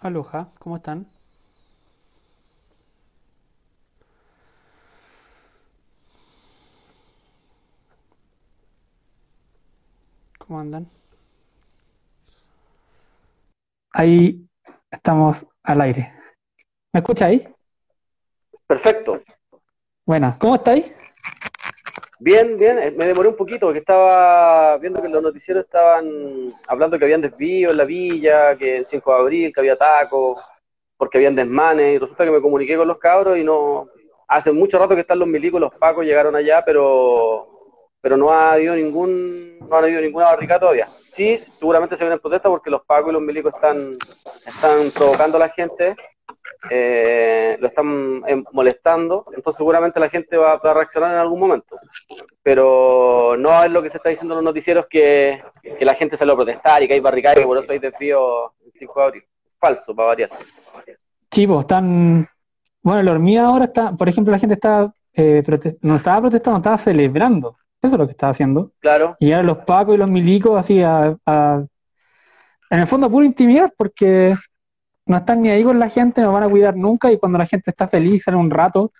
Aloha, ¿cómo están? ¿Cómo andan? Ahí estamos al aire. ¿Me escucháis? Perfecto. Buenas, ¿cómo estáis? Bien, bien. Eh, Me demoré un poquito porque estaba viendo que los noticieros estaban hablando que habían desvíos en la villa, que el 5 de abril, que había tacos, porque habían desmanes. Y resulta que me comuniqué con los cabros y no. Hace mucho rato que están los milicos, los pacos llegaron allá, pero pero no ha habido ningún no ha habido ninguna barricada todavía. Sí, seguramente se vienen protestas porque los pacos y los milicos están están provocando a la gente eh, lo están eh, molestando, entonces seguramente la gente va, va a reaccionar en algún momento. Pero no es lo que se está diciendo en los noticieros que, que la gente salió a protestar y que hay barricadas y por eso hay desvío el 5 de abril. Falso, para variar. Chicos, están... Bueno, la hormiga ahora está, por ejemplo, la gente está, eh, no estaba protestando, estaba celebrando. Eso es lo que estaba haciendo. Claro, Y ahora los pacos y los milicos así a, a- en el fondo a puro intimidar porque no están ni ahí con la gente, no van a cuidar nunca y cuando la gente está feliz sale un rato,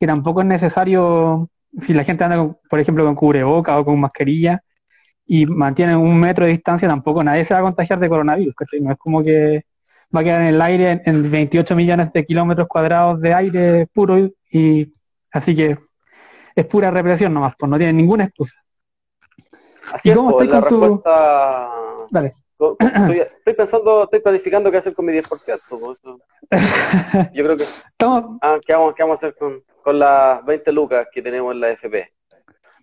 que tampoco es necesario, si la gente anda, con- por ejemplo, con cubreboca o con mascarilla y mantiene un metro de distancia, tampoco nadie se va a contagiar de coronavirus, ¿cachai? No es como que va a quedar en el aire en, en 28 millones de kilómetros cuadrados de aire puro y, y así que es pura represión nomás, pues no tienen ninguna excusa. así ¿Y es, cómo pues, la con tu-. Dale. Estoy, estoy pensando, estoy planificando qué hacer con mi 10%. pues. Yo creo que... Estamos, Ah, ¿qué, vamos, ¿Qué vamos a hacer con, con las 20 lucas que tenemos en la FP?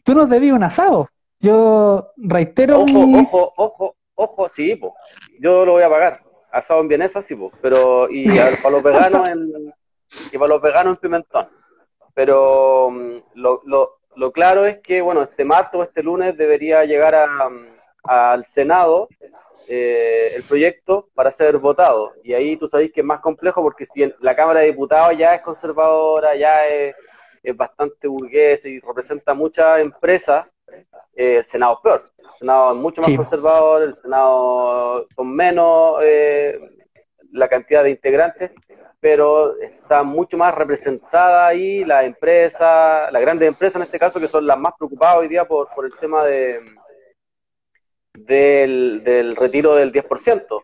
tú nos debías un asado. Yo reitero Ojo, mi... ojo, ojo, ojo, sí, po. Yo lo voy a pagar. Asado en vienesa, sí, po. Pero, y para los veganos en, y para los veganos en pimentón. Pero mm, lo, lo, lo claro es que, bueno, este martes o este lunes debería llegar a, mm, al Senado eh, el proyecto para ser votado. Y ahí tú sabéis que es más complejo porque si la Cámara de Diputados ya es conservadora, ya es, es bastante burguesa y representa muchas empresas, eh, el Senado es peor. El Senado es mucho más Sí. conservador, el Senado con menos eh, la cantidad de integrantes, pero está mucho más representada ahí la empresa, las grandes empresas en este caso, que son las más preocupadas hoy día por, por el tema de, del, del retiro del 10%.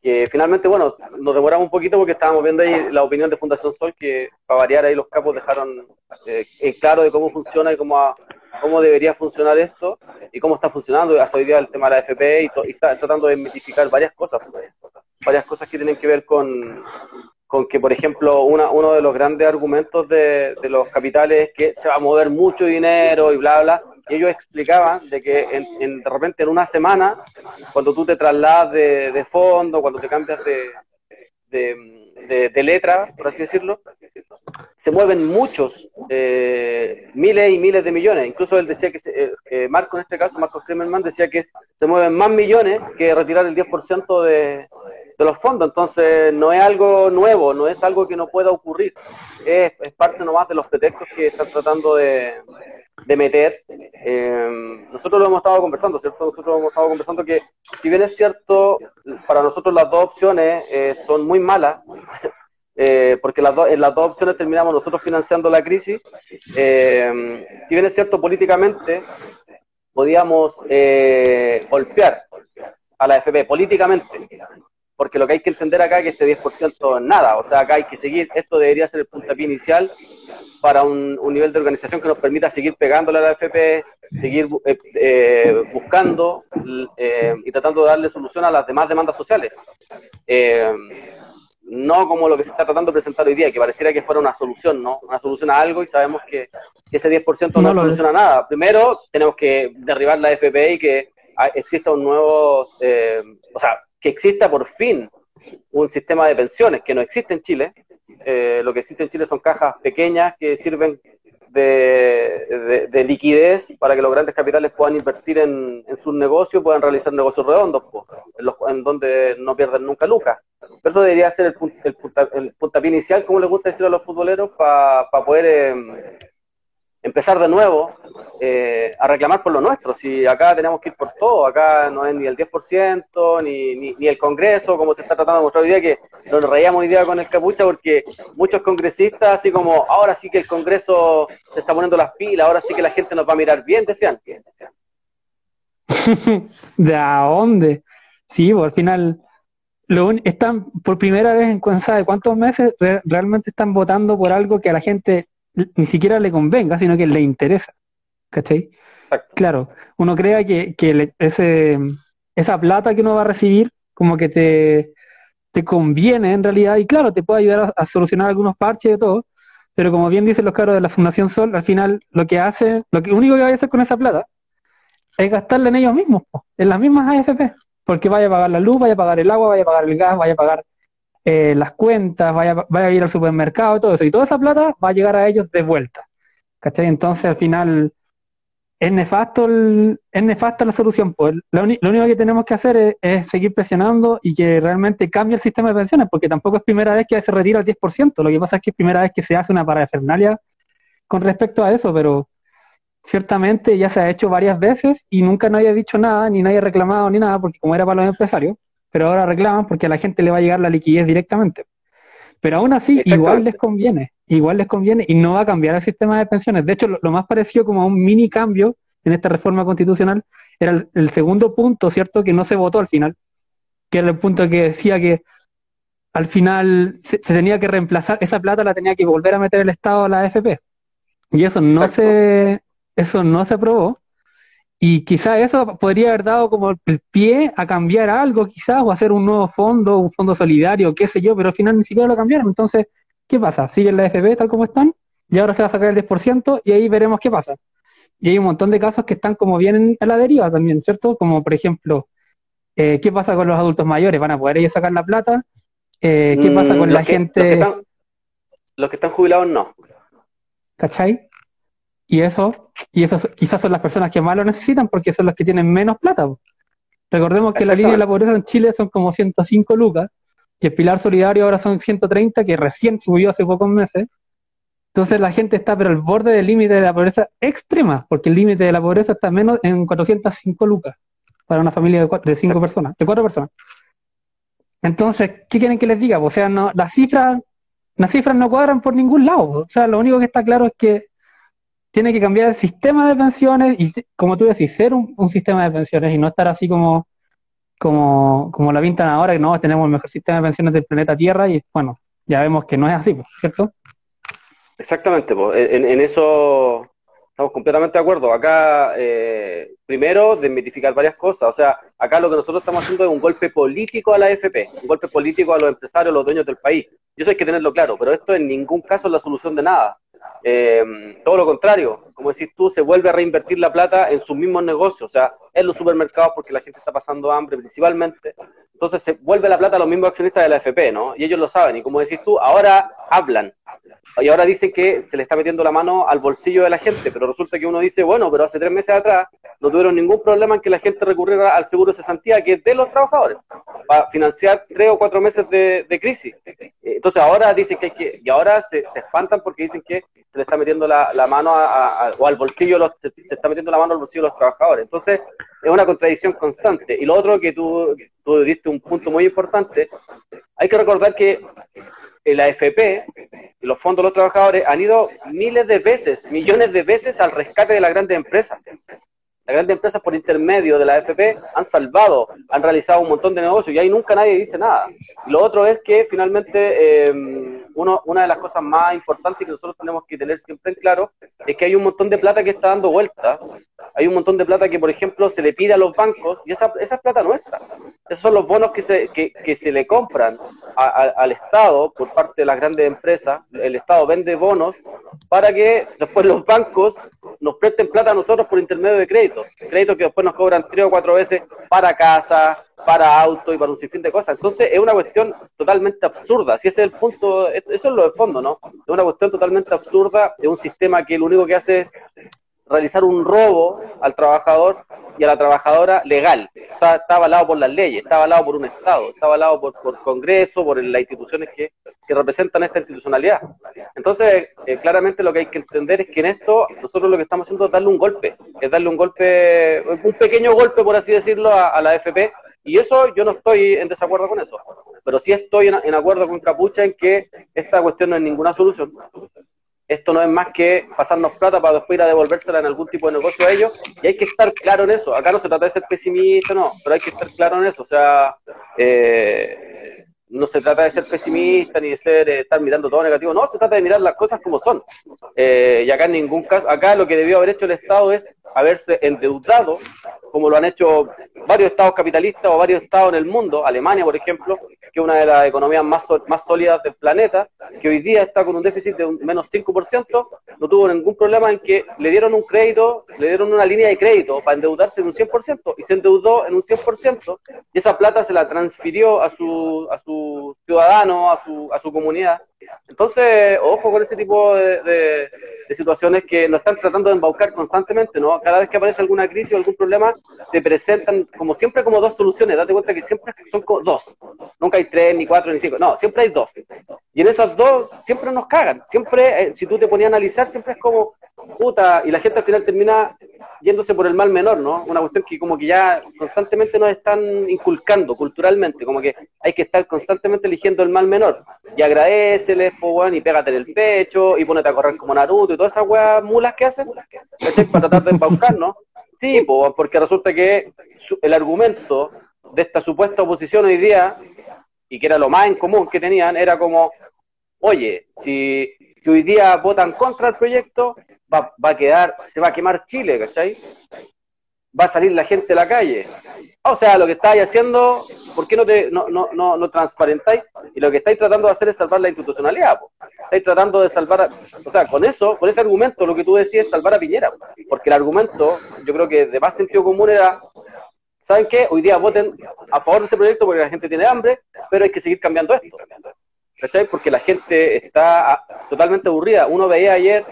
Que finalmente, bueno, nos demoramos un poquito porque estábamos viendo ahí la opinión de Fundación Sol, que para variar ahí los capos dejaron eh, en claro de cómo funciona y cómo, ha- cómo debería funcionar esto y cómo está funcionando hasta hoy día el tema de la FP y, to- y está tratando de mitificar varias cosas, varias cosas que tienen que ver con, con que, por ejemplo, una, uno de los grandes argumentos de, de los capitales es que se va a mover mucho dinero y bla, bla. Y ellos explicaban de que en, en- de repente en una semana, cuando tú te trasladas de, de fondo, cuando te cambias de, de, letra, por así decirlo, se mueven muchos, eh, miles y miles de millones. Incluso él decía que, se- eh, eh, Marco en este caso, Marcos Kremerman, decía que se mueven más millones que retirar el 10% de, de los fondos. Entonces, no es algo nuevo, no es algo que no pueda ocurrir. Es, es parte nomás de los pretextos que están tratando de meter. Eh, nosotros lo hemos estado conversando, ¿cierto? Nosotros hemos estado conversando que, si bien es cierto, para nosotros las dos opciones eh, son muy malas, eh, porque las dos- en las dos opciones terminamos nosotros financiando la crisis. Eh, si bien es cierto, políticamente podíamos eh, golpear a la FP, políticamente, porque lo que hay que entender acá es que este 10% es nada, o sea, acá hay que seguir, esto debería ser el puntapié inicial para un, un nivel de organización que nos permita seguir pegándole a la FP, seguir eh, eh, buscando eh, y tratando de darle solución a las demás demandas sociales. Eh, no como lo que se está tratando de presentar hoy día, que pareciera que fuera una solución, ¿no? Una solución a algo y sabemos que, que ese 10% no, No soluciona nada. Primero, tenemos que derribar la FP y que ah, exista un nuevo, eh, o sea, que exista por fin un sistema de pensiones que no existe en Chile. Eh, lo que existe en Chile son cajas pequeñas que sirven de, de- de liquidez para que los grandes capitales puedan invertir en, en sus negocios, puedan realizar negocios redondos, en, los- en donde no pierden nunca lucas. Pero eso debería ser el, pun- el, punta- el puntapié inicial, como les gusta decir a los futboleros, para poder eh, empezar de nuevo eh, a reclamar por lo nuestro. Si acá tenemos que ir por todo, acá no es ni el 10%, ni, ni, ni el Congreso, como se está tratando de mostrar hoy día, que nos reíamos hoy día con el capucha, porque muchos congresistas, así como ahora sí que el Congreso se está poniendo las pilas, ahora sí que la gente nos va a mirar bien, decían. ¿De dónde? Sí, pues, al final lo están por primera vez en cuántos meses realmente están votando por algo que a la gente ni siquiera le convenga, sino que le interesa. ¿Cachai? Claro, uno crea que, que ese, esa plata que uno va a recibir como que te, te conviene en realidad y claro, te puede ayudar a, solucionar algunos parches y todo, pero como bien dicen los caros de la Fundación Sol, al final lo que hace, lo que único que vaya a hacer con esa plata es gastarla en ellos mismos, en las mismas AFP, porque vaya a pagar la luz, vaya a pagar el agua, vaya a pagar el gas, vaya a pagar eh, las cuentas, vaya, vaya a ir al supermercado, todo eso, y toda esa plata va a llegar a ellos de vuelta. ¿Cachai? Entonces al final es nefasto es nefasta la solución. Pues lo, único que tenemos que hacer es, seguir presionando y que realmente cambie el sistema de pensiones, porque tampoco es primera vez que se retira el 10%, lo que pasa es que es primera vez que se hace una parafernalia con respecto a eso, pero ciertamente ya se ha hecho varias veces y nunca nadie ha dicho nada, ni nadie ha reclamado ni nada, porque como era para los empresarios, pero ahora reclaman porque a la gente le va a llegar la liquidez directamente. Pero aún así, igual les conviene, igual les conviene y no va a cambiar el sistema de pensiones. De hecho, lo, más parecido como a un mini cambio en esta reforma constitucional era el, segundo punto, ¿cierto? Que no se votó al final, que era el punto que decía que al final se, tenía que reemplazar, esa plata la tenía que volver a meter el Estado a la AFP. Y eso no se, eso no se aprobó. Y quizás eso podría haber dado como el pie a cambiar algo, quizás, o hacer un nuevo fondo, un fondo solidario, qué sé yo, pero al final ni siquiera lo cambiaron. Entonces, ¿qué pasa? Siguen la FB tal como están, y ahora se va a sacar el 10% y ahí veremos qué pasa. Y hay un montón de casos que están como bien a la deriva también, ¿cierto? Como por ejemplo, eh, ¿qué pasa con los adultos mayores? ¿Van a poder ellos sacar la plata? Eh, ¿Qué pasa con mm, la gente? Los que, están, los que están jubilados no. ¿Cachai? Y eso, y eso quizás son las personas que más lo necesitan porque son las que tienen menos plata. Recordemos que la línea de la pobreza en Chile son como 105 lucas, que el pilar solidario ahora son 130, que recién subió hace pocos meses. Entonces la gente está pero al borde del límite de la pobreza extrema, porque el límite de la pobreza está menos en 405 lucas para una familia de, cuatro, de cinco personas, de cuatro personas. Entonces, ¿qué quieren que les diga? O sea, no, las cifras, las cifras no cuadran por ningún lado. O sea, lo único que está claro es que tiene que cambiar el sistema de pensiones y, como tú decís, ser un, sistema de pensiones y no estar así como, como, como la pintan ahora, que no, tenemos el mejor sistema de pensiones del planeta Tierra y bueno, ya vemos que no es así, ¿cierto? Exactamente, En, eso estamos completamente de acuerdo. Acá, eh, primero, desmitificar varias cosas. O sea, acá lo que nosotros estamos haciendo es un golpe político a la AFP, un golpe político a los empresarios, a los dueños del país. Y eso hay que tenerlo claro, pero esto en ningún caso es la solución de nada. Eh, todo lo contrario, como decís tú, se vuelve a reinvertir la plata en sus mismos negocios, o sea, en los supermercados porque la gente está pasando hambre principalmente. Entonces se vuelve la plata a los mismos accionistas de la FP, ¿no? Y ellos lo saben. Y como decís tú, ahora hablan. Y ahora dicen que se le está metiendo la mano al bolsillo de la gente, pero resulta que uno dice, bueno, pero hace tres meses atrás no tuvieron ningún problema en que la gente recurriera al seguro de cesantía, que es de los trabajadores, para financiar tres o cuatro meses de, crisis. Entonces ahora dicen que hay que, y ahora se, espantan porque dicen que se le está metiendo la, mano o al bolsillo, los, está metiendo la mano al bolsillo de los trabajadores. Entonces es una contradicción constante. Y lo otro que tú, tú diste un punto muy importante, hay que recordar que la AFP y los fondos de los trabajadores han ido miles de veces, millones de veces al rescate de las grandes empresas. Las grandes empresas por intermedio de la AFP han salvado, han realizado un montón de negocios y ahí nunca nadie dice nada. lo otro es que finalmente eh, uno, una de las cosas más importantes que nosotros tenemos que tener siempre en claro es que hay un montón de plata que está dando vuelta. Hay un montón de plata que, por ejemplo, se le pide a los bancos y esa, esa es plata nuestra. Esos son los bonos que se, que, que se le compran al Estado por parte de las grandes empresas. El Estado vende bonos para que después los bancos nos presten plata a nosotros por intermedio de créditos. Créditos que después nos cobran tres o cuatro veces para casa, para auto y para un sinfín de cosas. Entonces es una cuestión totalmente absurda. Si ese es el punto, eso es lo de fondo, ¿no? Es una cuestión totalmente absurda de un sistema que lo único que hace es realizar un robo al trabajador y a la trabajadora legal. O sea, está avalado por las leyes, está avalado por un Estado, está avalado por, por Congreso, por las instituciones que, representan esta institucionalidad. Entonces, eh, claramente lo que hay que entender es que en esto nosotros lo que estamos haciendo es darle un golpe, es darle un golpe, un pequeño golpe, por así decirlo, a, la FP, y eso yo no estoy en desacuerdo con eso, pero sí estoy en, acuerdo con Capucha en que esta cuestión no es ninguna solución esto no es más que pasarnos plata para después ir a devolvérsela en algún tipo de negocio a ellos, y hay que estar claro en eso. Acá no se trata de ser pesimista, no, pero hay que estar claro en eso. O sea, eh, no se trata de ser pesimista ni de ser eh, estar mirando todo negativo, no, se trata de mirar las cosas como son. Eh, y acá en ningún caso, acá lo que debió haber hecho el Estado es haberse endeudado, como lo han hecho varios estados capitalistas o varios estados en el mundo, Alemania, por ejemplo, que es una de las economías más, más sólidas del planeta, que hoy día está con un déficit de un menos 5%, no tuvo ningún problema en que le dieron un crédito, le dieron una línea de crédito para endeudarse en un 100%, y se endeudó en un 100%, y esa plata se la transfirió a su, a su ciudadano, a su, a su comunidad, entonces, ojo con ese tipo de, situaciones que nos están tratando de embaucar constantemente, ¿no? Cada vez que aparece alguna crisis o algún problema, te presentan como siempre como dos soluciones. Date cuenta que siempre son dos. Nunca hay tres, ni cuatro, ni cinco. No, siempre hay dos. Y en esas dos siempre nos cagan. Siempre, eh, si tú te ponías a analizar, siempre es como, puta, y la gente al final termina yéndose por el mal menor, ¿no? Una cuestión que como que ya constantemente nos están inculcando culturalmente, como que hay que estar constantemente eligiendo el mal menor. Y agradeceles, y pégate en el pecho, y ponete a correr como Naruto, y todas esas weas mulas que hacen, Para tratar de embaucar, ¿no? Sí, porque resulta que el argumento de esta supuesta oposición hoy día, y que era lo más en común que tenían, era como, oye, si, si hoy día votan contra el proyecto, va, va, a quedar, se va a quemar Chile, ¿cachai? Va a salir la gente a la calle. O sea, lo que estáis haciendo, ¿por qué no, te, no, no, no, no transparentáis? Y lo que estáis tratando de hacer es salvar la institucionalidad. Estáis tratando de salvar, o sea, con eso, con ese argumento, lo que tú decías es salvar a Piñera. Porque el argumento, yo creo que de más sentido común era, ¿saben qué? Hoy día voten a favor de ese proyecto porque la gente tiene hambre, pero hay que seguir cambiando esto. ¿Cachai? Porque la gente está totalmente aburrida. Uno veía ayer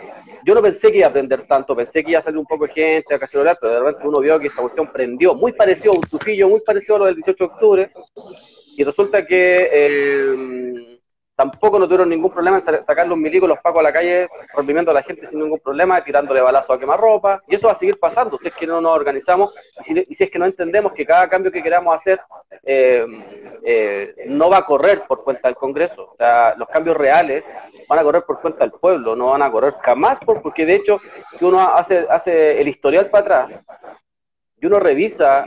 yo no pensé que iba a aprender tanto, pensé que iba a salir un poco de gente a cacerolar, pero de repente uno vio que esta cuestión prendió, muy parecido a un tufillo, muy parecido a lo del 18 de octubre, y resulta que eh, tampoco no tuvieron ningún problema en sacar los milicos, los pacos a la calle, reprimiendo a la gente sin ningún problema, tirándole balazo a quemarropa, y eso va a seguir pasando si es que no nos organizamos y si, es que no entendemos que cada cambio que queramos hacer eh, eh, no va a correr por cuenta del Congreso. O sea, los cambios reales van a correr por cuenta del pueblo, no van a correr jamás, porque de hecho, si uno hace, hace el historial para atrás, y uno revisa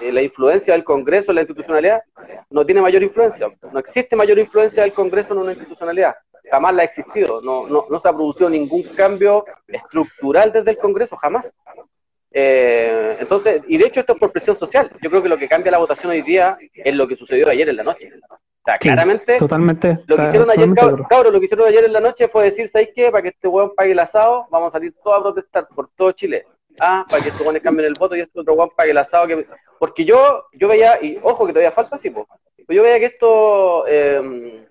eh, la influencia del Congreso en la institucionalidad, no tiene mayor influencia. No existe mayor influencia del Congreso en una institucionalidad. Jamás la ha existido. No, no, no se ha producido ningún cambio estructural desde el Congreso, jamás. Eh, entonces, y de hecho esto es por presión social. Yo creo que lo que cambia la votación hoy día es lo que sucedió ayer en la noche. O sea, claramente, totalmente, lo que hicieron ayer, cabros, lo que hicieron ayer en la noche fue decir, ¿sabes qué? Para que este hueón pague el asado, vamos a salir todos a protestar por todo Chile. Ah, para que estos hueones cambien el voto y este otro hueón pague el asado. Que... Porque yo, yo veía, y ojo que todavía falta, sí, pues, yo veía que esto eh,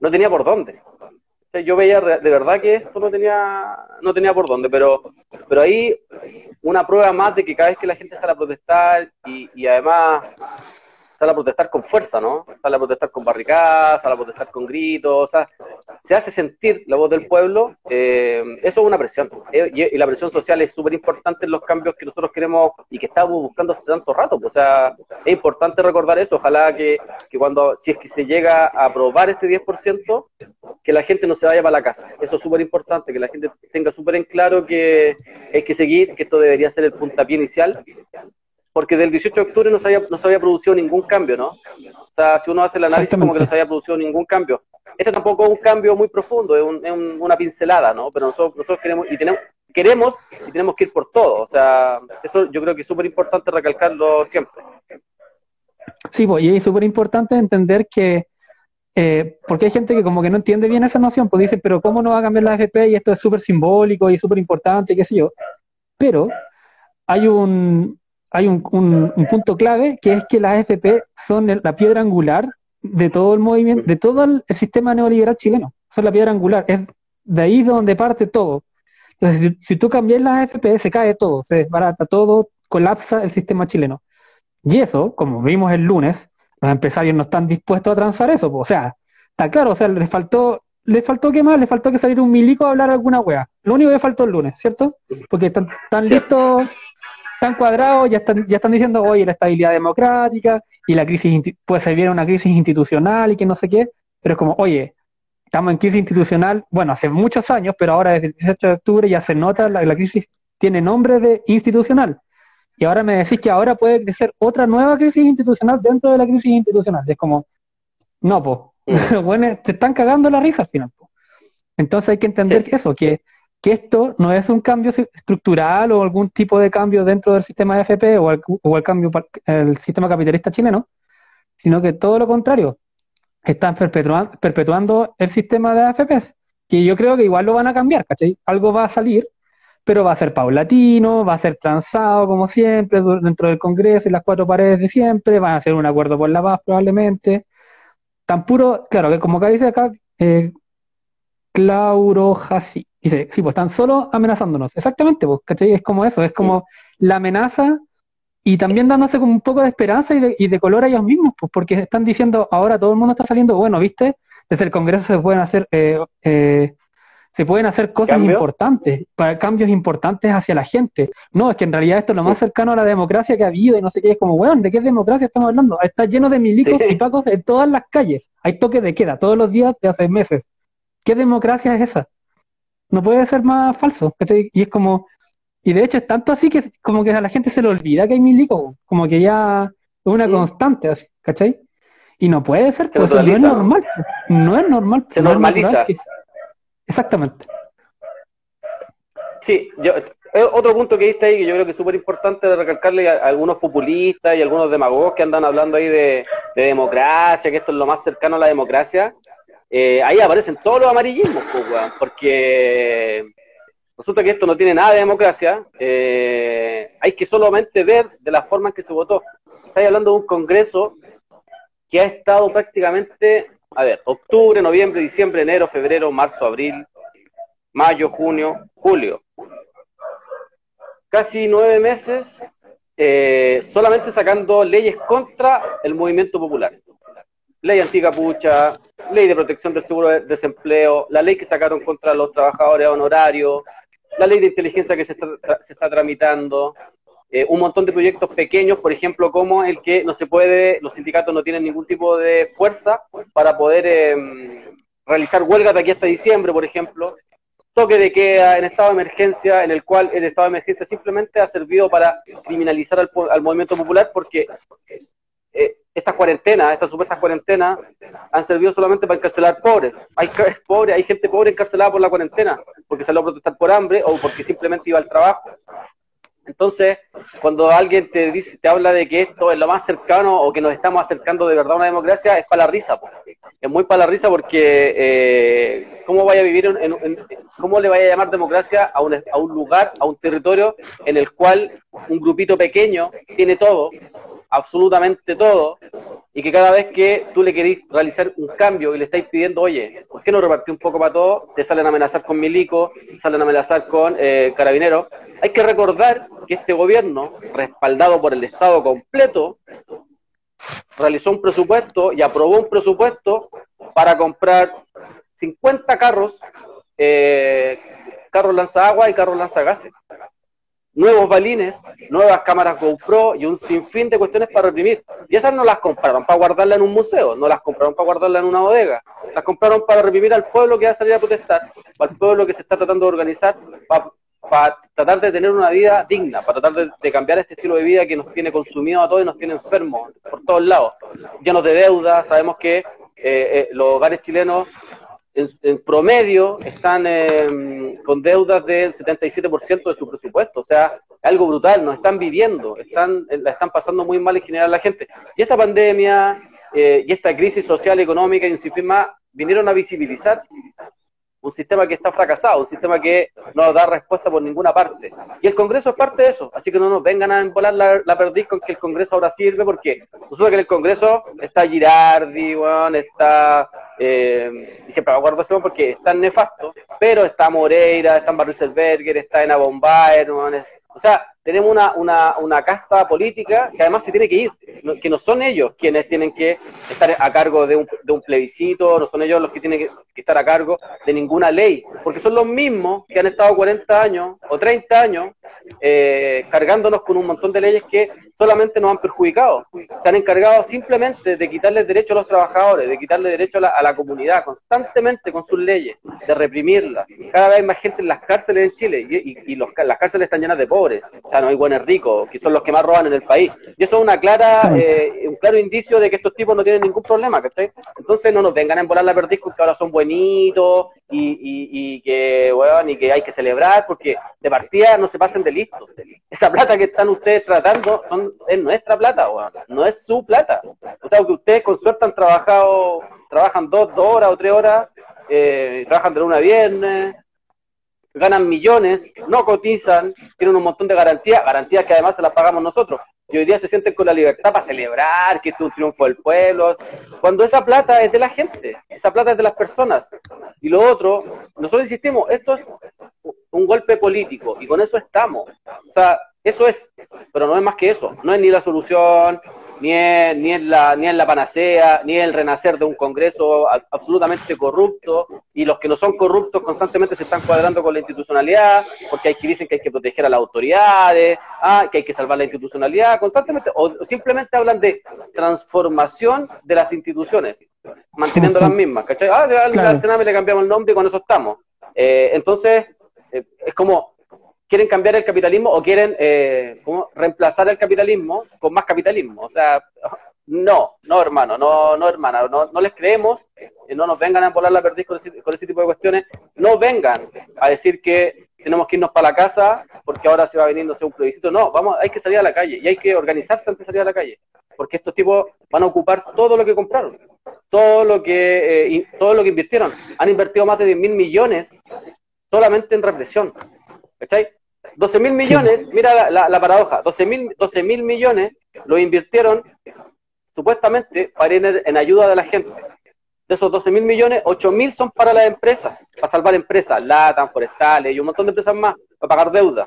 no tenía por dónde yo veía de verdad que esto no tenía no tenía por dónde, pero pero ahí una prueba más de que cada vez que la gente sale a protestar y, y además sale a protestar con fuerza, ¿no? Sale a protestar con barricadas, sale a protestar con gritos, o sea, se hace sentir la voz del pueblo, eh, eso es una presión. Eh, y, la presión social es súper importante en los cambios que nosotros queremos y que estamos buscando hace tanto rato. Pues, o sea, es importante recordar eso. Ojalá que, que cuando, si es que se llega a aprobar este 10%, que la gente no se vaya para la casa. Eso es súper importante, que la gente tenga súper en claro que hay que seguir, que esto debería ser el puntapié inicial porque del 18 de octubre no se había, no se había producido ningún cambio, ¿no? O sea, si uno hace el análisis como que no se había producido ningún cambio. Este tampoco es un cambio muy profundo, es, una pincelada, ¿no? Pero nosotros, nosotros queremos y tenemos queremos y tenemos que ir por todo. O sea, eso yo creo que es súper importante recalcarlo siempre. Sí, pues, y es súper importante entender que, eh, porque hay gente que como que no entiende bien esa noción, pues dice, pero ¿cómo no va a cambiar la AFP? Y esto es súper simbólico y súper importante, qué sé yo. Pero hay un, hay un, punto clave que es que las AFP son la piedra angular de todo el movimiento, de todo el, sistema neoliberal chileno. Son la piedra angular. Es de ahí de donde parte todo. Entonces, si, tú cambias las AFP, se cae todo, se desbarata todo, colapsa el sistema chileno. Y eso, como vimos el lunes, los empresarios no están dispuestos a transar eso. O sea, está claro, o sea, les faltó, les faltó qué más, les faltó que salir un milico a hablar alguna wea. Lo único que faltó el lunes, ¿cierto? Porque están, están listos, están cuadrados, ya están, ya están diciendo, oye, la estabilidad democrática y la crisis, pues se viene una crisis institucional y que no sé qué, pero es como, oye, estamos en crisis institucional, bueno, hace muchos años, pero ahora desde el 18 de octubre ya se nota, la, la crisis tiene nombre de institucional. Y ahora me decís que ahora puede crecer otra nueva crisis institucional dentro de la crisis institucional. Es como, no, pues, bueno, te están cagando la risa al final. Po. Entonces hay que entender que eso, que, que esto no es un cambio estructural o algún tipo de cambio dentro del sistema de FP o el, cambio el sistema capitalista chileno, sino que todo lo contrario, están perpetuando, perpetuando el sistema de AFPs, que yo creo que igual lo van a cambiar, ¿cachai? Algo va a salir, pero va a ser paulatino, va a ser transado como siempre dentro del Congreso y las cuatro paredes de siempre, van a hacer un acuerdo por la paz probablemente. Tan puro, claro, que como acá dice acá, eh, Clauro dice, sí, pues están solo amenazándonos. Exactamente, pues, ¿cachai? Es como eso, es como la amenaza y también dándose como un poco de esperanza y de, y de color a ellos mismos, pues, porque están diciendo, ahora todo el mundo está saliendo, bueno, ¿viste? Desde el Congreso se pueden hacer, eh, eh, se pueden hacer cosas importantes, para cambios importantes hacia la gente. No, es que en realidad esto es lo más cercano a la democracia que ha habido y no sé qué, es como, weón, ¿de qué democracia estamos hablando? Está lleno de milicos y pacos en todas las calles. Hay toques de queda todos los días de hace meses. ¿Qué democracia es esa? No puede ser más falso. Y es como, y de hecho es tanto así que como que a la gente se le olvida que hay milicos, como que ya es una constante así, ¿cachai? Y no puede ser, pues no es normal, no es normal. Se normaliza. Exactamente. Sí, yo, otro punto que diste ahí que yo creo que es súper importante de recalcarle a, algunos populistas y algunos demagogos que andan hablando ahí de, democracia, que esto es lo más cercano a la democracia. Eh, ahí aparecen todos los amarillismos, porque Resulta que esto no tiene nada de democracia. Eh, hay que solamente ver de la forma en que se votó. Estáis hablando de un Congreso que ha estado prácticamente, a ver, octubre, noviembre, diciembre, enero, febrero, marzo, abril, mayo, junio, julio. Casi nueve meses eh, solamente sacando leyes contra el movimiento popular. Ley anticapucha, ley de protección del seguro de desempleo, la ley que sacaron contra los trabajadores honorarios, la ley de inteligencia que se está, se está tramitando, eh, un montón de proyectos pequeños, por ejemplo, como el que no se puede, los sindicatos no tienen ningún tipo de fuerza para poder em, realizar huelgas de aquí hasta diciembre, por ejemplo. Toque de queda en estado de emergencia, en el cual el estado de emergencia simplemente ha servido para criminalizar al, al movimiento popular porque eh, estas cuarentenas, estas supuestas cuarentenas, han servido solamente para encarcelar pobres. Hay pobres, hay gente pobre encarcelada por la cuarentena, porque salió a protestar por hambre o porque simplemente iba al trabajo. Entonces, cuando alguien te dice, te habla de que esto es lo más cercano o que nos estamos acercando de verdad a una democracia, es para la risa. Es muy para la risa porque eh, ¿cómo vaya a vivir, en, cómo le vaya a llamar democracia a un, a un lugar, a un territorio en el cual un grupito pequeño tiene todo, absolutamente todo, y que cada vez que tú le querés realizar un cambio y le estáis pidiendo, oye, ¿por qué no repartí un poco para todo? Te salen a amenazar con milico, salen a amenazar con eh, carabineros. Hay que recordar que este gobierno, respaldado por el Estado completo, realizó un presupuesto y aprobó un presupuesto para comprar 50 carros, eh, carros lanza y carros lanza nuevos balines, nuevas cámaras GoPro y un sinfín de cuestiones para reprimir. Y esas no las compraron para guardarla en un museo, no las compraron para guardarla en una bodega, las compraron para reprimir al pueblo que va a salir a protestar, al pueblo que se está tratando de organizar, para, tratar de tener una vida digna, para tratar de, cambiar este estilo de vida que nos tiene consumido a todos y nos tiene enfermos por todos lados, llenos de deuda, sabemos que eh, eh, los hogares chilenos en, promedio están eh, con deudas del 77% de su presupuesto, o sea, algo brutal, nos están viviendo, están, la están pasando muy mal en general la gente. Y esta pandemia eh, y esta crisis social, económica y un sistema vinieron a visibilizar un sistema que está fracasado, un sistema que no da respuesta por ninguna parte. Y el Congreso es parte de eso, así que no nos vengan a embolar la, la perdiz con que el Congreso ahora sirve, porque resulta que en el Congreso está Girardi, está eh, y siempre me acuerdo eso porque es tan nefasto, pero está Moreira, está Barriselberger, está Ena Bombaer, o sea, tenemos una, una, una, casta política que además se tiene que ir, que no son ellos quienes tienen que estar a cargo de un, de un plebiscito, no son ellos los que tienen que, estar a cargo de ninguna ley, porque son los mismos que han estado 40 años o 30 años eh, cargándonos con un montón de leyes que solamente nos han perjudicado. Se han encargado simplemente de quitarles derecho a los trabajadores, de quitarle derecho a la, comunidad, constantemente con sus leyes, de reprimirlas. Cada vez hay más gente en las cárceles en Chile y, y, las cárceles están llenas de pobres. O sea, no hay buenos ricos, que son los que más roban en el país. Y eso es una clara, eh, un claro indicio de que estos tipos no tienen ningún problema, ¿cachai? Entonces no nos vengan a embolar la perdiz que ahora son buenitos y, que, bueno, y que hay que celebrar, porque de partida no se pasen de listos. Esa plata que están ustedes tratando son es nuestra plata, no es su plata. O sea, que ustedes con suerte han trabajado, trabajan dos, dos horas o tres horas, eh, trabajan de lunes a viernes, ganan millones, no cotizan, tienen un montón de garantías, garantías que además se las pagamos nosotros. Y hoy día se sienten con la libertad para celebrar que esto es un triunfo del pueblo, cuando esa plata es de la gente, esa plata es de las personas. Y lo otro, nosotros insistimos, esto es un golpe político y con eso estamos. O sea, eso es, pero no es más que eso. No es ni la solución, ni es, ni la, ni la panacea, ni el renacer de un Congreso absolutamente corrupto. Y los que no son corruptos constantemente se están cuadrando con la institucionalidad, porque hay que dicen que hay que proteger a las autoridades, ah, que hay que salvar la institucionalidad, constantemente. O simplemente hablan de transformación de las instituciones, manteniendo las mismas. ¿cachai? Ah, al Sename le cambiamos el nombre y con eso estamos. Eh, entonces, eh, es como quieren cambiar el capitalismo o quieren eh, reemplazar el capitalismo con más capitalismo. O sea, no, no hermano, no, no hermana, no, no les creemos, eh, no nos vengan a volar la perdiz con ese, tipo de cuestiones, no vengan a decir que tenemos que irnos para la casa porque ahora se va viniéndose un plebiscito. No, vamos, hay que salir a la calle y hay que organizarse antes de salir a la calle, porque estos tipos van a ocupar todo lo que compraron, todo lo que, eh, todo lo que invirtieron. Han invertido más de 10 mil millones solamente en represión. ¿Cachai? 12 mil millones, mira la, paradoja, 12 mil 12 millones lo invirtieron supuestamente para ir en ayuda de la gente. De esos 12 mil millones, 8 mil son para las empresas, para salvar empresas, LATAM, forestales y un montón de empresas más, para pagar deuda.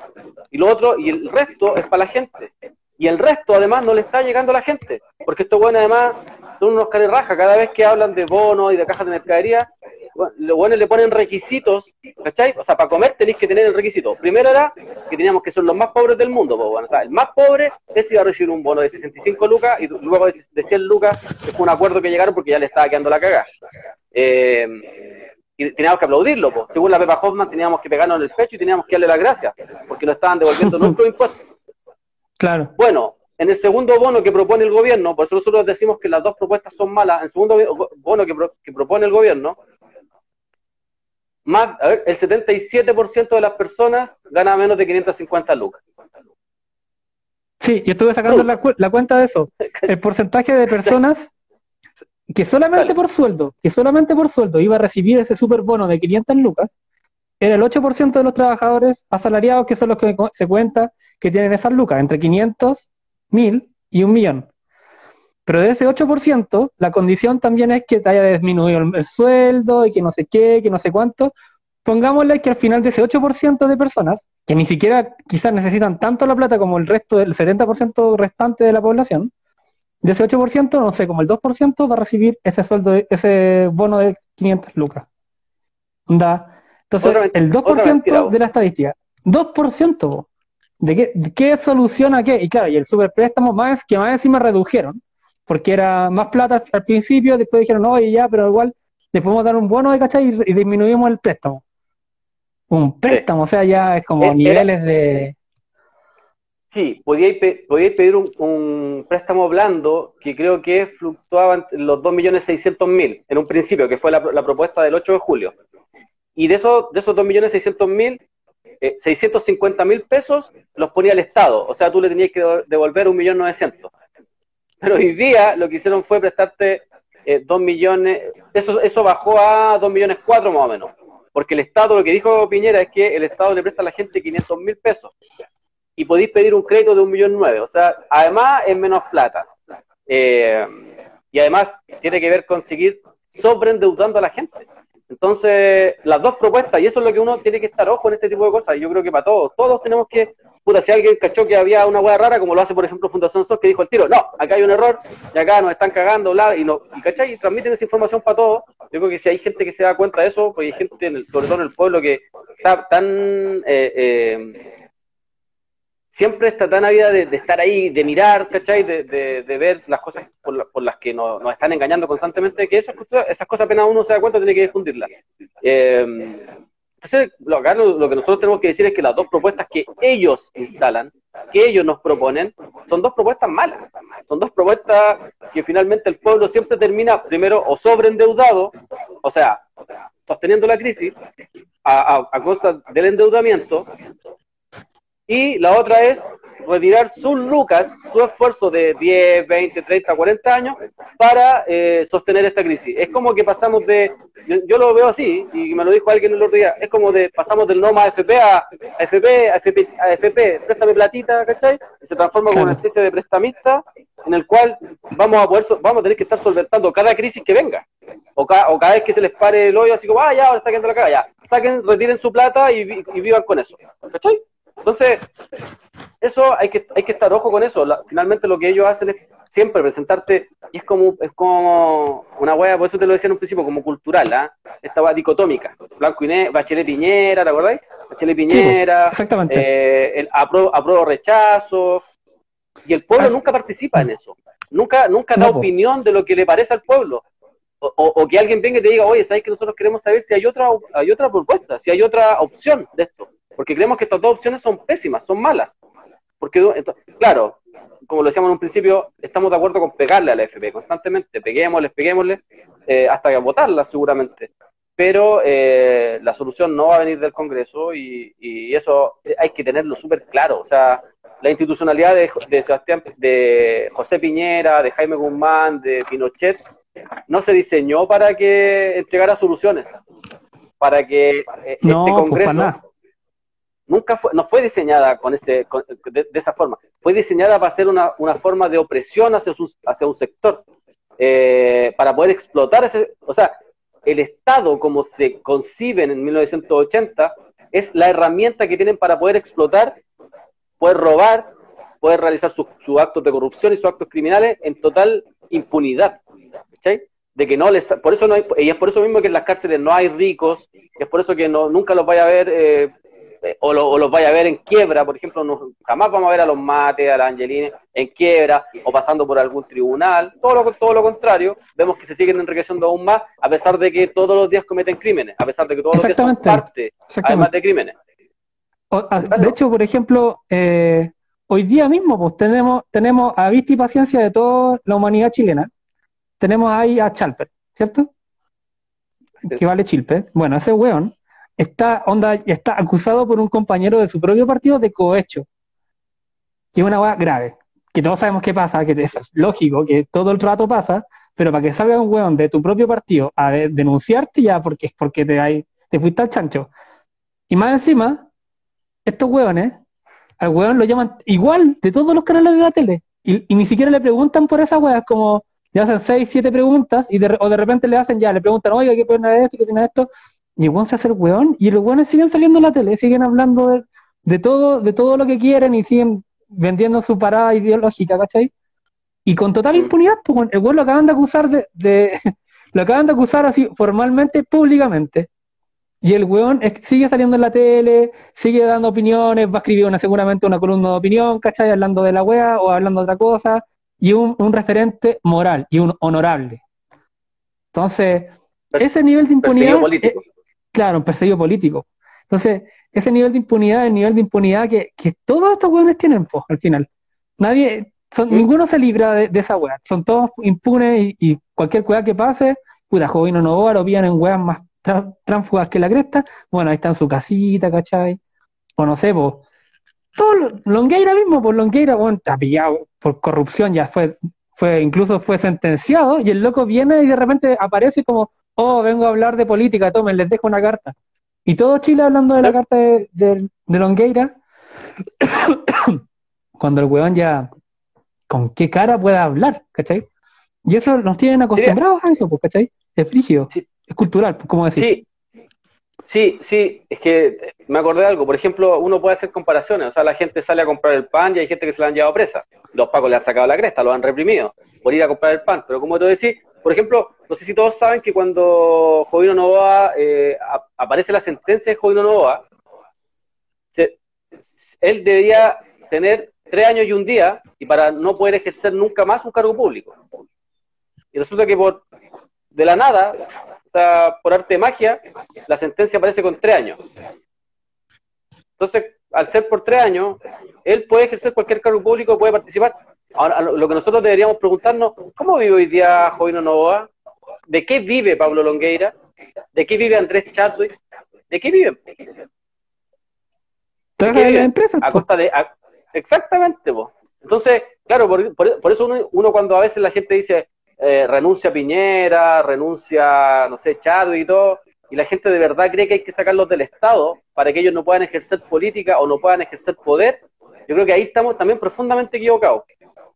Y lo otro, y el resto es para la gente. Y el resto, además, no le está llegando a la gente. Porque esto, bueno, además, son unos raja Cada vez que hablan de bonos y de cajas de mercadería, los buenos le ponen requisitos, ¿cachai? O sea, para comer tenéis que tener el requisito. Primero era que teníamos que ser los más pobres del mundo, o sea, el más pobre es iba a recibir un bono de 65 lucas y luego de 100 lucas, que fue un acuerdo que llegaron porque ya le estaba quedando la cagada. Eh, y teníamos que aplaudirlo, pues. según la Pepa Hoffman teníamos que pegarnos en el pecho y teníamos que darle las gracias, porque nos estaban devolviendo nuestros impuestos. Claro. Bueno, en el segundo bono que propone el gobierno, por eso nosotros decimos que las dos propuestas son malas, en el segundo bono que, que propone el gobierno, más, a ver, el 77% de las personas gana menos de 550 lucas. Sí, yo estuve sacando la, cuenta de eso. El porcentaje de personas que solamente por sueldo, que solamente por sueldo iba a recibir ese super bono de 500 lucas, era el 8% de los trabajadores asalariados, que son los que se cuenta que tienen esas lucas, entre 500, 1000 y un millón. Pero de ese 8%, la condición también es que te haya disminuido el, sueldo y que no sé qué, que no sé cuánto. Pongámosle que al final de ese 8% de personas, que ni siquiera quizás necesitan tanto la plata como el resto del 70% restante de la población, de ese 8%, no sé, como el 2% va a recibir ese sueldo, ese bono de 500 lucas. Da. Entonces, el 2% de la estadística, 2%, ¿de qué, ¿de qué soluciona qué? Y claro, y el superpréstamo más que más encima redujeron, porque era más plata al principio, después dijeron, no, y ya, pero igual le podemos dar un bono de cachai y, disminuimos el préstamo. Un préstamo, o sea, ya es como niveles de... Sí, podíais, pedir un, préstamo blando que creo que fluctuaba en los 2.600.000 en un principio, que fue la, propuesta del 8 de julio. Y de esos, de esos 2.600.000, eh, 650.000 pesos los ponía el Estado. O sea, tú le tenías que devolver 1.900.000. Pero hoy día lo que hicieron fue prestarte eh, 2 millones, eso, eso bajó a 2 millones 4 más o menos. Porque el Estado, lo que dijo Piñera es que el Estado le presta a la gente 500 mil pesos y podéis pedir un crédito de un millón nueve. O sea, además es menos plata. Eh, y además tiene que ver conseguir sobreendeudando a la gente. Entonces, las dos propuestas, y eso es lo que uno tiene que estar ojo en este tipo de cosas, y yo creo que para todos, todos tenemos que, puta, si alguien cachó que había una hueá rara, como lo hace, por ejemplo, Fundación SOS, que dijo el tiro, no, acá hay un error, y acá nos están cagando, y, no, y, ¿cachai? transmiten esa información para todos. Yo creo que si hay gente que se da cuenta de eso, pues hay gente, en el, sobre todo en el pueblo, que está tan eh, eh, siempre está tan ávida de, estar ahí, de mirar, ¿cachai? De, de, ver las cosas por, las que nos, están engañando constantemente, que esas, cosas apenas uno se da cuenta tiene que difundirlas. Eh, entonces, lo, que nosotros tenemos que decir es que las dos propuestas que ellos instalan, que ellos nos proponen, son dos propuestas malas. Son dos propuestas que finalmente el pueblo siempre termina primero o sobreendeudado, o sea, sosteniendo la crisis a, a, a causa del endeudamiento, y la otra es retirar sus lucas, su esfuerzo de 10, 20, 30, 40 años para eh, sostener esta crisis. Es como que pasamos de, yo, lo veo así, y me lo dijo alguien el otro día, es como de, pasamos del NOMA FP a FP, a FP, a FP, préstame platita, ¿cachai? Y se transforma como una especie de prestamista en el cual vamos a poder, vamos a tener que estar solventando cada crisis que venga. O, o cada vez que se les pare el hoyo, así como, ah, ya, ahora está quedando la cara, ya. Saquen, retiren su plata y, y vivan con eso. ¿Cachai? Entonces, eso hay que, hay que estar ojo con eso. finalmente lo que ellos hacen es siempre presentarte, y es como, es como una hueá, por eso te lo decía en un principio, como cultural, ¿ah? Esta hueá dicotómica, blanco y negro, Bachelet Piñera, ¿te acordáis? Bachelet Piñera, exactamente. Eh, el apruebo, rechazo, y el pueblo ah. nunca participa en eso, nunca, nunca da opinión de lo que le parece al pueblo. O, o, que alguien venga y te diga, oye, ¿sabes que nosotros queremos saber si hay otra, hay otra propuesta, si hay otra opción de esto? Porque creemos que estas dos opciones son pésimas, son malas. Porque, claro, como lo decíamos en un principio, estamos de acuerdo con pegarle a la FP constantemente, peguémosle, peguémosle, eh, hasta votarla seguramente. Pero eh, la solución no va a venir del Congreso y, eso hay que tenerlo súper claro. O sea, la institucionalidad de, de, Sebastián, de José Piñera, de Jaime Guzmán, de Pinochet, no se diseñó para que entregara soluciones, para que eh, este pues, Congreso nunca fue, no fue diseñada con ese, de, esa forma. Fue diseñada para ser una, una forma de opresión hacia, hacia un sector, eh, para poder explotar ese, o sea, el Estado como se concibe en 1980 es la herramienta que tienen para poder explotar, poder robar, poder realizar sus actos de corrupción y sus actos criminales en total impunidad. De que no les, por eso no hay, y es por eso mismo que en las cárceles no hay ricos, es por eso que no, nunca los vaya a ver eh, o, los vaya a ver en quiebra, por ejemplo, no, jamás vamos a ver a los mates, a las angelines en quiebra o pasando por algún tribunal, todo lo, todo lo contrario, vemos que se siguen enriqueciendo aún más a pesar de que todos los días cometen crímenes, a pesar de que todos los días son parte, además de crímenes. de hecho, por ejemplo, eh, hoy día mismo pues tenemos, tenemos a vista y paciencia de toda la humanidad chilena, tenemos ahí a Chalper, ¿cierto? Que vale Chilpe. Bueno, ese weón está, onda, está acusado por un compañero de su propio partido de cohecho. Que es una hueá grave. Que todos sabemos qué pasa, que eso es lógico, que todo el rato pasa, pero para que salga un hueón de tu propio partido a denunciarte ya porque es porque te, hay, te fuiste al chancho. Y más encima, estos hueones, al hueón lo llaman igual de todos los canales de la tele. Y, ni siquiera le preguntan por esas hueas, como le hacen seis, siete preguntas, y de, o de repente le hacen ya, le preguntan, oiga, ¿qué pena de esto? ¿Qué de esto? Y el se hace el weón, y los weones siguen saliendo en la tele, siguen hablando de, todo, de todo lo que quieren y siguen vendiendo su parada ideológica, ¿cachai? Y con total impunidad, pues el weón lo acaban de acusar de, lo acaban de acusar así formalmente, públicamente. Y el weón sigue saliendo en la tele, sigue dando opiniones, va a escribir una, seguramente una columna de opinión, ¿cachai? Hablando de la wea o hablando de otra cosa, y un, un referente moral y un honorable. Entonces, ese nivel de impunidad. Claro, un perseguido político. Entonces, ese nivel de impunidad, el nivel de impunidad que, que todos estos hueones tienen, pues, al final. Nadie, son, ninguno se libra de, esa hueá. Son todos impunes y, cualquier hueá que pase, puta, Jovino no lo pillan en hueás más tránfugas que la cresta. Bueno, ahí está en su casita, ¿cachai? O no sé, pues. Todo, Longueira mismo, pues Longueira, bueno, está pillado por corrupción, ya fue, fue, incluso fue sentenciado, y el loco viene y de repente aparece como, oh, vengo a hablar de política, tomen, les dejo una carta. Y todo Chile hablando de la carta de, de, Longueira, cuando el weón ya, ¿con qué cara puede hablar? ¿Cachai? Y eso nos tienen acostumbrados a eso, pues, ¿cachai? Es frígido. Es cultural, ¿cómo decir? Sí, Sí, sí, es que me acordé de algo. Por ejemplo, uno puede hacer comparaciones. O sea, la gente sale a comprar el pan y hay gente que se la han llevado presa. Los pacos le han sacado la cresta, lo han reprimido por ir a comprar el pan. Pero como te decís, por ejemplo, no sé si todos saben que cuando Jovino Novoa eh, aparece la sentencia de Jovino Novoa, él debía tener tres años y un día y para no poder ejercer nunca más un cargo público. Y resulta que por de la nada por arte de magia, la sentencia aparece con tres años. Entonces, al ser por tres años, él puede ejercer cualquier cargo público, puede participar. Ahora, lo que nosotros deberíamos preguntarnos, ¿cómo vive hoy día Jovino Novoa? ¿De qué vive Pablo Longueira? ¿De qué vive Andrés Chadwick? ¿De qué viven? ¿De la empresa? A costa de, exactamente, vos. Entonces, claro, por, eso uno, cuando a veces la gente dice, eh, renuncia Piñera, renuncia, no sé, Chadwick y todo, y la gente de verdad cree que hay que sacarlos del Estado para que ellos no puedan ejercer política o no puedan ejercer poder, yo creo que ahí estamos también profundamente equivocados.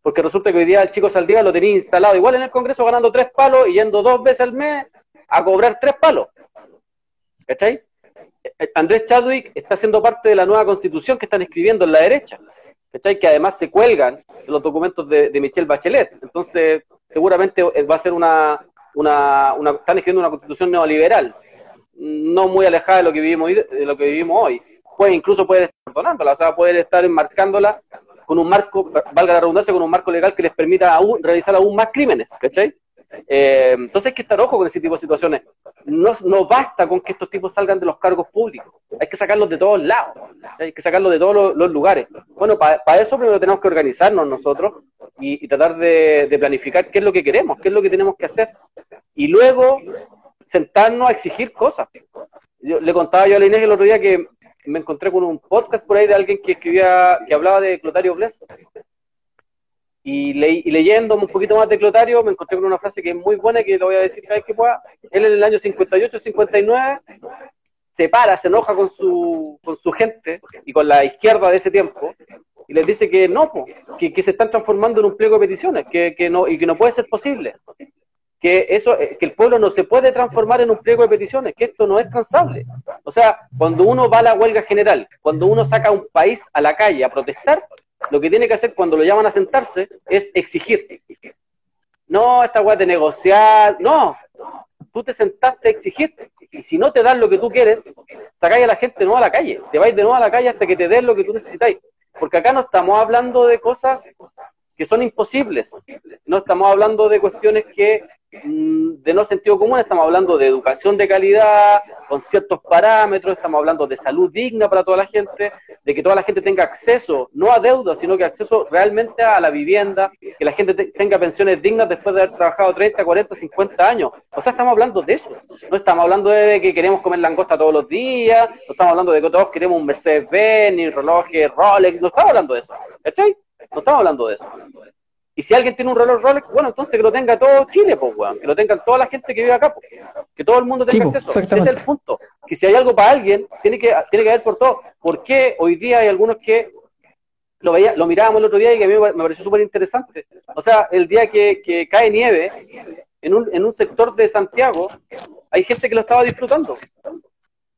Porque resulta que hoy día el chico Saldívar lo tenía instalado igual en el Congreso ganando tres palos y yendo dos veces al mes a cobrar tres palos. ¿Cachai? Eh, Andrés Chadwick está siendo parte de la nueva constitución que están escribiendo en la derecha. ¿Cachai? Que además se cuelgan los documentos de, de Michelle Bachelet. Entonces, seguramente va a ser una, una, una, están escribiendo una constitución neoliberal, no muy alejada de lo que vivimos hoy, de lo que vivimos hoy. Puede, incluso puede estar perdonándola, o sea, puede estar enmarcándola con un marco, valga la redundancia, con un marco legal que les permita aún, realizar aún más crímenes, ¿cachai? Eh, entonces hay que estar ojo con ese tipo de situaciones. No, no basta con que estos tipos salgan de los cargos públicos, hay que sacarlos de todos lados, hay que sacarlos de todos los, lugares. Bueno, para eso primero tenemos que organizarnos nosotros y, tratar de, planificar qué es lo que queremos, qué es lo que tenemos que hacer. Y luego sentarnos a exigir cosas. Yo, le contaba yo a la Inés el otro día que me encontré con un podcast por ahí de alguien que escribía, que hablaba de Clotario Bles. Y, leyendo un poquito más de Clotario, me encontré con una frase que es muy buena y que lo voy a decir cada vez que pueda. Él en el año 58-59 se para, se enoja con su, con su gente y con la izquierda de ese tiempo y les dice que no, que, que, se están transformando en un pliego de peticiones que, que no, y que no puede ser posible. Que, eso, eh, que el pueblo no se puede transformar en un pliego de peticiones, que esto no es transable. O sea, cuando uno va a la huelga general, cuando uno saca a un país a la calle a protestar, lo que tiene que hacer cuando lo llaman a sentarse es exigir. No, esta weá de negociar, no, tú te sentaste a exigir y si no te dan lo que tú quieres, sacáis a la gente no a la calle, te vais de nuevo a la calle hasta que te den lo que tú necesitáis. Porque acá no estamos hablando de cosas que son imposibles, no estamos hablando de cuestiones que de no sentido común, estamos hablando de educación de calidad, con ciertos parámetros, estamos hablando de salud digna para toda la gente, de que toda la gente tenga acceso, no a deuda, sino que acceso realmente a la vivienda, que la gente tenga pensiones dignas después de haber trabajado 30, 40, 50 años. O sea, estamos hablando de eso. No estamos hablando de que queremos comer langosta todos los días, no estamos hablando de que todos queremos un Mercedes-Benz, ni reloj Rolex, no estamos hablando de eso. ¿Cachai? No estamos hablando de eso. Y si alguien tiene un reloj Rolex, bueno, entonces que lo tenga todo Chile, pues, weón. Que lo tengan toda la gente que vive acá, pues. Que todo el mundo tenga acceso. Ese es el punto. Que si hay algo para alguien, tiene que, tiene que haber por todo. ¿Por qué hoy día hay algunos que lo veía, lo mirábamos el otro día y que a mí me pareció súper interesante? O sea, el día que, que cae nieve en un, en un sector de Santiago, hay gente que lo estaba disfrutando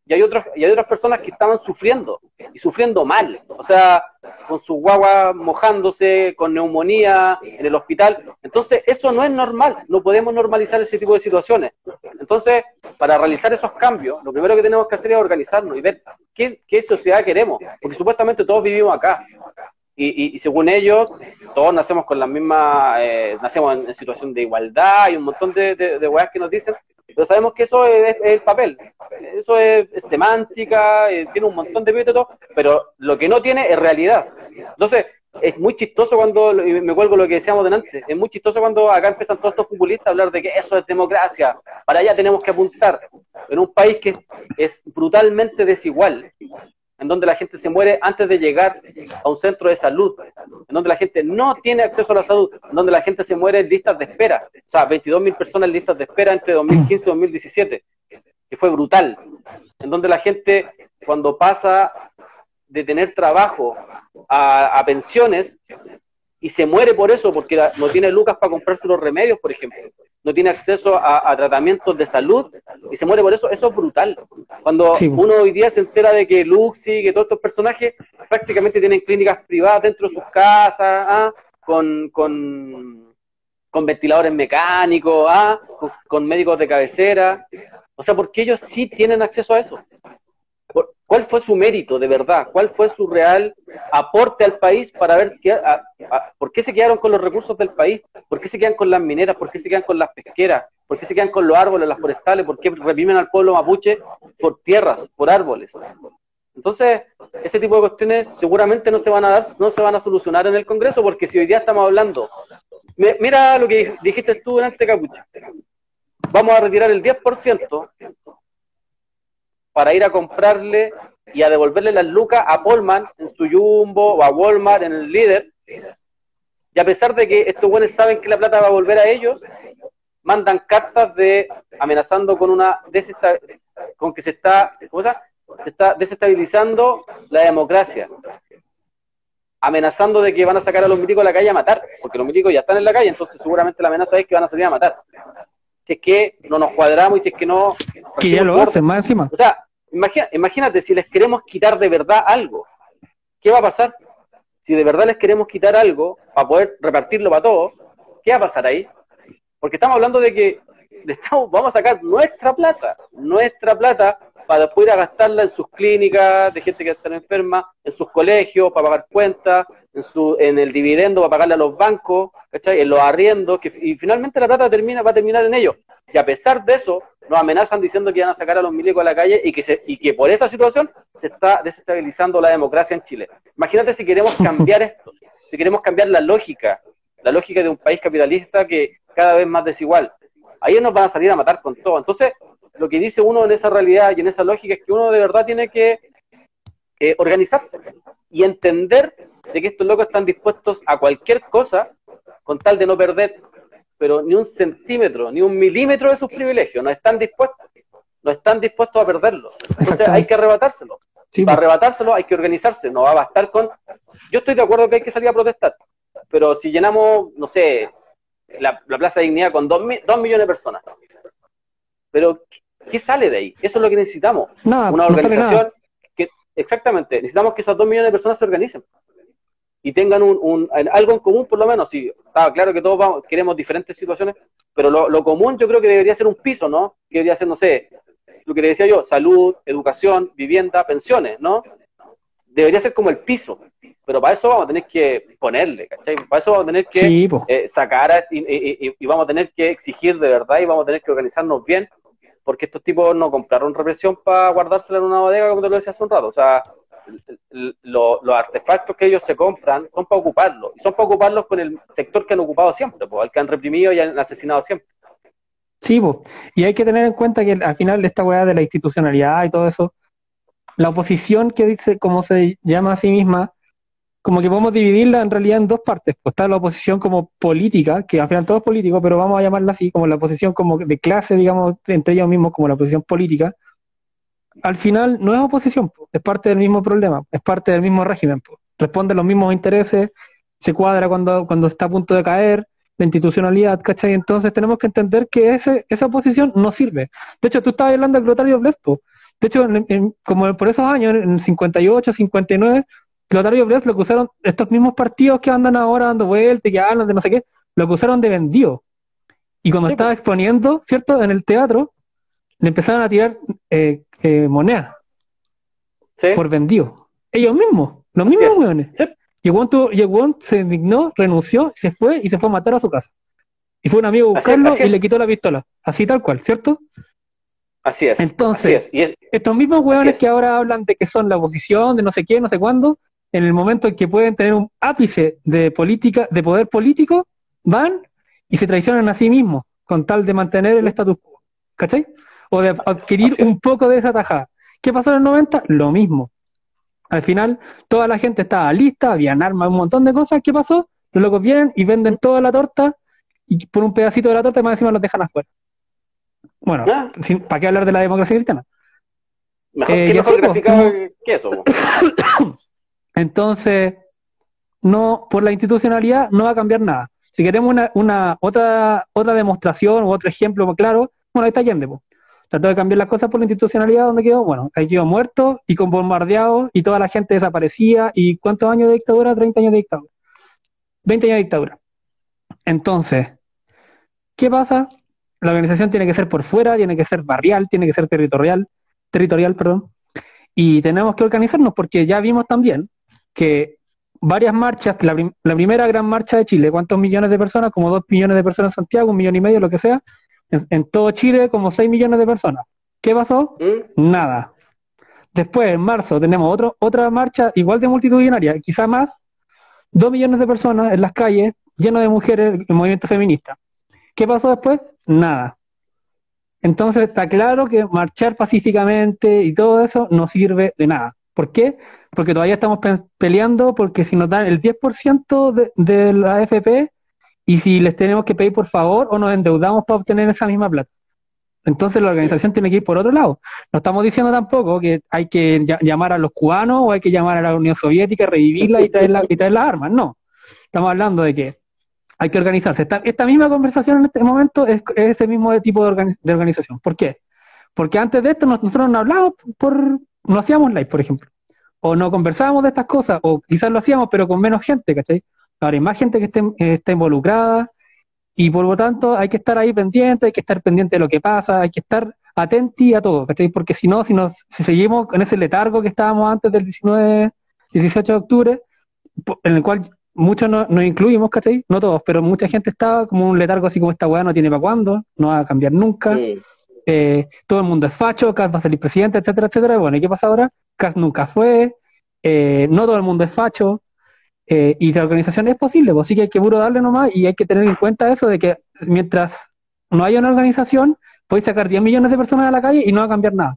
y hay otras y hay otras personas que estaban sufriendo y sufriendo mal, o sea, con su guagua mojándose, con neumonía en el hospital. Entonces, eso no es normal, no podemos normalizar ese tipo de situaciones. Entonces, para realizar esos cambios, lo primero que tenemos que hacer es organizarnos y ver qué, qué sociedad queremos, porque supuestamente todos vivimos acá. Y, y, según ellos, todos nacemos con la misma, eh, nacemos en, situación de igualdad y un montón de, de, de que nos dicen, pero sabemos que eso es, el papel, eso es, semántica, eh, tiene un montón de todo, pero lo que no tiene es realidad. Entonces, es muy chistoso cuando, y me cuelgo lo que decíamos delante, es muy chistoso cuando acá empiezan todos estos populistas a hablar de que eso es democracia, para allá tenemos que apuntar, en un país que es brutalmente desigual, en donde la gente se muere antes de llegar a un centro de salud, en donde la gente no tiene acceso a la salud, en donde la gente se muere en listas de espera. O sea, 22.000 personas en listas de espera entre 2015 y 2017, que fue brutal. En donde la gente, cuando pasa de tener trabajo a, pensiones, y se muere por eso, porque no tiene lucas para comprarse los remedios, por ejemplo, no tiene acceso a, tratamientos de salud y se muere por eso, eso es brutal. Cuando uno hoy día se entera de que Luxi, que todos estos personajes prácticamente tienen clínicas privadas dentro de sus casas, ¿ah? con, con, con, ventiladores mecánicos, ¿ah? con médicos de cabecera, o sea, porque ellos sí tienen acceso a eso. ¿Cuál fue su mérito de verdad? ¿Cuál fue su real aporte al país para ver qué, por qué se quedaron con los recursos del país? ¿Por qué se quedan con las mineras? ¿Por qué se quedan con las pesqueras? ¿Por qué se quedan con los árboles, las forestales? ¿Por qué reprimen al pueblo mapuche por tierras, por árboles? Entonces, ese tipo de cuestiones seguramente no se van a dar, no se van a solucionar en el Congreso, porque si hoy día estamos hablando, mira lo que dijiste tú delante, Capucha. Vamos a retirar el 10% para ir a comprarle y a devolverle las lucas a Polman en su Jumbo o a Walmart en el líder. Y a pesar de que estos buenos saben que la plata va a volver a ellos, mandan cartas de amenazando con una con que se está, se está desestabilizando la democracia, amenazando de que van a sacar a los milicos a la calle a matar, porque los milicos ya están en la calle, entonces seguramente la amenaza es que van a salir a matar. Si es que no nos cuadramos y si es que no... Que ya lo hacen más encima. O sea, imagínate, si les queremos quitar de verdad algo, ¿qué va a pasar? Si de verdad les queremos quitar algo para poder repartirlo para todos, ¿qué va a pasar ahí? Porque estamos hablando de que estamos, vamos a sacar nuestra plata, nuestra plata para poder gastarla en sus clínicas de gente que está enferma, en sus colegios, para pagar cuentas, en, su, en el dividendo, para pagarle a los bancos, en los arriendos, que, y finalmente la plata termina, va a terminar en ellos. Y a pesar de eso, nos amenazan diciendo que van a sacar a los milicos a la calle y que, se, y que por esa situación se está desestabilizando la democracia en Chile. Imagínate si queremos cambiar esto, si queremos cambiar la lógica, la lógica de un país capitalista que cada vez más desigual. Ahí nos van a salir a matar con todo. Entonces, lo que dice uno en esa realidad y en esa lógica es que uno de verdad tiene que eh, organizarse y entender de que estos locos están dispuestos a cualquier cosa con tal de no perder pero ni un centímetro, ni un milímetro de sus privilegios, no están dispuestos, no están dispuestos a perderlo. Entonces hay que arrebatárselo. Para arrebatárselo hay que organizarse, no va a bastar con... Yo estoy de acuerdo que hay que salir a protestar, pero si llenamos, no sé, la, Plaza de Dignidad con dos, millones de personas, pero ¿qué sale de ahí? Eso es lo que necesitamos. Una organización que, exactamente, necesitamos que esas dos millones de personas se organicen y tengan un, algo en común por lo menos. Sí, está claro que todos vamos, queremos diferentes situaciones, pero lo, común yo creo que debería ser un piso, ¿no? Que debería ser, no sé, lo que le decía yo, salud, educación, vivienda, pensiones, ¿no? Debería ser como el piso, pero para eso vamos a tener que ponerle, ¿cachai? Para eso vamos a tener que eh, sacar y, vamos a tener que exigir de verdad y vamos a tener que organizarnos bien, porque estos tipos no compraron represión para guardársela en una bodega, como te lo decía hace un rato. O sea, los artefactos que ellos se compran son para ocuparlos, y son para ocuparlos con el sector que han ocupado siempre, pues, el que han reprimido y han asesinado siempre. Sí, pues, y hay que tener en cuenta que al final esta weá de la institucionalidad y todo eso, la oposición que dice, como se llama a sí misma, como que podemos dividirla en realidad en dos partes. Pues está la oposición como política, que al final todo es político, pero vamos a llamarla así, como la oposición como de clase, digamos, entre ellos mismos, como la oposición política, al final no es oposición, es parte del mismo problema, es parte del mismo régimen, responde a los mismos intereses, se cuadra cuando, cuando está a punto de caer, la institucionalidad, ¿cachai? Entonces tenemos que entender que ese, esa oposición no sirve. De hecho, tú estabas hablando del Clotario Blespo. De hecho, como por esos años, en 58, 59, Clotario Bles lo acusaron, estos mismos partidos que andan ahora dando vueltas, que hablan de no sé qué, lo acusaron de vendido. Y cuando estaba exponiendo, ¿cierto? En el teatro, le empezaron a tirar eh, eh, moneda por vendido. Ellos mismos, los mismos weones. Y el se indignó, renunció, se fue y se fue a matar a su casa. Y fue un amigo a buscarlo y le quitó la pistola. Así tal cual, ¿cierto? Así es. Entonces, estos mismos weones que ahora hablan de que son la oposición, de no sé qué, no sé cuándo, en el momento en que pueden tener un ápice de política, de poder político, van y se traicionan a sí mismos con tal de mantener el status quo. ¿Cachai? O de adquirir un poco de esa tajada. ¿Qué pasó en el 90? Lo mismo. Al final, toda la gente estaba lista, habían armas, un montón de cosas. ¿Qué pasó? Los locos vienen y venden toda la torta y por un pedacito de la torta más encima los dejan afuera. Bueno, ah. ¿para qué hablar de la democracia cristiana? Mejor, eh, que mejor pues, que eso. Entonces, no, por la institucionalidad no va a cambiar nada. Si queremos una, una otra, otra demostración o otro ejemplo claro, bueno, ahí está Allende. Trató de cambiar las cosas por la institucionalidad donde quedó, bueno, ahí quedó muerto y con bombardeado y toda la gente desaparecía. ¿Y cuántos años de dictadura? 30 años de dictadura. 20 años de dictadura. Entonces, ¿qué pasa? La organización tiene que ser por fuera, tiene que ser barrial, tiene que ser territorial, territorial, perdón. Y tenemos que organizarnos porque ya vimos también que varias marchas, la, primera gran marcha de Chile, ¿cuántos millones de personas? Como dos millones de personas en Santiago, un millón y medio, lo que sea. En, todo Chile, como seis millones de personas. ¿Qué pasó? ¿Mm? Nada. Después, en marzo, tenemos otro, otra marcha igual de multitudinaria, quizá más, dos millones de personas en las calles, lleno de mujeres, el movimiento feminista. ¿Qué pasó después? Nada. Entonces está claro que marchar pacíficamente y todo eso no sirve de nada. ¿Por qué? Porque todavía estamos peleando porque si nos dan el 10% de, de la AFP y si les tenemos que pedir por favor o nos endeudamos para obtener esa misma plata. Entonces la organización tiene que ir por otro lado. No estamos diciendo tampoco que hay que llamar a los cubanos o hay que llamar a la Unión Soviética, revivirla y traer, y traer las armas. No. Estamos hablando de que hay que organizarse. Esta, misma conversación en este momento es, ese mismo tipo de, de, organización. ¿Por qué? Porque antes de esto nosotros no hablábamos por, no hacíamos live, por ejemplo. O no conversábamos de estas cosas, o quizás lo hacíamos, pero con menos gente, ¿cachai? Ahora hay más gente que esté, esté involucrada, y por lo tanto hay que estar ahí pendiente, hay que estar pendiente de lo que pasa, hay que estar atenti a todo, ¿cachai? Porque si no, si, nos, si seguimos con ese letargo que estábamos antes del 19, 18 de octubre, en el cual muchos no, nos incluimos, ¿cachai? No todos, pero mucha gente estaba como un letargo así como esta weá no tiene para cuándo, no va a cambiar nunca. Eh, todo el mundo es facho, Cas va a salir presidente, etcétera, etcétera. Bueno, ¿y qué pasa ahora? Cas nunca fue, eh, no todo el mundo es facho, eh, y la organización es posible, pues sí que hay que puro darle nomás y hay que tener en cuenta eso de que mientras no haya una organización, puedes sacar 10 millones de personas a la calle y no va a cambiar nada.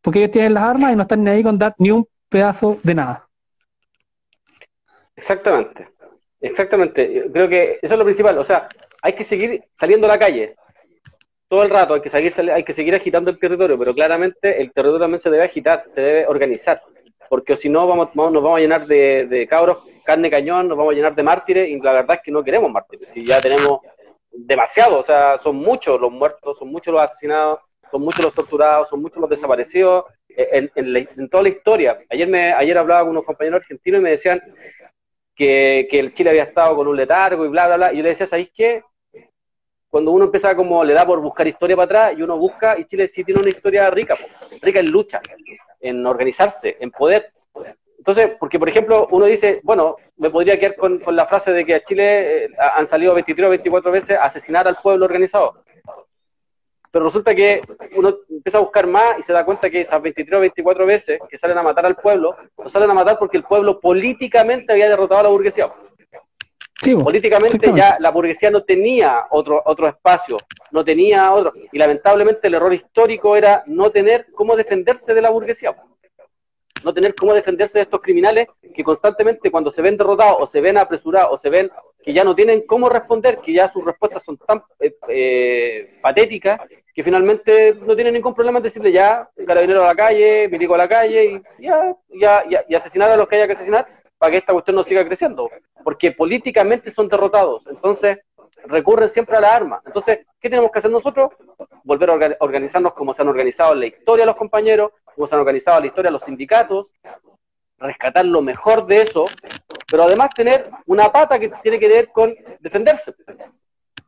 Porque ellos tienen las armas y no están ni ahí con dar ni un pedazo de nada. Exactamente, exactamente. Creo que eso es lo principal. O sea, hay que seguir saliendo a la calle todo el rato, hay que seguir, hay que seguir agitando el territorio, pero claramente el territorio también se debe agitar, se debe organizar, porque si no vamos, nos vamos a llenar de, de cabros carne cañón, nos vamos a llenar de mártires, y la verdad es que no queremos mártires, si ya tenemos demasiado, o sea, son muchos los muertos, son muchos los asesinados, son muchos los torturados, son muchos los desaparecidos en, en toda la historia. Ayer me ayer hablaba con unos compañeros argentinos y me decían que, el Chile había estado con un letargo y bla, bla, bla. Y yo le decía, ¿sabéis qué? Cuando uno empieza como, le da por buscar historia para atrás y uno busca, y Chile sí tiene una historia rica, rica en lucha, en organizarse, en poder. Entonces, porque por ejemplo, uno dice, bueno, me podría quedar con, la frase de que a Chile eh, han salido 23 o 24 veces a asesinar al pueblo organizado pero resulta que uno empieza a buscar más y se da cuenta que esas 23 o 24 veces que salen a matar al pueblo, no salen a matar porque el pueblo políticamente había derrotado a la burguesía. Sí, políticamente ya la burguesía no tenía otro, otro espacio, no tenía otro. Y lamentablemente el error histórico era no tener cómo defenderse de la burguesía. No tener cómo defenderse de estos criminales que constantemente cuando se ven derrotados o se ven apresurados o se ven que ya no tienen cómo responder, que ya sus respuestas son tan eh, eh, patéticas, que finalmente no tienen ningún problema en decirle ya, carabinero a la calle, milico a la calle, y ya, ya, ya, y asesinar a los que haya que asesinar para que esta cuestión no siga creciendo. Porque políticamente son derrotados, entonces recurren siempre a la arma. Entonces, ¿qué tenemos que hacer nosotros? Volver a organizarnos como se han organizado en la historia los compañeros, como se han organizado en la historia los sindicatos, rescatar lo mejor de eso, pero además tener una pata que tiene que ver con defenderse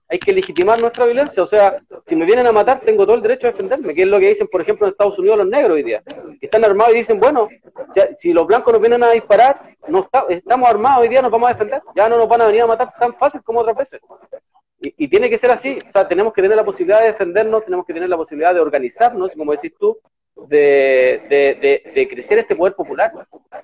hay que legitimar nuestra violencia. O sea, si me vienen a matar, tengo todo el derecho a defenderme, que es lo que dicen, por ejemplo, en Estados Unidos los negros hoy día. están armados y dicen, bueno, si los blancos nos vienen a disparar, no estamos armados hoy día, nos vamos a defender. Ya no nos van a venir a matar tan fácil como otras veces. Y, y tiene que ser así. O sea, tenemos que tener la posibilidad de defendernos, tenemos que tener la posibilidad de organizarnos, como decís tú, de, de, crecer este poder popular,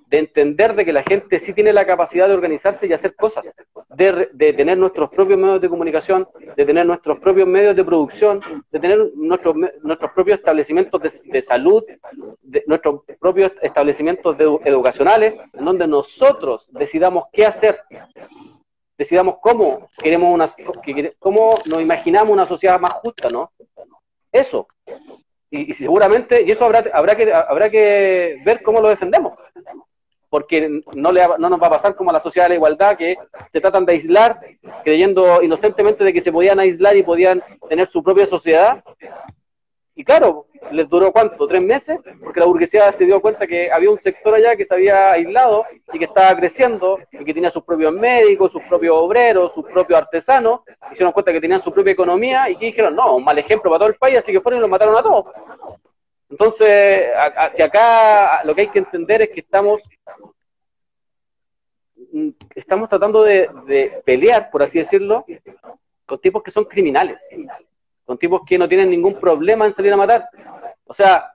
de entender de que la gente sí tiene la capacidad de organizarse y hacer cosas, de, de tener nuestros propios medios de comunicación, de tener nuestros propios medios de producción, de tener nuestros, nuestros propios establecimientos de, salud, de nuestros propios establecimientos educacionales, en donde nosotros decidamos qué hacer, decidamos cómo queremos una, cómo nos imaginamos una sociedad más justa, ¿no? Eso, y, seguramente, y eso habrá, habrá, que, habrá que ver cómo lo defendemos. porque no, le, no nos va a pasar como a la sociedad de la igualdad, que se tratan de aislar, creyendo inocentemente de que se podían aislar y podían tener su propia sociedad. Y claro, les duró cuánto, tres meses, porque la burguesía se dio cuenta que había un sector allá que se había aislado y que estaba creciendo y que tenía sus propios médicos, sus propios obreros, sus propios artesanos, dieron cuenta que tenían su propia economía y que dijeron, no, un mal ejemplo para todo el país, así que fueron y los mataron a todos. Entonces, hacia acá lo que hay que entender es que estamos mm, estamos tratando de, pelear, por así decirlo, con tipos que son criminales, con tipos que no tienen ningún problema en salir a matar. O sea,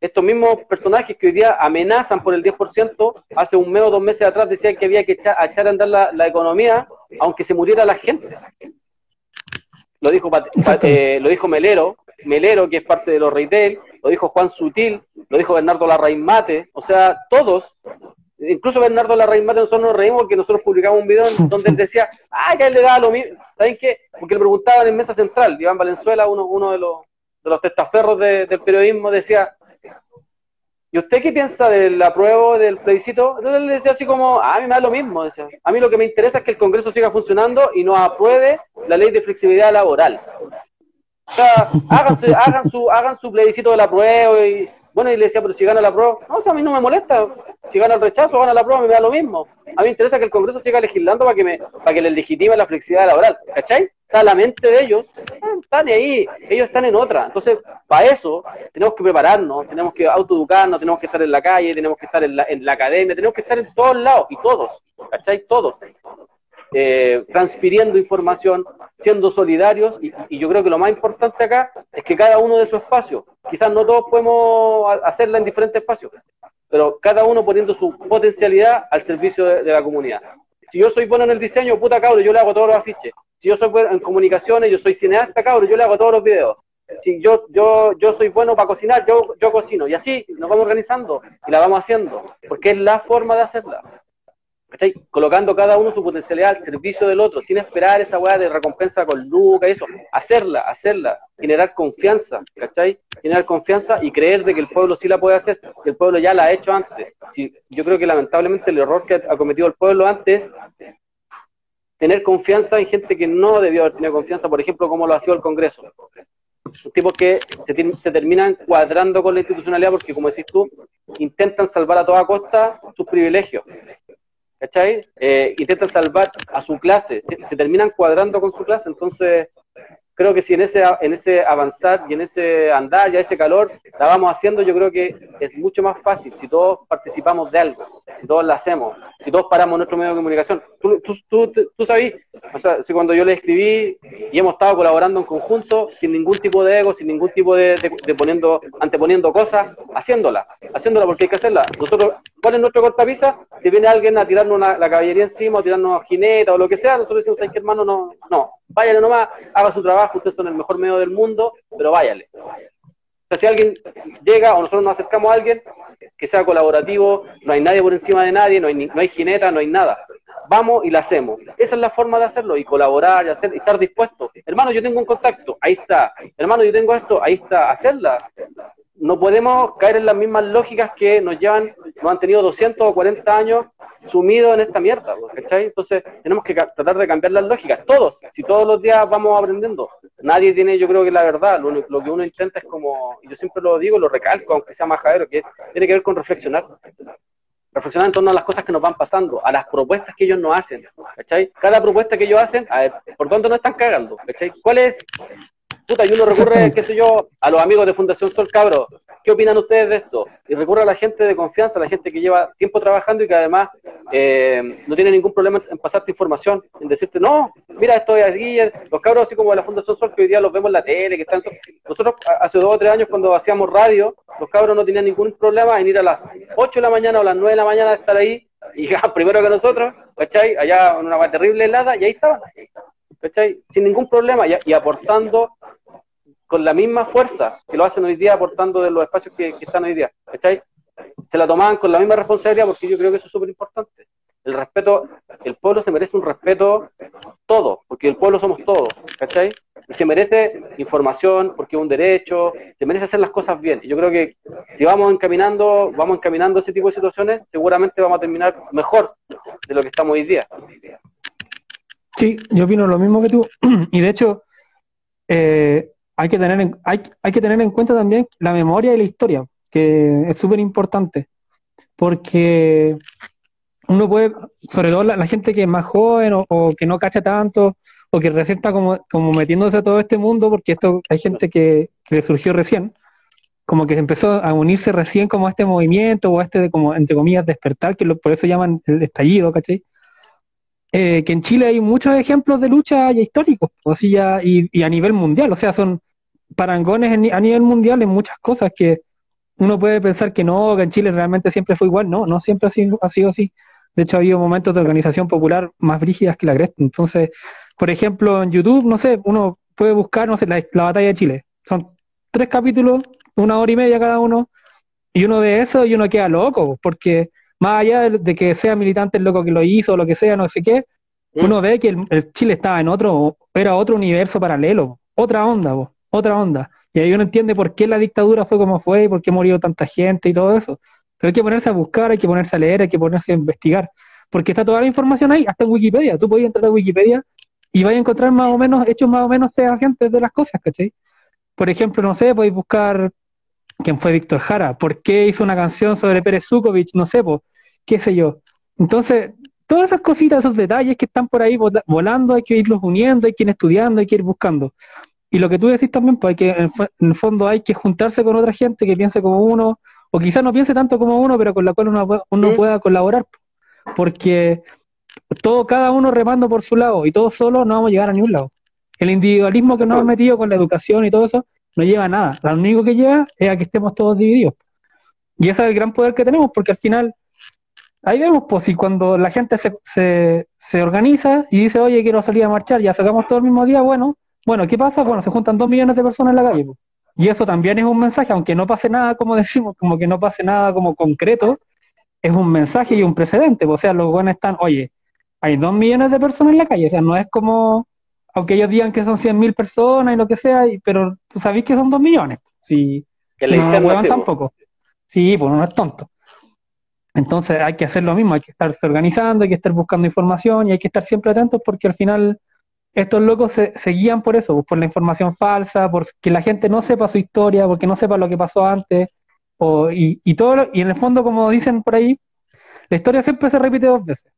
estos mismos personajes que hoy día amenazan por el 10%, hace un mes o dos meses atrás decían que había que echar, a andar la, economía, aunque se muriera la gente. Lo dijo, eh, lo dijo Melero, Melero, que es parte de los retail, lo dijo Juan Sutil, lo dijo Bernardo Larraín Mate, o sea, todos, incluso Bernardo Larraín Mate, nosotros nos reímos porque nosotros publicamos un video donde él decía, ah, que él le da lo mismo, ¿saben qué? Porque le preguntaban en Mesa Central, Iván Valenzuela, uno, uno de los, de los testaferros del periodismo, decía, ¿y usted qué piensa del apruebo del plebiscito? Entonces él decía así como, ah, a mí me da lo mismo, decía. a mí lo que me interesa es que el Congreso siga funcionando y nos apruebe la ley de flexibilidad laboral. O sea, hagan su, hagan su, hagan su plebiscito de la prueba y bueno, y le decía, pero si gana la prueba, no, o sea, a mí no me molesta, si gana el rechazo gana la prueba, me da lo mismo. A mí me interesa que el Congreso siga legislando para que me, para que le legitime la flexibilidad laboral, ¿cachai? O sea, la mente de ellos eh, están ahí, ellos están en otra. Entonces, para eso tenemos que prepararnos, tenemos que autoeducarnos, tenemos que estar en la calle, tenemos que estar en la, en la academia, tenemos que estar en todos lados, y todos, ¿cachai? Todos eh, transfiriendo información, siendo solidarios y, yo creo que lo más importante acá es que cada uno de su espacio, quizás no todos podemos hacerla en diferentes espacios, pero cada uno poniendo su potencialidad al servicio de, la comunidad. Si yo soy bueno en el diseño, puta cabrón, yo le hago todos los afiches. Si yo soy bueno en comunicaciones, yo soy cineasta, cabrón, yo le hago todos los videos. Si yo, yo, yo soy bueno para cocinar, yo, yo cocino. Y así nos vamos organizando y la vamos haciendo, porque es la forma de hacerla. ¿Cachai? Colocando cada uno su potencialidad al servicio del otro, sin esperar esa weá de recompensa con Luca y eso. Hacerla, hacerla, generar confianza, ¿cachai? Generar confianza y creer de que el pueblo sí la puede hacer, que el pueblo ya la ha hecho antes. yo creo que lamentablemente el error que ha cometido el pueblo antes es tener confianza en gente que no debió haber tenido confianza, por ejemplo, como lo ha sido el Congreso. Tipos que se, se terminan cuadrando con la institucionalidad porque, como decís tú, intentan salvar a toda costa sus privilegios. ¿Cachai? Eh, intentan salvar a su clase, se, terminan cuadrando con su clase, entonces creo que si en ese, en ese avanzar y en ese andar y a ese calor la vamos haciendo, yo creo que es mucho más fácil si todos participamos de algo, si todos la hacemos, si todos paramos nuestro medio de comunicación. Tú, tú, tú, tú sabes, o sea, cuando yo le escribí y hemos estado colaborando en conjunto, sin ningún tipo de ego, sin ningún tipo de, de, poniendo, anteponiendo cosas, haciéndola, haciéndola porque hay que hacerla. Nosotros, ¿cuál es nuestro cortapisa? Si viene alguien a tirarnos la caballería encima, o tirarnos jineta o lo que sea, nosotros decimos, ¿sabes qué hermano? No, no, váyale nomás, haga su trabajo, ustedes son el mejor medio del mundo, pero váyale. O sea, si alguien llega o nosotros nos acercamos a alguien que sea colaborativo, no hay nadie por encima de nadie, no hay, no hay jineta, no hay nada. Vamos y la hacemos. Esa es la forma de hacerlo, y colaborar, y, hacer, y estar dispuesto. Hermano, yo tengo un contacto, ahí está. Hermano, yo tengo esto, ahí está. Hacerla no podemos caer en las mismas lógicas que nos llevan, nos han tenido 200 o 40 años sumidos en esta mierda, ¿cachai? Entonces tenemos que tratar de cambiar las lógicas, todos, si todos los días vamos aprendiendo, nadie tiene, yo creo que la verdad, lo, que uno intenta es como, y yo siempre lo digo, lo recalco, aunque sea majadero, que tiene que ver con reflexionar, reflexionar en torno a las cosas que nos van pasando, a las propuestas que ellos nos hacen, ¿cachai? Cada propuesta que ellos hacen, a ver, ¿por dónde nos están cagando? ¿cachai? ¿Cuál es puta, y uno recurre, qué sé yo, a los amigos de Fundación Sol Cabro, ¿qué opinan ustedes de esto? Y recurre a la gente de confianza, a la gente que lleva tiempo trabajando y que además eh, no tiene ningún problema en pasarte información, en decirte, no, mira, esto es aquí, los cabros así como de la Fundación Sol, que hoy día los vemos en la tele, que están... Nosotros hace dos o tres años cuando hacíamos radio, los cabros no tenían ningún problema en ir a las 8 de la mañana o las 9 de la mañana a estar ahí, y ya, primero que nosotros, ¿cachai? Allá en una terrible helada, y ahí estaban. ¿cachai? Sin ningún problema y, aportando con la misma fuerza que lo hacen hoy día, aportando de los espacios que, están hoy día, ¿cachai? Se la tomaban con la misma responsabilidad porque yo creo que eso es súper importante. El respeto, el pueblo se merece un respeto todo, porque el pueblo somos todos, ¿cachai? se merece información porque es un derecho, se merece hacer las cosas bien. Y yo creo que si vamos encaminando, vamos encaminando ese tipo de situaciones, seguramente vamos a terminar mejor de lo que estamos hoy día. Sí, yo opino lo mismo que tú. Y de hecho, eh, hay, que tener en, hay, que tener en cuenta también la memoria y la historia, que es súper importante. Porque uno puede, sobre todo la, gente que es más joven o, que no cacha tanto, o que recién está como, metiéndose a todo este mundo, porque esto hay gente que, que surgió recién, como que empezó a unirse recién como a este movimiento o a este, como, entre comillas, despertar, que por eso llaman el estallido, ¿cachai? Eh, que en Chile hay muchos ejemplos de lucha ya históricos, así ya, y, a nivel mundial, o sea, son parangones a nivel mundial en muchas cosas que uno puede pensar que no, que en Chile realmente siempre fue igual, no, no siempre ha sido, ha sido así. De hecho, ha habido momentos de organización popular más brígidas que la Cresta. Entonces, por ejemplo, en YouTube, no sé, uno puede buscar, no sé, la, batalla de Chile. Son tres capítulos, una hora y media cada uno, y uno ve eso y uno queda loco, porque más allá de, que sea militante el loco que lo hizo, o lo que sea, no sé qué, mm. uno ve que el, Chile estaba en otro, era otro universo paralelo, otra onda, otra onda. Y ahí uno entiende por qué la dictadura fue como fue y por qué murió tanta gente y todo eso. Pero hay que ponerse a buscar, hay que ponerse a leer, hay que ponerse a investigar, porque está toda la información ahí, hasta en Wikipedia. Tú puedes entrar a Wikipedia y vas a encontrar más o menos hechos más o menos fehacientes de las cosas, ¿cachai? Por ejemplo, no sé, podéis buscar quién fue Víctor Jara, por qué hizo una canción sobre Pérez Zukovic, no sé, pues, qué sé yo. Entonces, todas esas cositas, esos detalles que están por ahí volando, hay que irlos uniendo, hay que ir estudiando, hay que ir buscando. Y lo que tú decís también, pues hay que, en el fondo hay que juntarse con otra gente que piense como uno, o quizás no piense tanto como uno, pero con la cual uno, pueda colaborar, porque todo, cada uno remando por su lado y todos solos no vamos a llegar a ningún lado. El individualismo que nos hemos metido con la educación y todo eso no lleva a nada. Lo único que lleva es a que estemos todos divididos. Y ese es el gran poder que tenemos, porque al final, ahí vemos, pues, si cuando la gente se, se, se organiza y dice, oye, quiero salir a marchar, ya sacamos todo el mismo día, bueno, bueno, ¿qué pasa? Bueno, se juntan dos millones de personas en la calle. Pues. Y eso también es un mensaje, aunque no pase nada, como decimos, como que no pase nada como concreto, es un mensaje y un precedente. O sea, los buenos están, oye, hay dos millones de personas en la calle, o sea, no es como, aunque ellos digan que son cien mil personas y lo que sea, pero tú sabéis que son dos millones. Si que no lo tampoco. Sí, pues no es tonto. Entonces hay que hacer lo mismo, hay que estarse organizando, hay que estar buscando información y hay que estar siempre atentos porque al final estos locos se, guían por eso, por la información falsa, por que la gente no sepa su historia, porque no sepa lo que pasó antes, o, y, y, todo, y en el fondo, como dicen por ahí, la historia siempre se repite dos veces,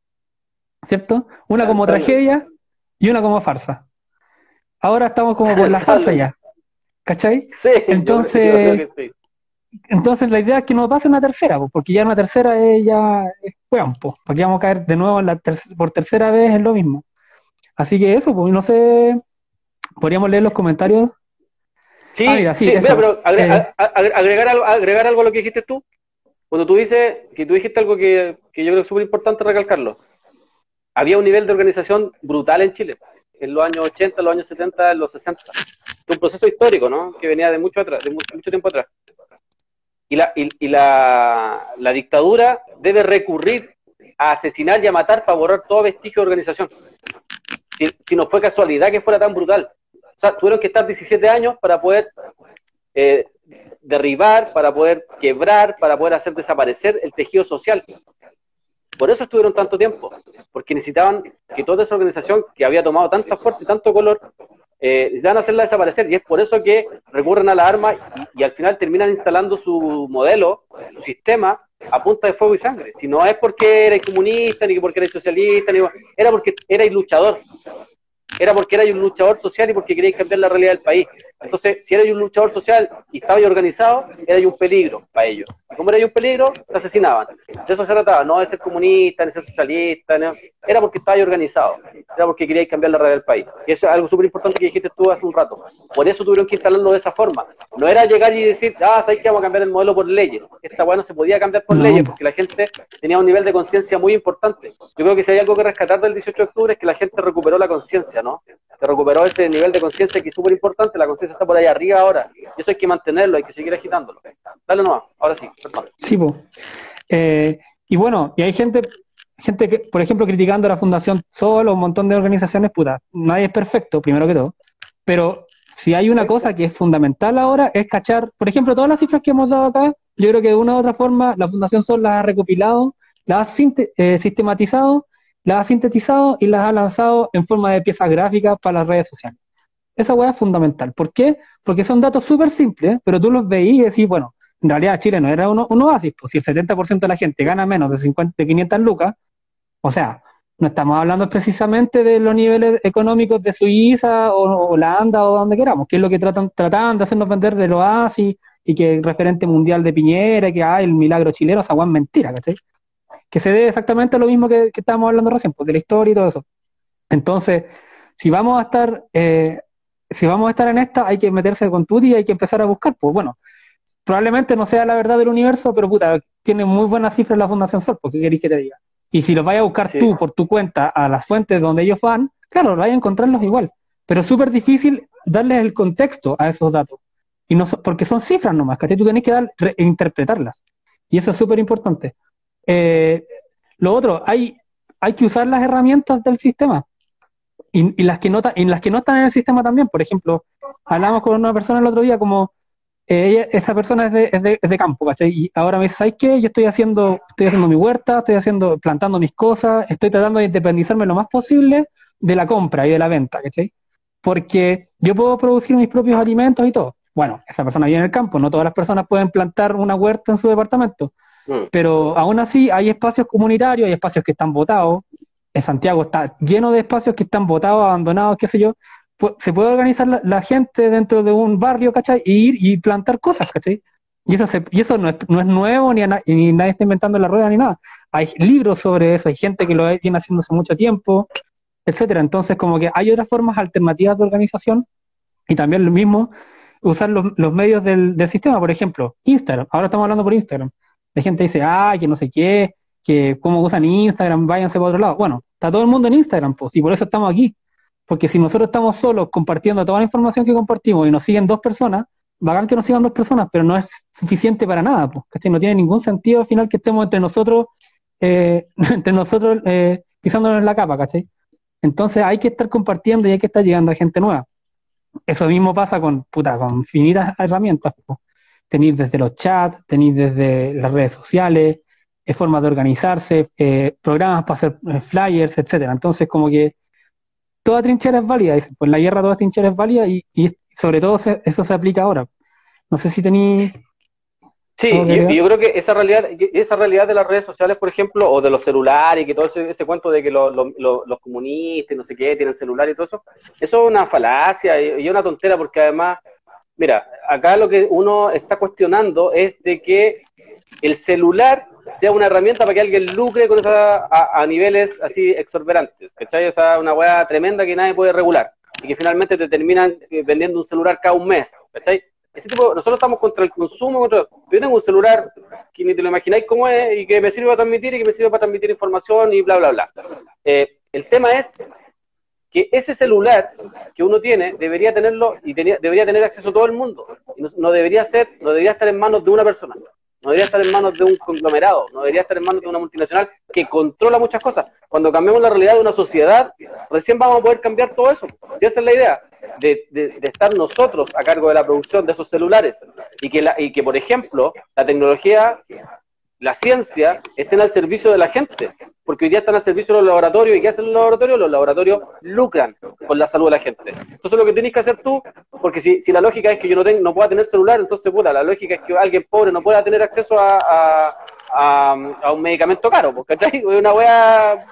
¿cierto? Una como tragedia y una como farsa. Ahora estamos como por la farsa ya, ¿cachai? Sí, entonces, entonces la idea es que no pase una tercera, porque ya una tercera es ya es porque vamos a caer de nuevo por tercera vez en lo mismo. Así que eso, pues no sé, podríamos leer los comentarios. Sí, ah, sí, pero eh. agregar, algo, agregar algo a lo que dijiste tú. Cuando tú dices, que tú dijiste algo que, que yo creo que es súper importante recalcarlo. Había un nivel de organización brutal en Chile, en los años 80, en los años 70, en los 60. un proceso histórico, ¿no? Que venía de mucho atrás, de mucho, tiempo atrás. Y, la, y, la, la dictadura debe recurrir a asesinar y a matar para borrar todo vestigio de organización si, no fue casualidad que fuera tan brutal. O sea, tuvieron que estar 17 años para poder eh, derribar, para poder quebrar, para poder hacer desaparecer el tejido social. Por eso estuvieron tanto tiempo, porque necesitaban que toda esa organización que había tomado tanta fuerza y tanto color, eh, necesitaban hacerla desaparecer. Y es por eso que recurren a la arma y, al final terminan instalando su modelo, su sistema, a punta de fuego y sangre. Si no es porque eres comunista, ni porque eres socialista, ni era porque erais luchador. Era porque erais un luchador social y porque queréis cambiar la realidad del país. Entonces, si eres un luchador social y estabas organizado, eras un peligro para ellos. Como eras un peligro, te asesinaban. De eso se trataba, no de ser comunista, ni ser socialista, era porque estabas organizado, era porque queríais cambiar la realidad del país. Y eso es algo súper importante que dijiste tú hace un rato. Por eso tuvieron que instalarlo de esa forma. No era llegar y decir, ah, sabéis que vamos a cambiar el modelo por leyes. Esta bueno se podía cambiar por leyes porque la gente tenía un nivel de conciencia muy importante. Yo creo que si hay algo que rescatar del 18 de octubre es que la gente recuperó la conciencia, ¿no? Se recuperó ese nivel de conciencia que es súper importante, la conciencia está por ahí arriba ahora. Y eso hay que mantenerlo, hay que seguir agitándolo. Dale nomás, ahora sí, Sí, eh, y bueno, y hay gente, gente que, por ejemplo, criticando a la Fundación Sol o un montón de organizaciones, puta, nadie es perfecto, primero que todo. Pero si hay una cosa que es fundamental ahora es cachar, por ejemplo, todas las cifras que hemos dado acá, yo creo que de una u otra forma la Fundación Sol las ha recopilado, las ha eh, sistematizado, las ha sintetizado y las ha lanzado en forma de piezas gráficas para las redes sociales. Esa hueá es fundamental. ¿Por qué? Porque son datos súper simples, pero tú los veís y decís, bueno, en realidad Chile no era un, oasis, pues si el 70% de la gente gana menos de, 50, de 500 lucas, o sea, no estamos hablando precisamente de los niveles económicos de Suiza o Holanda o donde queramos, que es lo que tratan, tratan de hacernos vender del oasis y que el referente mundial de Piñera, que hay el milagro chileno, esa es mentira, ¿cachai? Que se debe exactamente lo mismo que, estábamos hablando recién, pues de la historia y todo eso. Entonces, si vamos a estar, eh, si vamos a estar en esta, hay que meterse con tuti y hay que empezar a buscar, pues bueno, probablemente no sea la verdad del universo, pero puta, tiene muy buenas cifras la Fundación Sol, porque queréis que te diga. Y si los vayas a buscar tú por tu cuenta a las fuentes donde ellos van, claro, vais a encontrarlos igual. Pero es súper difícil darles el contexto a esos datos. Y no, porque son cifras nomás, que tú tenés que dar, interpretarlas. Y eso es súper importante. Eh, lo otro, hay, hay que usar las herramientas del sistema. Y, las que no, y las que no están en el sistema también. Por ejemplo, hablamos con una persona el otro día como esa persona es de, es, de, es de, campo, ¿cachai? Y ahora me dice, ¿sabes qué? Yo estoy haciendo, estoy haciendo mi huerta, estoy haciendo, plantando mis cosas, estoy tratando de independizarme lo más posible de la compra y de la venta, ¿cachai? Porque yo puedo producir mis propios alimentos y todo. Bueno, esa persona vive en el campo, no todas las personas pueden plantar una huerta en su departamento, mm. pero aún así hay espacios comunitarios, hay espacios que están votados, en Santiago está lleno de espacios que están votados, abandonados, qué sé yo, se puede organizar la, gente dentro de un barrio, ¿cachai? Y ir y plantar cosas, ¿cachai? Y eso, y eso no, es, no es nuevo, ni, ni, nadie está inventando la rueda ni nada. Hay libros sobre eso, hay gente que lo viene haciendo hace mucho tiempo, etcétera. Entonces, como que hay otras formas alternativas de organización y también lo mismo, usar los, los medios del, del, sistema, por ejemplo, Instagram. Ahora estamos hablando por Instagram. La gente dice, ah, que no sé qué, que cómo usan Instagram, váyanse para otro lado. Bueno, está todo el mundo en Instagram, pues, y por eso estamos aquí. Porque si nosotros estamos solos compartiendo toda la información que compartimos y nos siguen dos personas, bacán que nos sigan dos personas, pero no es suficiente para nada, pues, No tiene ningún sentido al final que estemos entre nosotros, eh, entre nosotros eh, pisándonos la capa, ¿cachai? Entonces hay que estar compartiendo y hay que estar llegando a gente nueva. Eso mismo pasa con, puta, con infinitas herramientas. Pues. Tenéis desde los chats, tenéis desde las redes sociales, eh, formas de organizarse, eh, programas para hacer eh, flyers, etcétera. Entonces, como que toda trinchera es válida, dicen, pues la guerra toda trinchera es válida y, y sobre todo eso se aplica ahora. No sé si tenéis... Sí, yo, yo, creo que esa realidad, esa realidad de las redes sociales, por ejemplo, o de los celulares, y que todo ese, cuento de que los, los, comunistas, no sé qué, tienen celular y todo eso, eso es una falacia y, y una tontera, porque además, mira, acá lo que uno está cuestionando es de que el celular sea una herramienta para que alguien lucre con esa, a, niveles así exorbitantes, ¿cachai? O sea, una weá tremenda que nadie puede regular y que finalmente te terminan eh, vendiendo un celular cada un mes, ¿cachai? Ese tipo, nosotros estamos contra el consumo, contra, yo tengo un celular que ni te lo imagináis cómo es y que me sirve para transmitir y que me sirve para transmitir información y bla, bla, bla. Eh, el tema es que ese celular que uno tiene debería tenerlo y debería tener acceso a todo el mundo. no, debería ser, no debería estar en manos de una persona no debería estar en manos de un conglomerado, no debería estar en manos de una multinacional que controla muchas cosas. Cuando cambiemos la realidad de una sociedad, recién vamos a poder cambiar todo eso. Y esa es la idea, de, de, estar nosotros a cargo de la producción de esos celulares. Y que, la, y que, por ejemplo, la tecnología, la ciencia, estén al servicio de la gente porque hoy día están al servicio de los laboratorios. ¿Y qué hacen los laboratorios? Los laboratorios lucran con la salud de la gente. Entonces lo que tienes que hacer tú, porque si, si la lógica es que yo no, tengo, no pueda tener celular, entonces puta, la lógica es que alguien pobre no pueda tener acceso a, a, un medicamento caro, ¿cachai? Una wea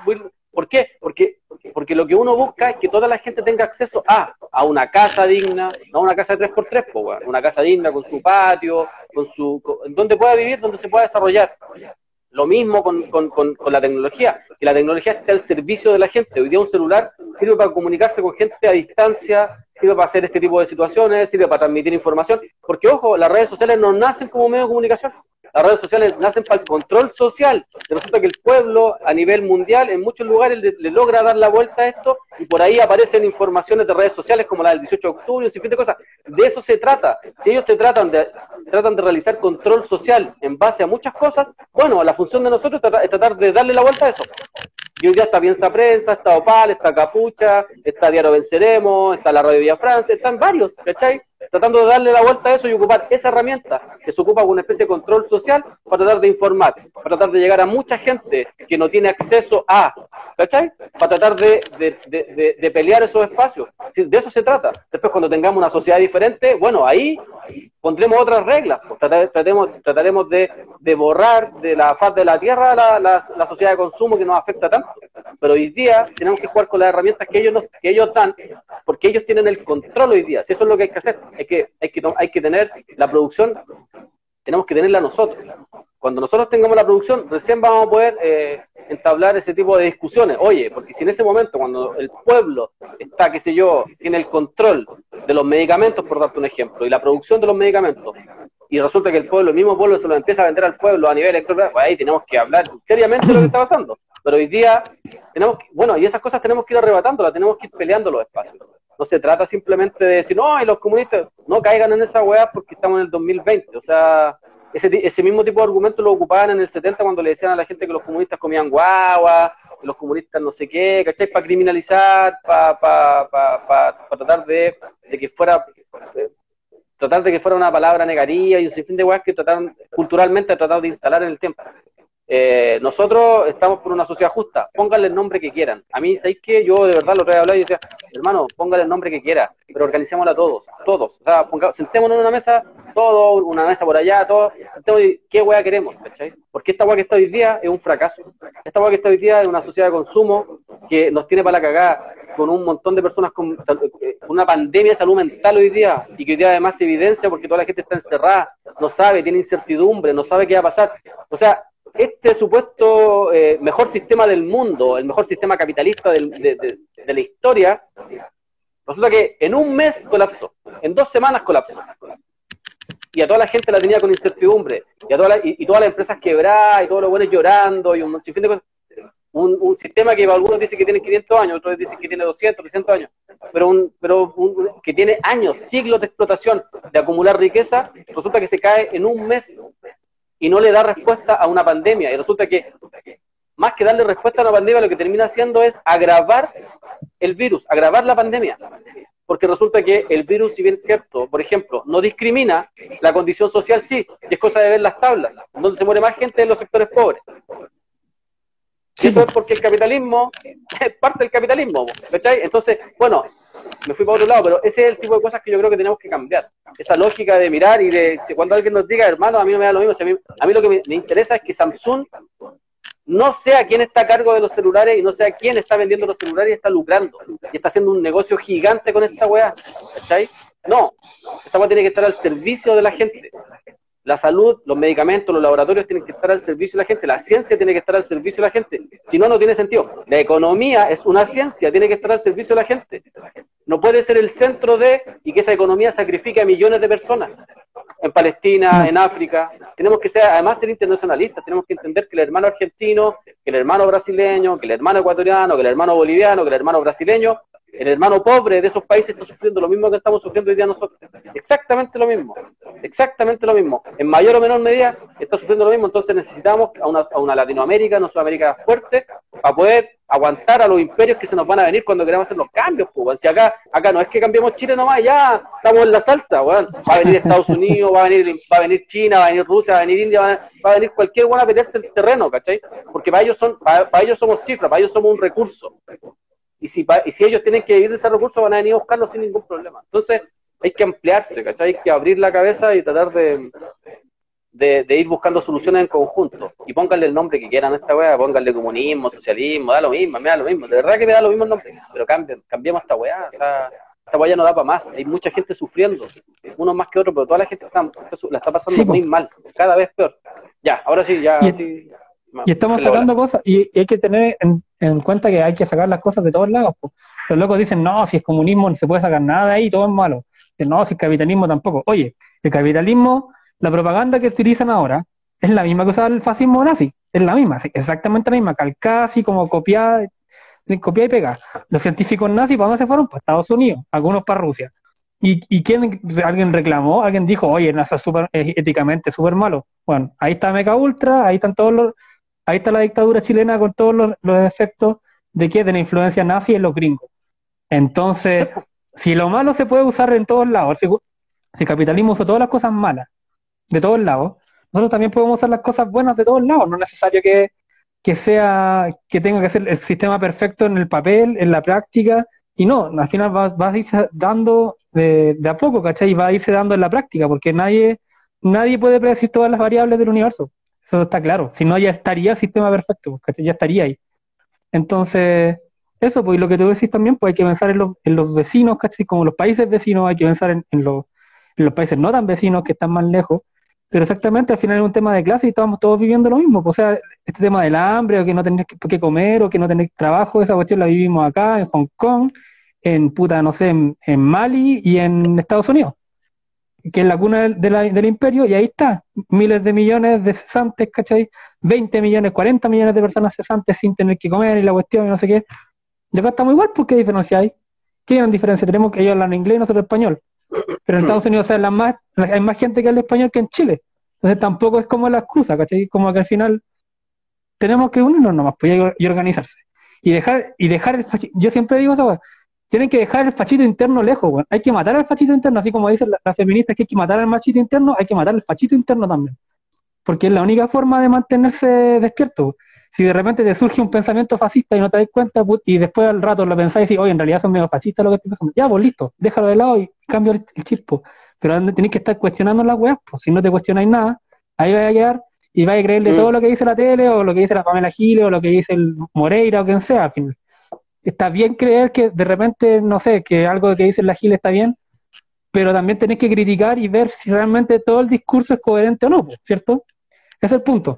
¿Por qué? Porque, porque lo que uno busca es que toda la gente tenga acceso a, a una casa digna, no a una casa de 3x3, una casa digna con su patio, con su, donde pueda vivir, donde se pueda desarrollar. Lo mismo con, con, con, la tecnología, que la tecnología esté al servicio de la gente. Hoy día un celular sirve para comunicarse con gente a distancia, sirve para hacer este tipo de situaciones, sirve para transmitir información, porque ojo, las redes sociales no nacen como medio de comunicación, las redes sociales nacen para el control social. resulta que el pueblo a nivel mundial en muchos lugares le, logra dar la vuelta a esto y por ahí aparecen informaciones de redes sociales como la del 18 de octubre, y fin de cosas. De eso se trata. Si ellos te tratan de, tratan de realizar control social en base a muchas cosas, bueno, la función de nosotros es tratar de darle la vuelta a eso. Y hoy día está Piensa Prensa, está Opal, está Capucha, está Diario Venceremos, está la Radio Villa Francia, están varios, ¿cachai? Tratando de darle la vuelta a eso y ocupar esa herramienta que se ocupa con una especie de control social para tratar de informar, para tratar de llegar a mucha gente que no tiene acceso a, ¿cachai? Para tratar de, de, de, pelear esos espacios. De eso se trata. Después, cuando tengamos una sociedad diferente, bueno, ahí pondremos otras reglas. Pues, trataremos, de, borrar de la faz de la tierra la, la, sociedad de consumo que nos afecta tanto. Pero hoy día tenemos que jugar con las herramientas que ellos, nos, que ellos dan, porque ellos tienen el control hoy día. Si eso es lo que hay que hacer, hay que, hay que, hay que tener la producción, tenemos que tenerla nosotros. Cuando nosotros tengamos la producción, recién vamos a poder eh, entablar ese tipo de discusiones. Oye, porque si en ese momento, cuando el pueblo está, qué sé yo, tiene el control de los medicamentos, por darte un ejemplo, y la producción de los medicamentos, y resulta que el pueblo, el mismo pueblo se lo empieza a vender al pueblo a nivel extra, pues ahí tenemos que hablar seriamente de lo que está pasando. Pero hoy día tenemos que, bueno, y esas cosas tenemos que ir arrebatándolas, tenemos que ir peleando los espacios. No se trata simplemente de decir, no, y los comunistas no caigan en esa weá porque estamos en el 2020. O sea, ese, mismo tipo de argumento lo ocupaban en el 70 cuando le decían a la gente que los comunistas comían guagua, los comunistas no sé qué, ¿cachai? Para criminalizar, para pa, pa, tratar de, que fuera tratar de que fuera una palabra negativa y un sinfín de weas que trataron, culturalmente tratado de instalar en el tiempo. Eh, nosotros estamos por una sociedad justa, pónganle el nombre que quieran. A mí, ¿sabéis que Yo de verdad lo voy a hablar y decía, hermano, pónganle el nombre que quiera, pero organicémosla todos, todos. O sea, sentémonos en una mesa, todos, una mesa por allá, todos, ¿qué weá queremos? ¿cachai? Porque esta weá que está hoy día es un fracaso. Esta weá que está hoy día es una sociedad de consumo que nos tiene para la cagada, con un montón de personas con eh, una pandemia de salud mental hoy día, y que hoy día además se evidencia porque toda la gente está encerrada, no sabe, tiene incertidumbre, no sabe qué va a pasar. O sea, este supuesto eh, mejor sistema del mundo, el mejor sistema capitalista de, la historia, resulta que en un mes colapsó, en dos semanas colapsó. Y a toda la gente la tenía con incertidumbre, y, a toda y, todas las empresas quebradas, y todos los buenos llorando, y un sinfín de cosas. Un, sistema que algunos dicen que tiene 500 años, otros dicen que tiene 200, 300 años, pero, un, pero que tiene años, siglos de explotación, de acumular riqueza, resulta que se cae en un mes y no le da respuesta a una pandemia. Y resulta que más que darle respuesta a una pandemia, lo que termina haciendo es agravar el virus, agravar la pandemia. Porque resulta que el virus, si bien es cierto, por ejemplo, no discrimina, la condición social sí, y es cosa de ver las tablas, donde se muere más gente en los sectores pobres. Y eso es porque el capitalismo es parte del capitalismo, ¿cachai? Entonces, bueno, me fui para otro lado, pero ese es el tipo de cosas que yo creo que tenemos que cambiar. Esa lógica de mirar y de cuando alguien nos diga, hermano, a mí no me da lo mismo. a, mí, lo que me, interesa es que Samsung no sea quien está a cargo de los celulares y no sea quien está vendiendo los celulares y está lucrando. Y está haciendo un negocio gigante con esta weá. ¿Cachai? No, esta weá tiene que estar al servicio de la gente. La salud, los medicamentos, los laboratorios tienen que estar al servicio de la gente, la ciencia tiene que estar al servicio de la gente. Si no, no tiene sentido. La economía es una ciencia, tiene que estar al servicio de la gente. No puede ser el centro de y que esa economía sacrifique a millones de personas en Palestina, en África. Tenemos que ser, además, ser internacionalistas. Tenemos que entender que el hermano argentino, que el hermano brasileño, que el hermano ecuatoriano, que el hermano boliviano, que el hermano brasileño el hermano pobre de esos países está sufriendo lo mismo que estamos sufriendo hoy día nosotros. Exactamente lo mismo. Exactamente lo mismo. En mayor o menor medida está sufriendo lo mismo. Entonces necesitamos a una, a una Latinoamérica, no Sudamérica fuerte, para poder aguantar a los imperios que se nos van a venir cuando queramos hacer los cambios. Pues, si acá, acá no es que cambiemos Chile nomás, ya estamos en la salsa. Bueno. Va a venir Estados Unidos, va a venir, va a venir China, va a venir Rusia, va a venir India, va a, venir cualquier bueno a pelearse el terreno, ¿cachai? Porque para ellos, son, para ellos somos cifras, para ellos somos un recurso y si, y si ellos tienen que vivir de ese recurso, van a venir a buscarlo sin ningún problema. Entonces, hay que ampliarse, ¿cachai? Hay que abrir la cabeza y tratar de, de, ir buscando soluciones en conjunto. Y pónganle el nombre que quieran a esta weá, pónganle comunismo, socialismo, da lo mismo, me da lo mismo. De verdad que me da lo mismo el nombre, pero cambien, cambiemos esta weá. esta weá no da para más. Hay mucha gente sufriendo, unos más que otros, pero toda la gente está, la está pasando muy mal, cada vez peor. Ya, ahora sí, ya. sí, y estamos sacando cosas, y hay que tener en, cuenta que hay que sacar las cosas de todos lados. Los locos dicen, no, si es comunismo no se puede sacar nada de ahí, todo es malo. no, si es capitalismo tampoco. Oye, el capitalismo, la propaganda que utilizan ahora, es la misma que usaba el fascismo nazi, es la misma, exactamente la misma, calcada así como copiada, copiada y pegada. Los científicos nazis, ¿para dónde se fueron? Para Estados Unidos, algunos para Rusia. ¿Y, y quién, alguien reclamó? Alguien dijo, oye, NASA es, super, éticamente súper malo. Bueno, ahí está Meca Ultra, ahí están todos los, ahí está la dictadura chilena con todos los, los efectos de que de la influencia nazi en los gringos. Entonces, si lo malo se puede usar en todos lados, si, si el capitalismo usa todas las cosas malas de todos lados, nosotros también podemos usar las cosas buenas de todos lados. No es necesario que, que sea, que tenga que ser el sistema perfecto en el papel, en la práctica, y no, al final va, va a irse dando de, de, a poco, ¿cachai? Y va a irse dando en la práctica, porque nadie, nadie puede predecir todas las variables del universo. Eso está claro. Si no, ya estaría el sistema perfecto, ¿cachai? Ya estaría ahí. Entonces, eso, pues lo que tú decís también, pues hay que pensar en los, vecinos, ¿cachai? Como los países vecinos, hay que pensar en, los, países no tan vecinos que están más lejos. Pero exactamente, al final es un tema de clase y estamos todos viviendo lo mismo. Pues, o sea, este tema del hambre, o que no tenés que, comer, o que no tenés trabajo, esa cuestión la vivimos acá, en Hong Kong, en puta, no sé, en Mali y en Estados Unidos, que es la cuna de la, del imperio, y ahí está, miles de millones de cesantes, ¿cachai? 20 millones, 40 millones de personas cesantes sin tener que comer y la cuestión y no sé qué. Y acá estamos igual, ¿por qué diferencia hay? ¿Qué gran diferencia? Tenemos que ellos hablan inglés y nosotros español. Pero en Estados Unidos hablan más, hay más gente que habla español que en Chile. Entonces tampoco es como la excusa, ¿cachai? Como que al final tenemos que unirnos nomás pues, y organizarse. Y dejar, y dejar el Yo siempre digo eso, tienen que dejar el fachito interno lejos. Hay que matar al fachito interno, así como dicen las la feministas que hay que matar al machito interno, hay que matar al fachito interno también. Porque es la única forma de mantenerse despierto. Si de repente te surge un pensamiento fascista y no te das cuenta, y después al rato lo pensáis y decís, oye, en realidad son medio fascistas lo que estoy pensando, ya, pues listo, déjalo de lado y cambia el, el chispo. Pero tenéis que estar cuestionando las weas, pues si no te cuestionáis nada, ahí vais a quedar y vais a creerle mm. todo lo que dice la tele, o lo que dice la Pamela Giles, o lo que dice el Moreira, o quien sea, al final está bien creer que de repente, no sé, que algo que dice la Gil está bien, pero también tenés que criticar y ver si realmente todo el discurso es coherente o no, ¿cierto? Es el punto.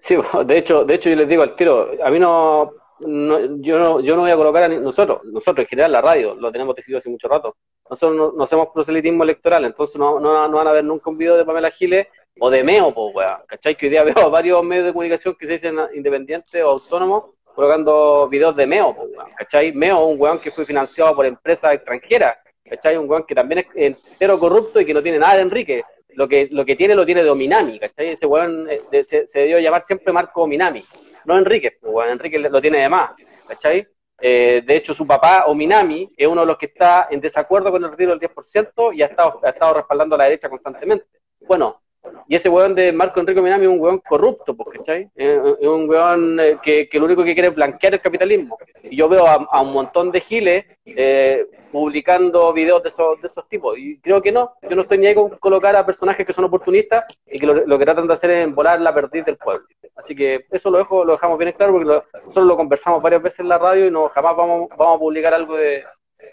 Sí, de hecho, de hecho yo les digo al tiro, a mí no, yo no, yo no voy a colocar a nosotros, nosotros en general la radio, lo tenemos decidido hace mucho rato, nosotros no, no hacemos proselitismo electoral, entonces no, no, no, van a ver nunca un video de Pamela Giles o de Meo, pues, weá, ¿cachai? Que hoy día veo varios medios de comunicación que se dicen independientes o autónomos colocando videos de Meo, ¿cachai? Meo, un weón que fue financiado por empresas extranjeras, ¿cachai? Un weón que también es entero corrupto y que no tiene nada de Enrique. Lo que, lo que tiene lo tiene de Ominami, ¿cachai? Ese weón eh, se, se, debió llamar siempre Marco Ominami, no Enrique, weón, Enrique lo tiene de más, ¿cachai? Eh, de hecho, su papá, Ominami, es uno de los que está en desacuerdo con el retiro del 10% y ha estado, ha estado respaldando a la derecha constantemente. Bueno, y ese weón de Marco Enrique Minami es un weón corrupto, ¿cachai? Es un weón eh, que, que, lo único que quiere es blanquear el capitalismo. Y yo veo a, a un montón de giles eh, publicando videos de esos, de esos tipos. Y creo que no. Yo no estoy ni ahí con colocar a personajes que son oportunistas y que lo, lo que tratan de hacer es volar la perdiz del pueblo. Así que eso lo, dejo, lo dejamos bien claro porque lo, nosotros lo conversamos varias veces en la radio y no jamás vamos, vamos a publicar algo de,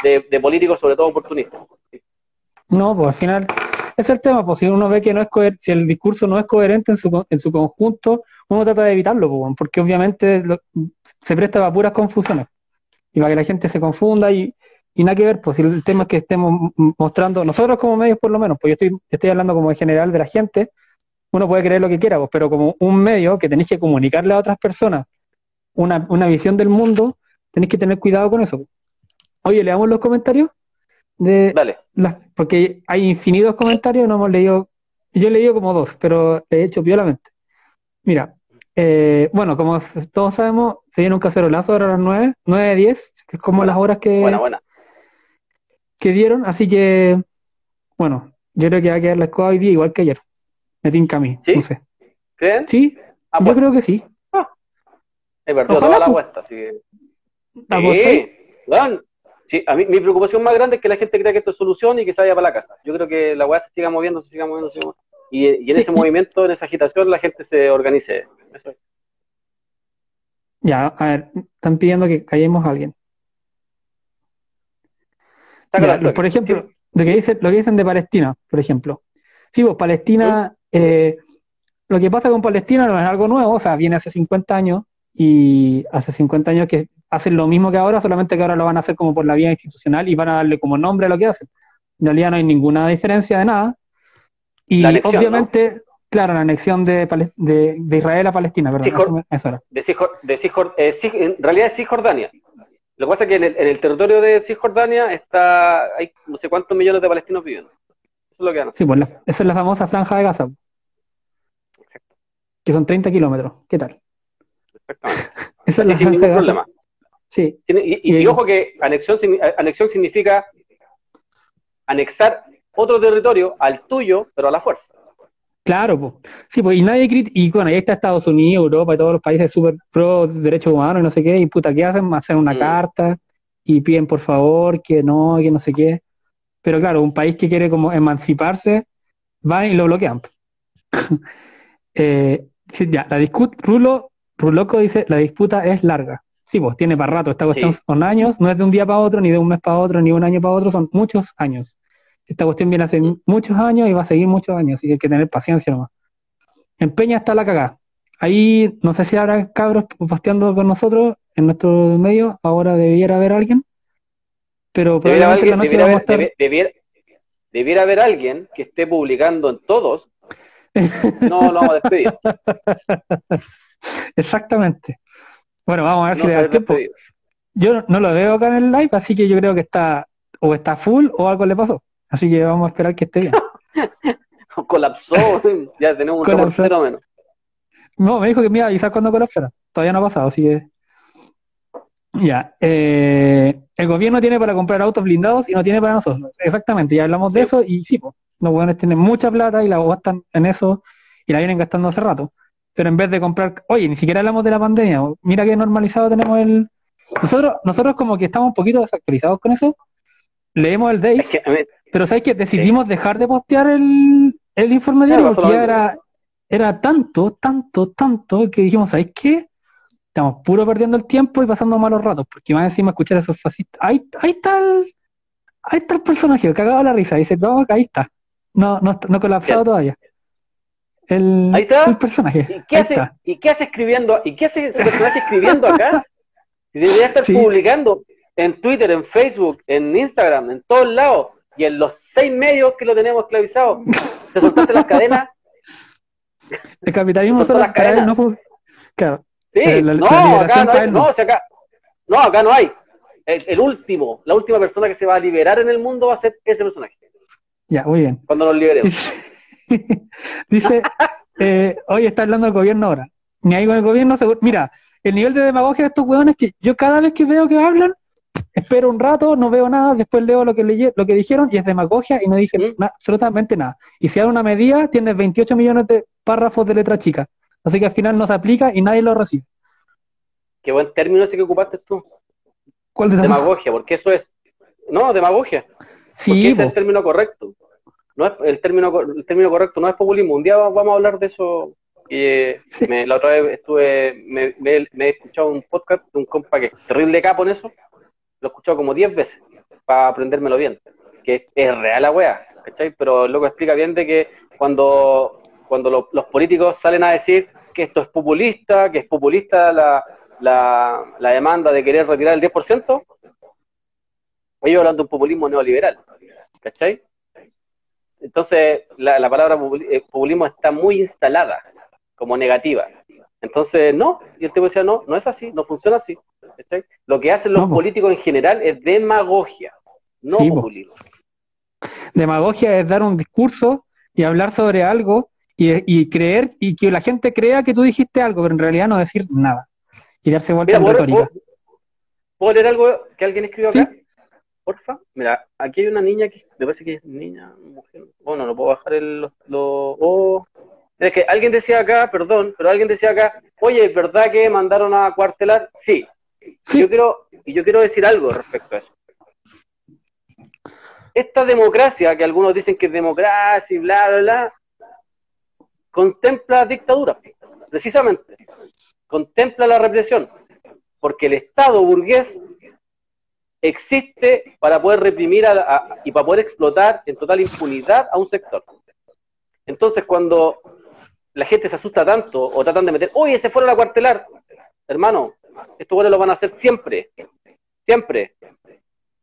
de, de políticos, sobre todo oportunistas. No, pues al final es el tema, pues si uno ve que no es coher si el discurso no es coherente en su, en su conjunto, uno trata de evitarlo, pues, porque obviamente se presta para puras confusiones y para que la gente se confunda y, y nada que ver, pues si el tema es que estemos mostrando, nosotros como medios por lo menos, pues yo estoy, estoy hablando como en general de la gente, uno puede creer lo que quiera, pues, pero como un medio que tenéis que comunicarle a otras personas una, una visión del mundo, tenéis que tener cuidado con eso. Oye, leamos los comentarios de Dale. Las, porque hay infinitos comentarios, no hemos leído, yo he leído como dos, pero he hecho violamente. Mira, eh, bueno, como todos sabemos, se viene un cacerolazo ahora a las 9, 9 10, que es como buena, las horas que, buena, buena. que dieron, así que, bueno, yo creo que va a quedar la escoba hoy día igual que ayer. Me tinca a mí, ¿Sí? no sé. ¿Creen? Sí, Ah, yo bueno. creo que sí. He perdido Ojalá, toda la pues. apuesta, así que... ¿La Sí, apostáis? Sí, a mí mi preocupación más grande es que la gente crea que esto es solución y que se vaya para la casa. Yo creo que la weá se siga moviendo, se siga moviendo, se siga moviendo. Y, y en Sí. ese movimiento, en esa agitación, la gente se organice. Eso es. Ya, a ver, están pidiendo que callemos a alguien. Ya, lo- por ejemplo, lo que dicen, lo que dicen de Palestina, por ejemplo. Sí, pues Palestina, eh, lo que pasa con Palestina no es algo nuevo, o sea, viene hace 50 años y hace 50 años que hacen lo mismo que ahora, solamente que ahora lo van a hacer como por la vía institucional y van a darle como nombre a lo que hacen. En realidad no hay ninguna diferencia de nada. Y anexión, obviamente, claro, la anexión de, de, de Israel a Palestina, perdón, era. De Cisjor- de Cisjor- eh, Cis- en realidad es Cisjordania. Lo que pasa es que en el, en el territorio de Cisjordania está, hay no sé cuántos millones de palestinos viviendo. Eso es lo que van a hacer. Sí, pues la- esa es la famosa franja de Gaza. que son 30 kilómetros. ¿Qué tal? Exactamente. Esa es la sin ningún problema. Sí, Tiene- Y, y- Y- y ojo que anexión, anexión significa anexar otro territorio al tuyo, pero a la fuerza. claro, pues. Sí, pues, y nadie crit- y bueno, ahí está Estados Unidos, Europa y todos los países súper pro derechos humanos y no sé qué, y puta, ¿qué hacen? Hacen una Mm. carta y piden por favor que no, que no sé qué. Pero claro, un país que quiere como emanciparse, van y lo bloquean. Eh, sí, ya, la discut Rulo, Ruloco dice, la disputa es larga. Sí, pues tiene para rato, esta cuestión Sí. son años, no es de un día para otro, ni de un mes para otro, ni de un año para otro, son muchos años. Esta cuestión viene hace muchos años y va a seguir muchos años, así que hay que tener paciencia nomás. En Peña está la cagada. Ahí no sé si habrá cabros posteando con nosotros en nuestro medio, ahora debiera haber alguien, pero Debiera, probablemente en la alguien- noche debiera debiera- debiera haber alguien que esté publicando en todos. No, lo vamos a despedir. Exactamente. Bueno, vamos a ver No si le da el tiempo. Yo no- lo veo acá en el live, así que yo creo que está o está full o algo le pasó. Así que vamos a esperar que esté bien. Colapsó, ya tenemos un menos. No, me dijo que me iba a avisar cuando colapsara. Todavía no ha pasado, así que. Ya. eh, el gobierno tiene para comprar autos blindados y no tiene para nosotros. Exactamente, ya hablamos de eso y sí, pues, los buenos tienen mucha plata y la gastan en eso y la vienen gastando hace rato. Pero en vez de comprar, oye, ni siquiera hablamos de la pandemia. Mira qué normalizado tenemos el. Nosotros, nosotros como que estamos un poquito desactualizados con eso. Leemos el Days, Es que, pero ¿sabes que Decidimos dejar de postear el, el informe diario Claro, porque ya era, era tanto, tanto, tanto que dijimos, ¿sabes qué? Estamos puro perdiendo el tiempo y pasando malos ratos, porque más encima escuchar a esos fascistas. Ahí, ahí está el, ahí está el personaje, cagado la risa. Dice, no, ahí está. No, no, no colapsado todavía. El, Ahí está. el personaje. ¿Y qué, Ahí hace, está. ¿Y qué hace escribiendo? ¿Y qué hace ese personaje escribiendo acá? Si Debería estar Sí. publicando en Twitter, en Facebook, en Instagram, en todos lados. Y en los seis medios que lo tenemos esclavizado. ¿Te soltaste las cadenas? El capitalismo Son las cadenas. no Claro, Sí, Eh, la- no, la acá no hay. no. No, si acá, no, acá no hay. El, el último, la última persona que se va a liberar en el mundo va a ser ese personaje. ya, muy bien. Cuando nos liberemos. Dice, eh, hoy está hablando el gobierno ahora. Ni ahí con el gobierno, seguro- mira, el nivel de demagogia de estos hueones que yo cada vez que veo que hablan, espero un rato, no veo nada, después leo lo que leye- lo que dijeron y es demagogia y no dije na- absolutamente nada. Y si hay una medida, tiene 28 millones de párrafos de letra chica. Así que al final no se aplica y nadie lo recibe. Qué buen término ese que ocupaste tú. ¿Cuál de Demagogia, porque eso es. No, demagogia. Porque Sí, ese es el término correcto. No es, el, término, el término correcto no es populismo. Un día va- vamos a hablar de eso. Eh, Sí. me- la otra vez estuve, me, me- me he escuchado un podcast de un compa que es terrible capo en eso. Lo he escuchado como 10 veces para aprendérmelo bien. Que es real la wea, ¿cachai? Pero luego explica bien de que cuando, cuando lo- los políticos salen a decir que esto es populista, que es populista la, la, la demanda de querer retirar el 10%, ellos hablan de un populismo neoliberal, ¿cachai? Entonces, la, la palabra eh, populismo está muy instalada como negativa. Entonces, no, y el tipo decía, no, no es así, no funciona así. Lo que hacen los No, políticos en general es demagogia, no Sí, populismo. Demagogia es dar un discurso y hablar sobre algo y, y creer y que la gente crea que tú dijiste algo, pero en realidad no decir nada. Y darse vuelta Mira, en ¿puedo, retórica. puedo- puedo leer algo que alguien escribió Sí. Porfa. Mira, aquí hay una niña que me parece que es niña, mujer. Bueno, no puedo bajar el. Lo, lo- oh. Es que alguien decía acá, perdón, pero alguien decía acá, oye, ¿es verdad que mandaron a cuartelar? Sí. Sí. Yo quiero, y yo quiero decir algo respecto a eso. Esta democracia, que algunos dicen que es democracia y bla, bla, bla, contempla dictadura, precisamente. Contempla la represión. Porque el Estado burgués existe para poder reprimir a y para poder explotar en total impunidad a un sector. Entonces, cuando la gente se asusta tanto o tratan de meter, oye, se fueron a cuartelar, hermano, estos buenos lo van a hacer siempre, siempre.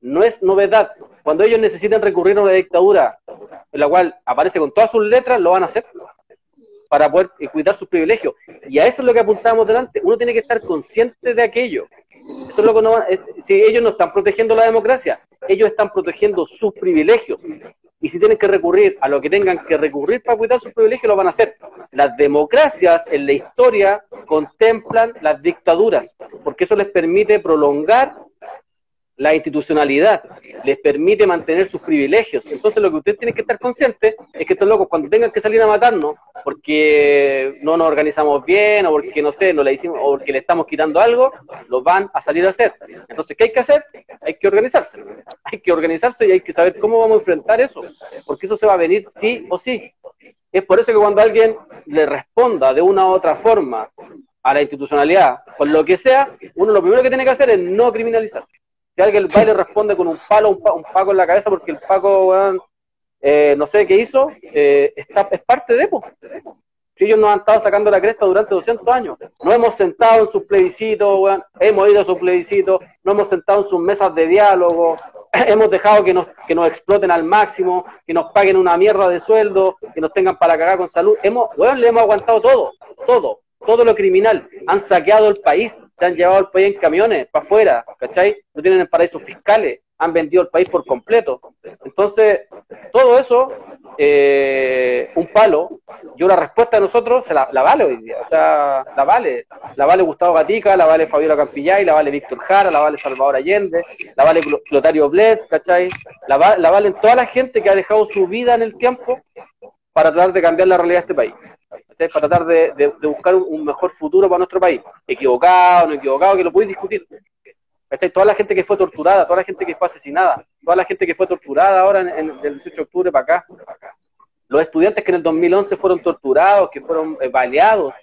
No es novedad. Cuando ellos necesitan recurrir a una dictadura en la cual aparece con todas sus letras, lo van a hacer para poder eh, cuidar sus privilegios. Y a eso es lo que apuntábamos delante. Uno tiene que estar consciente de aquello. Esto es lo que no van- eh, si ellos no están protegiendo la democracia, ellos están protegiendo sus privilegios. y si tienen que recurrir a lo que tengan que recurrir para cuidar sus privilegios, lo van a hacer. Las democracias en la historia contemplan las dictaduras, porque eso les permite prolongar la institucionalidad, les permite mantener sus privilegios. Entonces lo que ustedes tienen que estar conscientes es que estos locos cuando tengan que salir a matarnos porque no nos organizamos bien o porque no sé, no le hicimos o porque le estamos quitando algo, lo van a salir a hacer. Entonces, ¿qué hay que hacer? Hay que organizarse. Hay que organizarse y hay que saber cómo vamos a enfrentar eso, porque eso se va a venir sí o sí. Es por eso que cuando alguien le responda de una u otra forma a la institucionalidad, con lo que sea, uno lo primero que tiene que hacer es no criminalizar. Si alguien va y le responde con un palo, un, un paco en la cabeza porque el paco, eh, no sé qué hizo, eh, está, es parte de eso. Si ellos nos han estado sacando la cresta durante 200 años. No hemos sentado en sus plebiscitos, hemos ido a sus plebiscitos, no hemos sentado en sus mesas de diálogo, hemos dejado que nos, que nos exploten al máximo, que nos paguen una mierda de sueldo, que nos tengan para cagar con salud. Hemos, bueno, le hemos aguantado todo, todo, todo lo criminal. Han saqueado el país, se han llevado el país en camiones para afuera, ¿cachai? No tienen paraísos fiscales, han vendido el país por completo. Entonces, todo eso, eh, un palo, yo la respuesta de nosotros se la, vale hoy día, o sea, la vale. La vale Gustavo Gatica, la vale Fabiola Campillay, la vale Víctor Jara, la vale Salvador Allende, la vale Clotario Bles, ¿cachai? La, la valen toda la gente que ha dejado su vida en el tiempo para tratar de cambiar la realidad de este país para tratar de, buscar un, mejor futuro para nuestro país. Equivocado, no equivocado, que lo podéis discutir. Toda la gente que fue torturada, toda la gente que fue asesinada, toda la gente que fue torturada ahora en, el 18 de octubre para acá. Los estudiantes que en el 2011 fueron torturados, que fueron eh, baleados,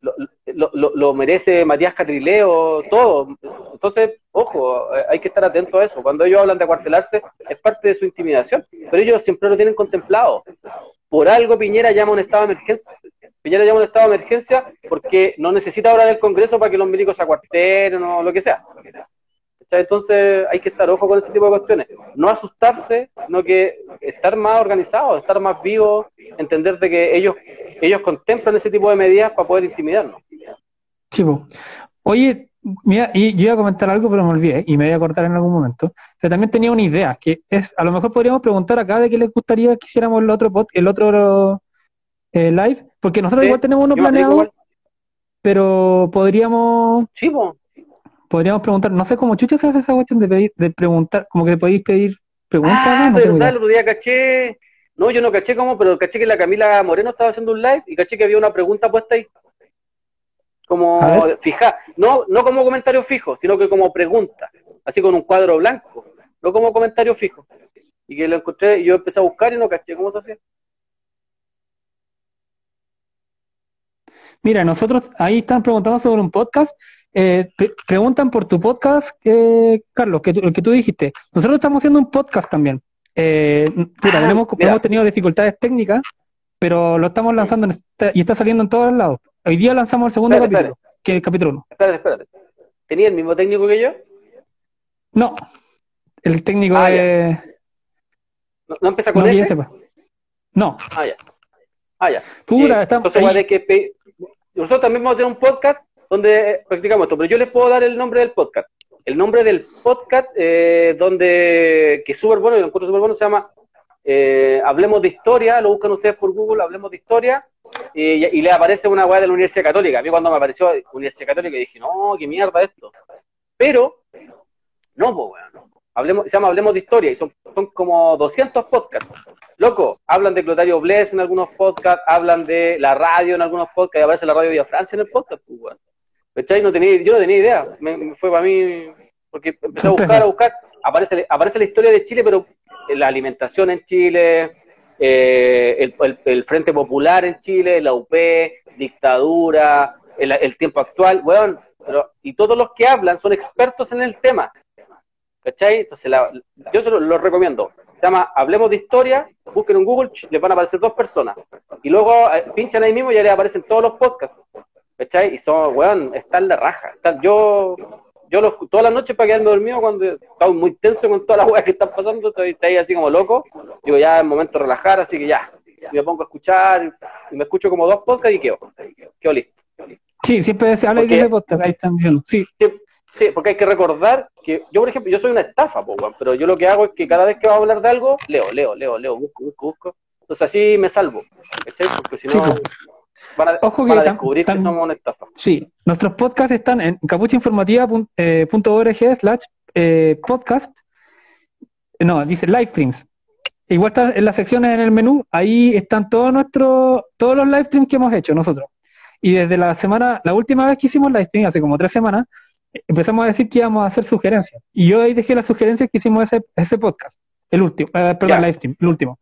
Lo, lo, merece Matías Catrileo, todo. Entonces, ojo, eh, hay que estar atento a eso. Cuando ellos hablan de acuartelarse, es parte de su intimidación, pero ellos siempre lo tienen contemplado. Por algo Piñera llama un estado de emergencia. Piñera llama un estado de emergencia porque no necesita ahora del Congreso para que los milicos se acuarteren o lo que sea. Entonces hay que estar ojo con ese tipo de cuestiones. No asustarse, sino que estar más organizado, estar más vivo, entender de que ellos, ellos contemplan ese tipo de medidas para poder intimidarnos. Sí, Oye, Mira, y yo iba a comentar algo, pero me olvidé y me voy a cortar en algún momento. Pero también tenía una idea, que es, a lo mejor podríamos preguntar acá de qué les gustaría que hiciéramos el otro el otro eh, live, porque nosotros igual tenemos uno planeado, pero podríamos... Sí, Podríamos preguntar, no sé cómo chucha se hace esa cuestión de pedir, de preguntar, como que podéis pedir preguntas. Ah, ¿no? el otro día caché, no, yo no caché cómo, pero caché que la Camila Moreno estaba haciendo un live y caché que había una pregunta puesta ahí como fija, no, no como comentario fijo, sino que como pregunta, así con un cuadro blanco, no como comentario fijo. Y que lo encontré y yo empecé a buscar y no caché cómo se hacía. Mira, nosotros ahí están preguntando sobre un podcast. Eh, preguntan por tu podcast, eh, Carlos, que, el que tú dijiste. Nosotros estamos haciendo un podcast también. Eh, mira, ah, hemos, tenido dificultades técnicas, pero lo estamos lanzando y está saliendo en todos lados. Hoy día lanzamos el segundo capítulo, que es el capítulo 1. Espérate, espérate. ¿Tenía el mismo técnico que yo? No. El técnico ah, es... ¿No, empieza con no, ese? No. Ah, ya. Ah, ya. Pura, eh, entonces, que nosotros también vamos a tener un podcast donde practicamos esto, pero yo les puedo dar el nombre del podcast. El nombre del podcast, eh, donde, que es súper bueno, y lo encuentro súper bueno, se llama eh, Hablemos de Historia, lo buscan ustedes por Google, Hablemos de Historia, y, le aparece una weá de la Universidad Católica. A mí cuando me apareció Universidad Católica dije, no, qué mierda esto. Pero, no, pues weón. Hablemos, se llama Hablemos de Historia y son, son como 200 podcasts. Loco, hablan de Clotario Bless en algunos podcasts, hablan de la radio en algunos podcasts, y aparece la radio Vía Francia en el podcast, pues, weón. No tenía, yo no tenía idea. Me, fue para mí, porque empecé a buscar, a buscar. Aparece, aparece la historia de Chile, pero la alimentación en Chile, eh, el, Frente Popular en Chile, la UP, dictadura, el, tiempo actual, weón, pero, y todos los que hablan son expertos en el tema. ¿Cachai? Entonces, yo se lo, recomiendo. Se llama Hablemos de Historia, busquen en Google, les van a aparecer dos personas. Y luego eh, pinchan ahí mismo y ya les aparecen todos los podcasts. ¿Cachai? Y son, weón, están de raja. yo yo lo, todas las noches para quedarme dormido cuando estaba muy tenso con todas las weas que están pasando, estoy, ahí así como loco, digo ya es momento de relajar, así que ya, me pongo a escuchar y me escucho como dos podcasts y quedo, quedo listo. Sí, siempre se habla de podcast, ahí están diciendo, sí. Sí, porque hay que recordar que yo, por ejemplo, yo soy una estafa, po, pero yo lo que hago es que cada vez que va a hablar de algo, leo, leo, leo, leo, busco, busco, busco. Entonces así me salvo, ¿cachai? Porque si no. Van a, Ojo que van a tan- descubrir que somos una estafa. Sí, nuestros podcasts están en capuchainformativa.org slash eh, podcast. No, dice live streams. Igual está en las secciones en el menú, ahí están todos nuestros, todos los live streams que hemos hecho nosotros. Y desde la semana, la última vez que hicimos live stream, hace como tres semanas, eh, empezamos a decir que íbamos a hacer sugerencias. Y yo ahí dejé las sugerencias que hicimos ese, ese podcast, el último, eh, perdón, Ya. live stream, el último.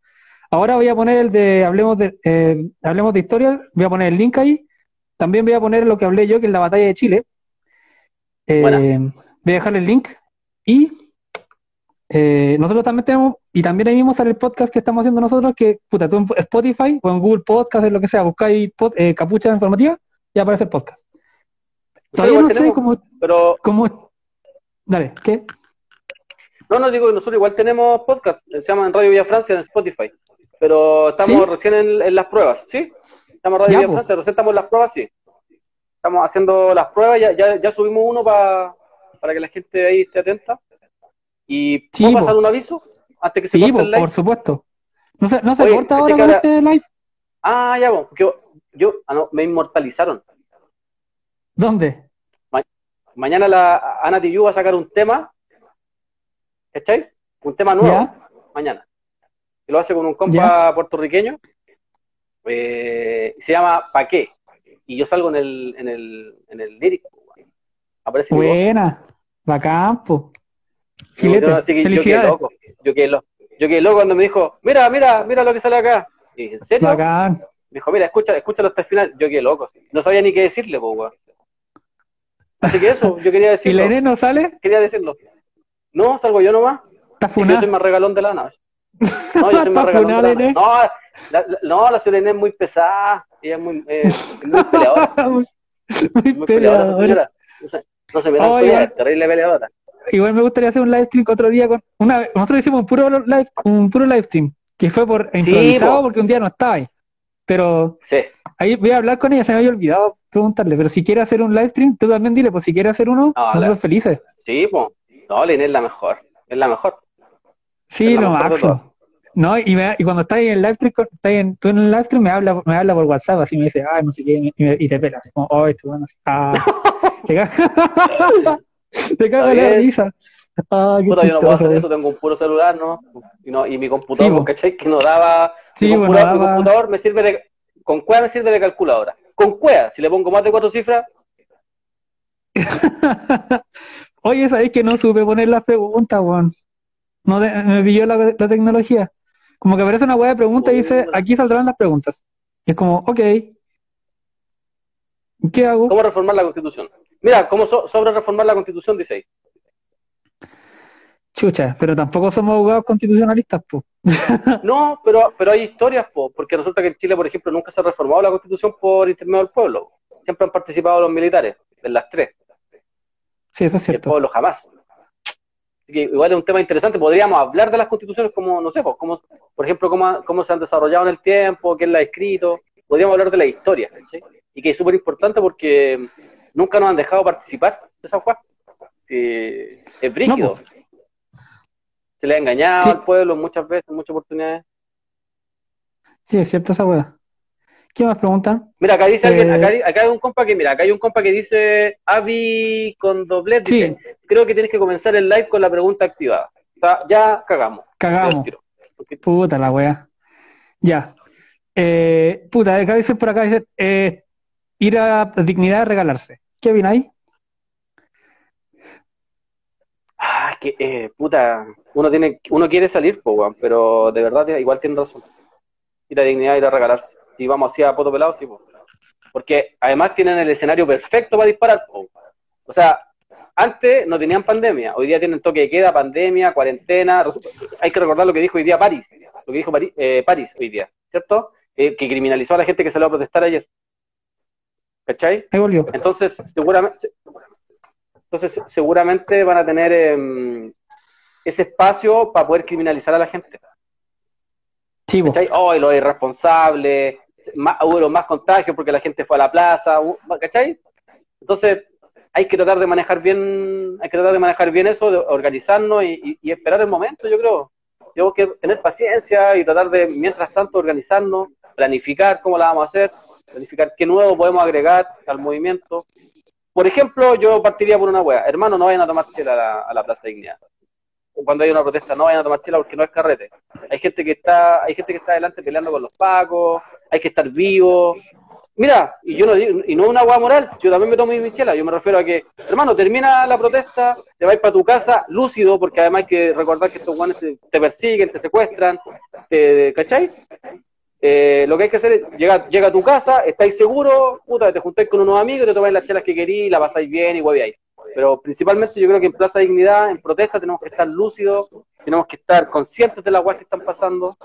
Ahora voy a poner el de Hablemos de, eh, Hablemos de Historia, voy a poner el link ahí. También voy a poner lo que hablé yo, que es la batalla de Chile. Eh, voy a dejar el link. Y eh, nosotros también tenemos, y también ahí mismo sale el podcast que estamos haciendo nosotros, que puta, tú en Spotify o en Google Podcast, en lo que sea, buscáis pod- eh, capucha informativa y aparece el podcast. Todavía no sé cómo, pero cómo. Dale, ¿qué? no, no digo que nosotros igual tenemos podcast, se llama en Radio Villa Francia en Spotify, pero estamos ¿Sí? recién en, en las pruebas, ¿sí? Estamos Radio Ya. Francia, recién estamos en las pruebas, sí. Estamos haciendo las pruebas, ya, ya, ya subimos uno pa- para que la gente ahí esté atenta. ¿Y Sí, puedo po. pasar un aviso antes que se Sí, corte po, el live? por supuesto. No se, no se Oye, corta ¿cachai ahora con este live. Ah, ya, po, porque yo, yo ah, no, me inmortalizaron. ¿Dónde? Mañana la Ana Tijoux va a sacar un tema, ¿cachai? Un tema nuevo, ¿Ya? mañana. Y lo hace con un compa puertorriqueño, eh, y se llama Pa' qué. Y yo salgo en el, en el, en el weón. aparece. Buena. Bacán, po. Yo- Filete. yo- así que yo quedé loco, yo quedé loco. Yo quedé loco cuando me dijo, mira, mira, mira lo que sale acá. Y dije, ¿en serio? Bacán. Me dijo, mira, escucha, escúchalo hasta el final. Yo quedé loco. No sabía ni qué decirle, po, weón. Así que eso, yo quería ¿Y decirlo. la Inés no sale? Quería decirlo. No, salgo yo nomás. Está Es que Yo soy más regalón de la nave. No, yo soy más Está regalón de funada, la Inés. No, la, la- no, la señora Inés es muy pesada. Ella es muy, eh, muy peleadora. Muy Muy peleadora, peleadora. No se, no se Oh, es terrible peleadora. Igual me gustaría hacer un live stream otro día con una nosotros hicimos un puro live, un puro live stream, que fue por improvisado po. porque un día no estaba ahí. Pero Sí. ahí voy a hablar con ella, se me había olvidado preguntarle, pero si quiere hacer un live stream, tú también dile, pues si quiere hacer uno, No, nosotros la- felices. Sí, pues. No, la Inés es la mejor. Es la mejor. Sí, lo máximo. No, y, me- y cuando estás en el live stream, estás en, tú en el live stream me habla, me habla por WhatsApp, así me dice, ay, no sé qué, y, me- y te pelas, como, oh, este bueno, así, ah, te caga, te Está la risa. Ah, yo no puedo hacer eso, tengo un puro celular, ¿no? Y, no, y mi computador, Sí. ¿cachai? Que no daba. Sí, mi, bueno, computador, mi daba- computador me sirve de. Con cueva me sirve de calculadora. Con cueva, si le pongo más de cuatro cifras, Oye, ¿sabéis que no supe poner las preguntas, weón? No de- me pilló la, la tecnología. Como que aparece una weá de preguntas y dice, aquí saldrán las preguntas. Y es como, ok. ¿Y ¿Qué hago? ¿cómo reformar la constitución? Mira, ¿cómo so- sobre reformar la constitución? Dice ahí. Chucha, pero tampoco somos abogados constitucionalistas, pues. No, pero, pero hay historias, po, porque resulta que en Chile, por ejemplo, nunca se ha reformado la constitución por intermedio del pueblo. Siempre han participado los militares, en las tres. Sí, eso es y el cierto. pueblo jamás. Igual es un tema interesante. Podríamos hablar de las constituciones como, no sé, pues, como, por ejemplo, cómo, cómo se han desarrollado en el tiempo, quién las ha escrito. Podríamos hablar de la historia. Y que es súper importante porque nunca nos han dejado participar de esa cosas. es brígido. No, po. se le ha engañado Sí. al pueblo muchas veces, en muchas oportunidades. Sí, es cierto esa weá. ¿Qué más preguntan? Mira, acá dice alguien, Eh, acá, hay- acá hay un compa que, mira, acá hay un compa que dice, Avi con doblez, dice, Sí, creo que tienes que comenzar el live con la pregunta activada. O sea, ya cagamos. cagamos. Puta la wea. Ya. Eh, puta, acá dicen por acá, dicen, eh, ir a dignidad es regalarse. ¿Qué opináis? Ah, es que, eh, puta, uno tiene, uno quiere salir, po, pero de verdad igual tiene razón. Ir a dignidad, ir a regalarse. Si vamos así a poto pelado, sí, po. Porque además tienen el escenario perfecto para disparar, po. O sea, antes no tenían pandemia, hoy día tienen toque de queda, pandemia, cuarentena. Hay que recordar lo que dijo hoy día París, lo que dijo París, eh, París hoy día, ¿cierto? Eh, que criminalizó a la gente que salió a protestar ayer. ¿Cachai? Ahí volvió. Entonces, seguramente, entonces, seguramente van a tener em, ese espacio para poder criminalizar a la gente. Chivo. ¿Cachai? Oh, y los irresponsables, más, hubo más contagios porque la gente fue a la plaza, ¿cachai? Entonces, hay que tratar de manejar bien, hay que tratar de manejar bien eso, de organizarnos y, esperar el momento, yo creo. Tengo que tener paciencia y tratar de, mientras tanto, organizarnos, planificar cómo la vamos a hacer, planificar qué nuevo podemos agregar al movimiento. Por ejemplo, yo partiría por una wea, hermano, no vayan a tomar chela a la, a la Plaza Dignidad cuando hay una protesta no vayan a tomar chela porque no es carrete. Hay gente que está, hay gente que está adelante peleando con los pacos, hay que estar vivo. Mira, y yo no y no una agua moral, yo también me tomo mi chela, yo me refiero a que, hermano, termina la protesta, te vas para tu casa lúcido, porque además hay que recordar que estos guanes te, persiguen, te secuestran, te, ¿cachai? Eh, lo que hay que hacer es, llega, llega a tu casa, estáis seguros, puta, te juntáis con unos amigos, te tomáis las chelas que querís, la pasáis bien y hueveáis. Pero principalmente yo creo que en Plaza Dignidad, en protesta, tenemos que estar lúcidos, tenemos que estar conscientes de las guas que están pasando,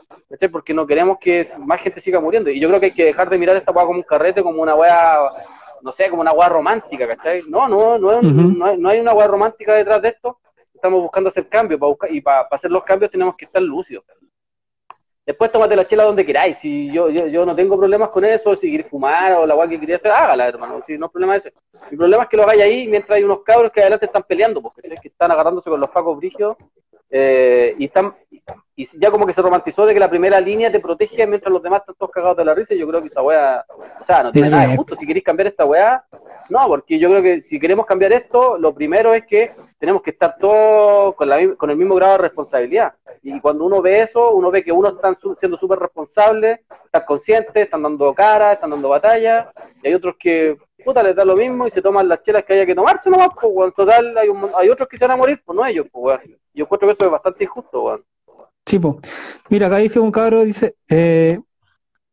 porque no queremos que más gente siga muriendo. Y yo creo que hay que dejar de mirar esta guay como un carrete, como una weá, no sé, como una guay romántica, ¿cachai? No, no, no, no, hay, una guay romántica detrás de esto. Estamos buscando hacer cambios, para buscar, y para hacer los cambios tenemos que estar lúcidos. Después tómate la chela donde queráis. Si yo, yo, yo no tengo problemas con eso, si quieres fumar o la guay que querías hacer, hágala, hermano. Si no es problema ese. El problema es que lo hagáis ahí mientras hay unos cabros que adelante están peleando, porque que están agarrándose con los pacos brígidos eh, y están y ya como que se romantizó de que la primera línea te protege mientras los demás están todos cagados de la risa. Y yo creo que esta weá, o sea, no tiene nada de justo. Si queréis cambiar esta weá, no, porque yo creo que si queremos cambiar esto, lo primero es que tenemos que estar todos con, con el mismo grado de responsabilidad. Y cuando uno ve eso, uno ve que uno está siendo súper responsable, están conscientes, están dando cara, están dando batalla, y hay otros que, puta, les da lo mismo y se toman las chelas que haya que tomarse nomás, pues, en total hay, hay otros que se van a morir, pues no ellos, pues, Yo encuentro que eso es bastante injusto, weón. Sí, pues. Mira, acá dice un cabro, dice, eh,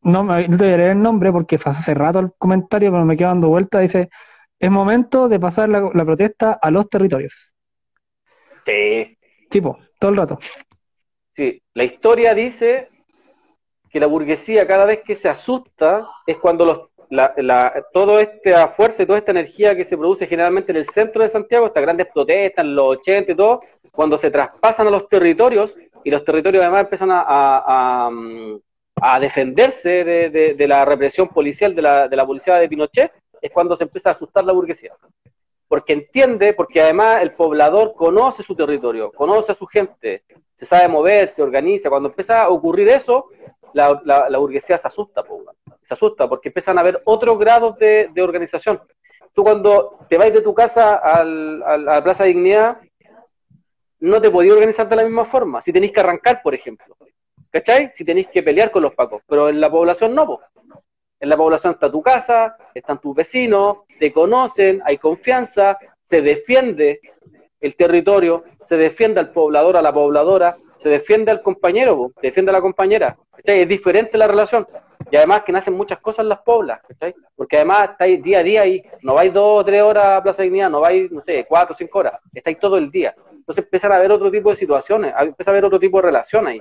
no, no te voy a leer el nombre porque hace rato el comentario, pero me quedo dando vuelta, dice, es momento de pasar la, la protesta a los territorios. Sí. Tipo, todo el rato. Sí, la historia dice que la burguesía cada vez que se asusta es cuando los, la, la, toda esta fuerza y toda esta energía que se produce generalmente en el centro de Santiago, estas grandes protestas en los 80 y todo, cuando se traspasan a los territorios y los territorios además empiezan a, defenderse de, de, la represión policial de la, de la policía de Pinochet, es cuando se empieza a asustar la burguesía porque entiende, porque además el poblador conoce su territorio, conoce a su gente, se sabe mover, se organiza. Cuando empieza a ocurrir eso, la, la, burguesía se asusta, se asusta porque empiezan a haber otros grados de, organización. Tú cuando te vas de tu casa a la Plaza de Dignidad, no te podías organizar de la misma forma. Si tenéis que arrancar, por ejemplo. ¿Cachai? Si tenéis que pelear con los pacos. Pero en la población no, En la población está tu casa, están tus vecinos, te conocen, hay confianza, se defiende el territorio, se defiende al poblador, a la pobladora, se defiende al compañero, se defiende a la compañera. Es diferente la relación. Y además que nacen muchas cosas en las poblas, porque además estáis día a día ahí, no vais dos o tres horas a Plaza Dignidad, no vais, no sé, cuatro o cinco horas, estáis todo el día. Entonces empiezan a haber otro tipo de situaciones, empieza a haber otro tipo de relación ahí,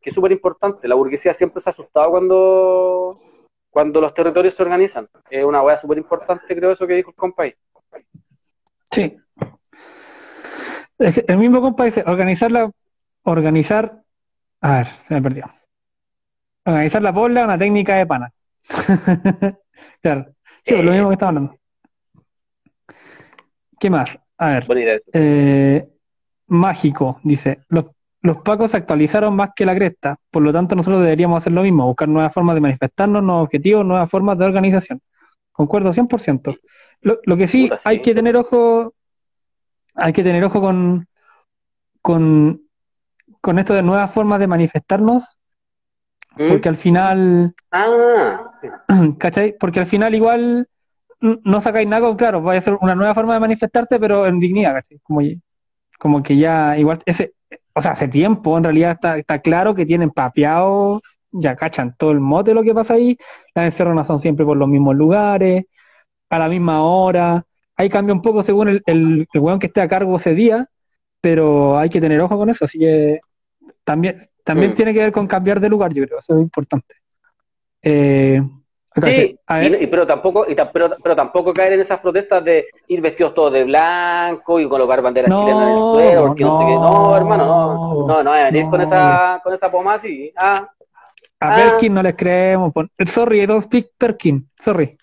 que es súper importante. La burguesía siempre se ha asustado cuando cuando los territorios se organizan. Es una hueá súper importante, creo, eso que dijo el compa Sí. el mismo compa dice, organizar la, organizar, a ver, se me perdió. Organizar la es una técnica de pana. claro. Sí, lo mismo que estaba hablando. ¿Qué más? A ver. Eh, mágico, dice. Los los pacos se actualizaron más que la cresta, por lo tanto nosotros deberíamos hacer lo mismo, buscar nuevas formas de manifestarnos, nuevos objetivos, nuevas formas de organización. Concuerdo 100%. Lo, lo que sí, hay que tener ojo, hay que tener ojo con, con, con esto de nuevas formas de manifestarnos, ¿Mm? porque al final, ah. ¿cachai? Porque al final igual no sacáis nada, claro, va a ser una nueva forma de manifestarte, pero en dignidad, ¿cachai? Como, como que ya, igual, ese, o sea, hace tiempo en realidad está, está claro que tienen papeado, ya cachan todo el mote lo que pasa ahí, las encerronas son siempre por los mismos lugares, a la misma hora, ahí cambia un poco según el, el, weón que esté a cargo ese día, pero hay que tener ojo con eso, así que también, también mm. tiene que ver con cambiar de lugar, yo creo, eso es importante. Eh, Sí, y, pero tampoco y pero, pero, tampoco caer en esas protestas de ir vestidos todos de blanco y colocar banderas chilenas en el suelo, porque no, sé qué. No, hermano, no. No, no, venir con esa con esa poma así. Ah, a ah. Perkin no les creemos. Sorry, I don't speak Perkin. Sorry.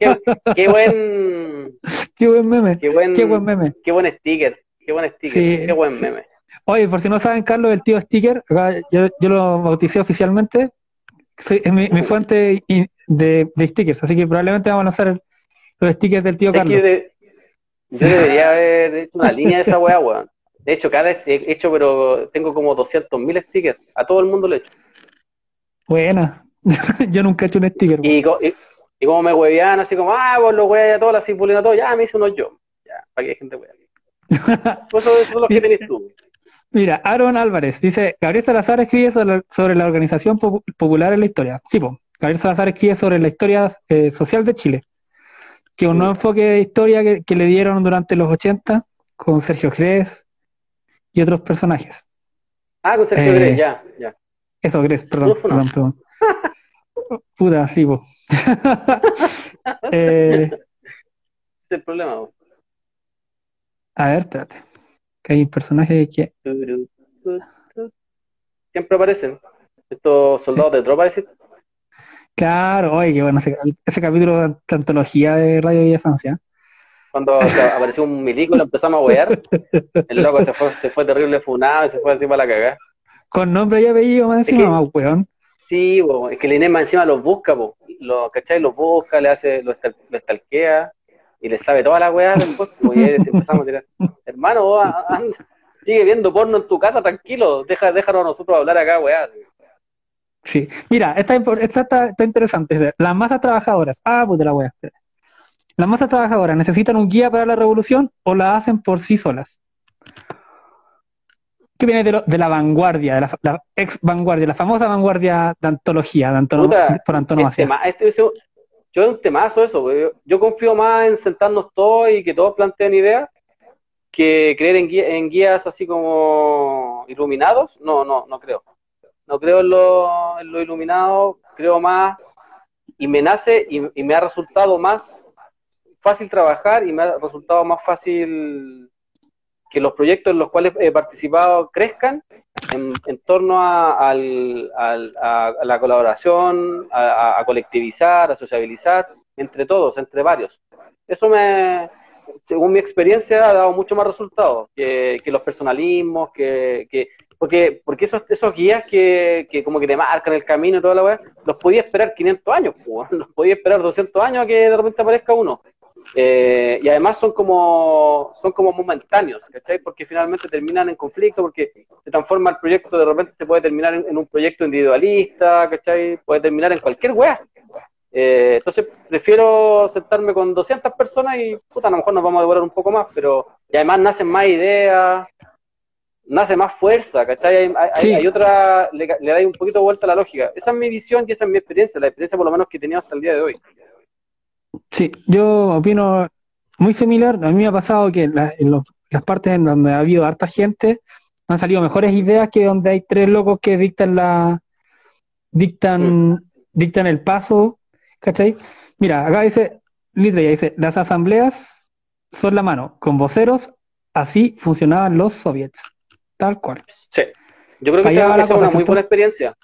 qué, qué, buen qué buen meme. Qué buen, Qué buen meme. Qué buen sticker. Qué buen sticker. Sí. Qué buen meme. Oye, por si no saben, Carlos, el tío Sticker, acá yo, yo lo bauticé oficialmente, soy- es mi, mi fuente de, de stickers, así que probablemente vamos a lanzar los stickers del tío Es Carlos. de- yo debería haber hecho una línea de esa weá, weón. De hecho, cada he hecho, pero tengo como 200.000 stickers. A todo el mundo le he hecho. Buena. yo nunca he hecho un sticker. Y, co- y, y como me huevean, así como, ah, vos los weas a todos, así puliendo todo, ya me hice unos yo. Ya, para que hay gente wea. Pues eso, eso es lo que tenés tú. Mira, Aaron Álvarez dice, Gabriel Salazar escribe sobre, sobre la organización popu- popular en la historia. Sí, po, Gabriel Salazar escribe sobre la historia eh, social de Chile, que es un nuevo enfoque de historia que, que le dieron durante los 80 con Sergio Gres y otros personajes. Ah, con Sergio Eh, Grey, ya, ya. Eso, Gres, perdón, No fue perdón, perdón. Puta, sí, po. Eh, es el problema. weón. a ver, espérate. Que hay un personaje que... Siempre aparecen. Estos soldados de tropa, decir. Claro, oye, qué bueno ese, capítulo de antología de Radio Villa Francia. Cuando o sea, apareció un milico y lo empezamos a huear, el loco se fue, se fue terrible funado y se fue para la cagada. Con nombre y apellido más Es encima, que- más weón. Sí, bo, es que el INEMA encima los busca, po. Lo, ¿cachai? Los busca, le hace, lo, estal- lo estalquea y le sabe toda la weá después, po, y ahí empezamos a tirar. Hermano, vos, a- anda, sigue viendo porno en tu casa, tranquilo, deja, déjanos a nosotros hablar acá, weá. Sí. Mira, esta está, está interesante. Las masas trabajadoras. Ah, puta la wea. Las masas trabajadoras necesitan un guía para la revolución o la hacen por sí solas. ¿Qué viene de, lo- de la vanguardia, de la, ex vanguardia, la famosa vanguardia de antología, de antono- Puta, por Este, antonomasia? ma- este, eso- yo es un temazo eso, yo, confío más en sentarnos todos y que todos planteen ideas que creer en, guía- en guías así como iluminados, no, no, no creo. No creo en lo, en lo iluminado, creo más y me nace y me ha resultado más fácil trabajar y me ha resultado más fácil que los proyectos en los cuales he participado crezcan en, en torno a, la colaboración, a, colectivizar, a sociabilizar, entre todos, entre varios. Eso me, según mi experiencia, ha dado mucho más resultados que, que los personalismos, que, que- porque, porque esos, esos guías que, que como que te marcan el camino y toda la weá, los podía esperar 500 años, los podía esperar 200 años a que de repente aparezca uno. Eh, y además son como son como momentáneos, ¿cachai? Porque finalmente terminan en conflicto, porque se transforma el proyecto, de repente se puede terminar en, en un proyecto individualista, ¿cachai? Puede terminar en cualquier weá. Eh, entonces prefiero sentarme con 200 personas y, puta, a lo mejor nos vamos a devorar un poco más, pero y además nacen más ideas, nace más fuerza, ¿cachai? Hay, hay- Sí. hay otra, le, le da un poquito de vuelta a la lógica. Esa es mi visión y esa es mi experiencia, la experiencia por lo menos que he tenido hasta el día de hoy. Sí, yo opino muy similar. A mí me ha pasado que la- en los- las partes en donde ha habido harta gente han salido mejores ideas que donde hay tres locos que dictan la dictan dictan el paso, ¿cachai? Mira, acá dice Litre ya dice, las asambleas son la mano, con voceros, así funcionaban los soviets. Tal cual. Sí. Yo creo que esa, es una muy buena experiencia.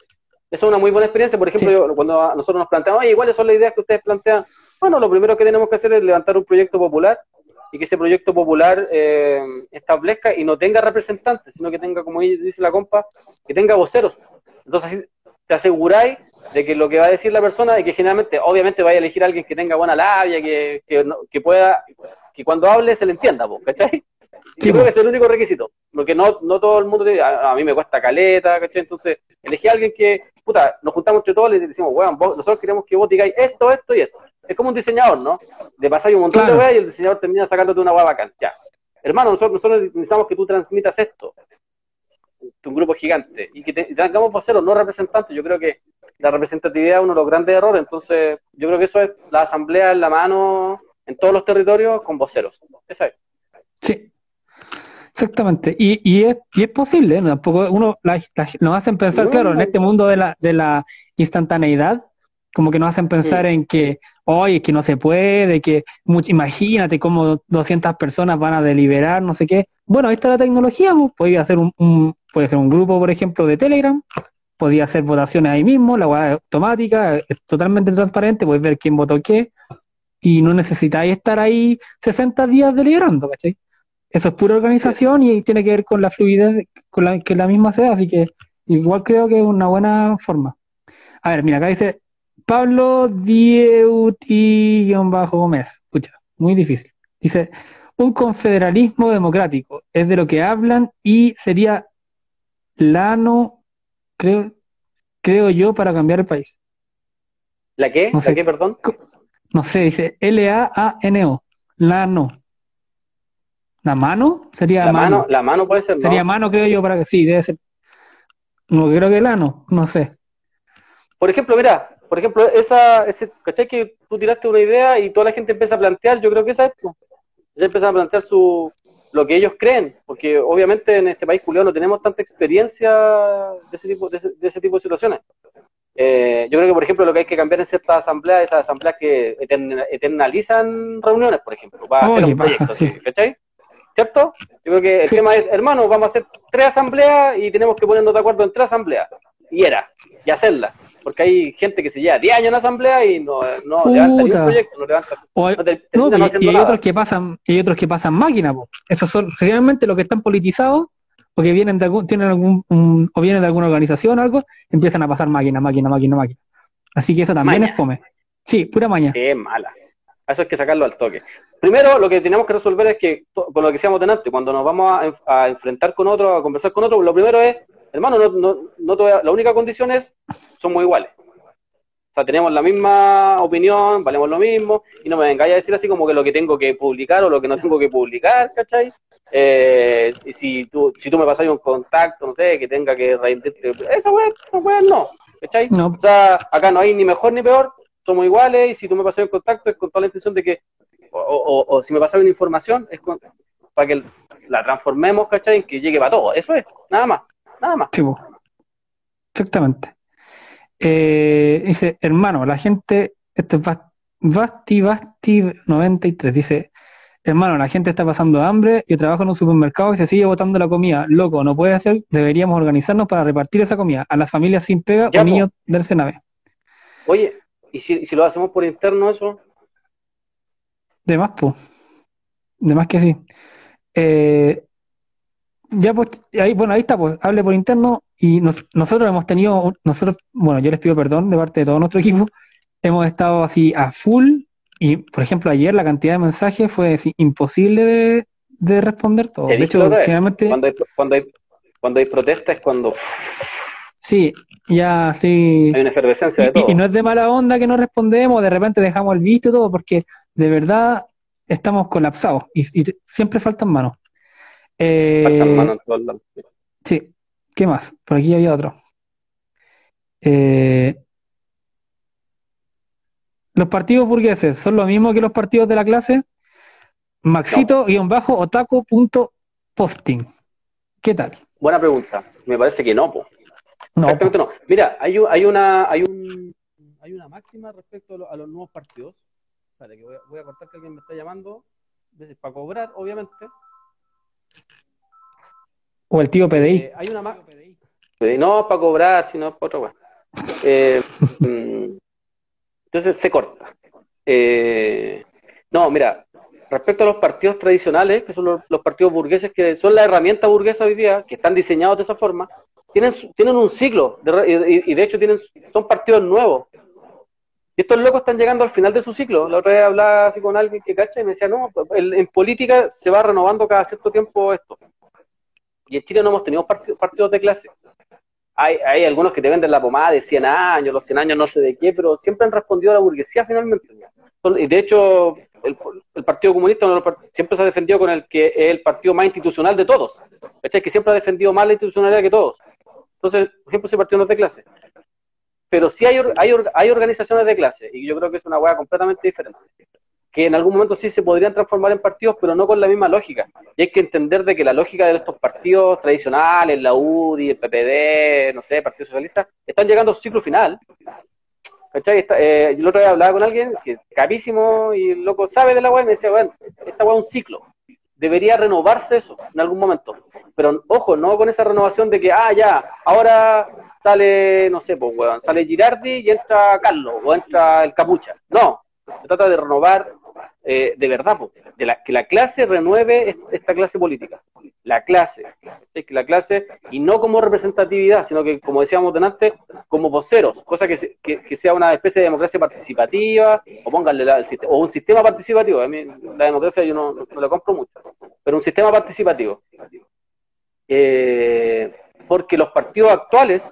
Esa es una muy buena experiencia. Por ejemplo, Sí. yo- cuando nosotros nos planteamos, oye, ¿cuáles son las ideas que ustedes plantean? Bueno, lo primero que tenemos que hacer es levantar un proyecto popular y que ese proyecto popular eh, establezca y no tenga representantes, sino que tenga, como dice la compa, que tenga voceros. Entonces, te aseguráis de que lo que va a decir la persona y que generalmente, obviamente, vaya a elegir a alguien que tenga buena labia, que, que, no- que pueda, que cuando hable se le entienda, po, ¿cachai? Sí, Yo creo que es el único requisito, porque no, no todo el mundo, tiene- a, a mí me cuesta caleta, ¿cachai? Entonces, elegí a alguien que, puta, nos juntamos entre todos y decimos, weón, vos- nosotros queremos que vos digáis esto, esto y esto. Es como un diseñador, ¿no? De pasar un montón Claro. de weas y el diseñador termina sacándote una wea bacán. Ya. Hermano, nosotros, nosotros necesitamos que tú transmitas esto, un grupo gigante, y que te- y tengamos voceros, no representantes. Yo creo que la representatividad es uno de los grandes errores, entonces yo creo que eso es la asamblea en la mano en todos los territorios con voceros. Esa es. Sí, exactamente. Y, y, es, y es posible, ¿no? Tampoco uno la- la- nos hacen pensar, No, claro, en este mundo de la, de la instantaneidad, como que nos hacen pensar en que, oye, es que no se puede, que much- imagínate cómo 200 personas van a deliberar, no sé qué. Bueno, ahí está la tecnología, pues, podía hacer un, un- puede ser un grupo, por ejemplo, de Telegram, podía hacer votaciones ahí mismo, la weá es automática, es totalmente transparente, puedes ver quién votó qué. y no necesitáis estar ahí 60 días deliberando, ¿cachai? Eso es pura organización y tiene que ver con la fluidez con la que la misma sea, así que igual creo que es una buena forma. A ver, mira, acá dice Pablo Dieuti-Gómez. Escucha, muy difícil. Dice, un confederalismo democrático es de lo que hablan y sería lano, creo, creo yo, para cambiar el país. ¿La qué? No ¿La sé. qué, perdón? No sé, dice L-A-A-N-O, lano. ¿La mano? Sería La mano. mano, la mano puede ser, ¿no? Sería mano, creo yo, para que sí, debe ser. No creo que lano, no sé. Por ejemplo, mira, por ejemplo, esa, ese, ¿cachai? Que tú tiraste una idea y toda la gente empieza a plantear, yo creo que esa es, pues. ya empiezan a plantear su, lo que ellos creen, porque obviamente en este país culiao no tenemos tanta experiencia de ese tipo de, ese, de ese tipo de situaciones. Eh, yo creo que, por ejemplo, lo que hay que cambiar en ciertas asambleas, esas asambleas que etern- eternalizan reuniones, por ejemplo, para hacer Oye, un paja, proyecto. ¿cachai? ¿Cierto? Yo creo que el Sí. tema es, hermano, vamos a hacer tres asambleas y tenemos que ponernos de acuerdo en tres asambleas. Y era, y hacerlas. Porque hay gente que se lleva 10 años en asamblea y no, no levanta ni Puta. un proyecto, no levanta. O hay- No te- no, termina no y- hay nada. otros que pasan, y hay otros que pasan máquina, po. Esos son generalmente los que están politizados, o que vienen de algún, tienen algún, un- o vienen de alguna organización o algo, empiezan a pasar máquina, máquina, máquina, máquina. Así que eso también Maña. es fome. Sí, pura maña. Qué mala. Eso hay que sacarlo al toque. Primero, lo que tenemos que resolver es que, con lo que decíamos delante, cuando nos vamos a, a enfrentar con otro, a conversar con otro, lo primero es, hermano, no, no, no te voy a- la única condición es, somos iguales. O sea, tenemos la misma opinión, valemos lo mismo, y no me vengáis a decir así como que lo que tengo que publicar o lo que no tengo que publicar, ¿cachai? Eh, y si tú, si tú me pasas un contacto, no sé, que tenga que rendirte, esa weá, esa weá no, ¿cachai? No, O sea, acá no hay ni mejor ni peor, somos iguales y si tú me pasas en contacto es con toda la intención de que, o, o- o si me pasas una información es con- para que la transformemos, ¿cachai? En que llegue para todos. Eso es, nada más, nada más. sí, po. Exactamente. Eh, dice, hermano, la gente, este es Bas- Basti Basti 93, dice, hermano, la gente está pasando hambre, yo trabajo en un supermercado y se sigue botando la comida. Loco, no puede ser, deberíamos organizarnos para repartir esa comida a las familias sin pega Ya, o po. niños del Sename. Oye, ¿y si, lo hacemos por interno eso? De más, pues. De más que sí. Eh, ya, pues, ahí, bueno, ahí está, pues, hable por interno y nos- nosotros hemos tenido, nosotros, bueno, yo les pido perdón de parte de todo nuestro equipo, hemos estado así a full y, por ejemplo, ayer la cantidad de mensajes fue así, imposible de, de responder todo. De hecho, generalmente, Cuando hay, cuando hay, cuando hay protesta es cuando sí, ya, sí. hay una efervescencia de Y, todo. y no es de mala onda que no respondemos, de repente dejamos el visto y todo, porque de verdad estamos colapsados y, y siempre faltan manos. Eh, sí, ¿qué más? Por aquí había otro. Eh, los partidos burgueses son lo mismo que los partidos de la clase. Maxito-otaku.posting. ¿Qué tal? Buena pregunta. Me parece que no, po. No, Exactamente no. Mira, hay, hay una hay un hay una máxima respecto a, lo- a los nuevos partidos. Espera, que voy a, voy a cortar que alguien me está llamando. Para cobrar, obviamente. O el tío PDI. Eh, hay una máxima. No para cobrar, sino para otra cosa. Eh, mm, entonces se corta. Eh, no, mira, respecto a los partidos tradicionales, que son los, los partidos burgueses, que son la herramienta burguesa hoy día, que están diseñados de esa forma, tienen, un ciclo, de y, y de hecho tienen, son partidos nuevos. Y estos locos están llegando al final de su ciclo. La otra vez hablaba así con alguien que cacha y me decía, no, en política se va renovando cada cierto tiempo esto. Y en Chile no hemos tenido parti- partidos de clase. Hay, hay algunos que te venden la pomada de 100 años, los 100 años no sé de qué, pero siempre han respondido a la burguesía finalmente. Y de hecho, el, Partido Comunista siempre se ha defendido con el que es el partido más institucional de todos. ¿Cachai? Que siempre ha defendido más la institucionalidad que todos. Entonces, por ejemplo, ese partido no es de clase. Pero sí hay, hay, hay organizaciones de clase, y yo creo que es una hueá completamente diferente. Que en algún momento sí se podrían transformar en partidos, pero no con la misma lógica. Y hay que entender de que la lógica de estos partidos tradicionales, la UDI, el PPD, no sé, Partido Socialista, están llegando a su ciclo final. ¿Cachai? Está- eh, yo la otra vez hablaba con alguien que es capísimo y el loco sabe de la weá y me decía, bueno, esta weá es un ciclo. Debería renovarse eso en algún momento. Pero ojo, no con esa renovación de que, ah, ya, ahora sale, no sé, pues weón, sale Girardi y entra Carlos o entra el Capucha. No, se trata de renovar eh, de verdad, de la, que la clase renueve esta clase política. La clase, la clase, y no como representatividad, sino que, como decíamos antes, como voceros, cosa que, que, sea una especie de democracia participativa, o pónganle o un sistema participativo. A mí la democracia yo no, no la compro mucho, pero un sistema participativo. Eh, porque los partidos actuales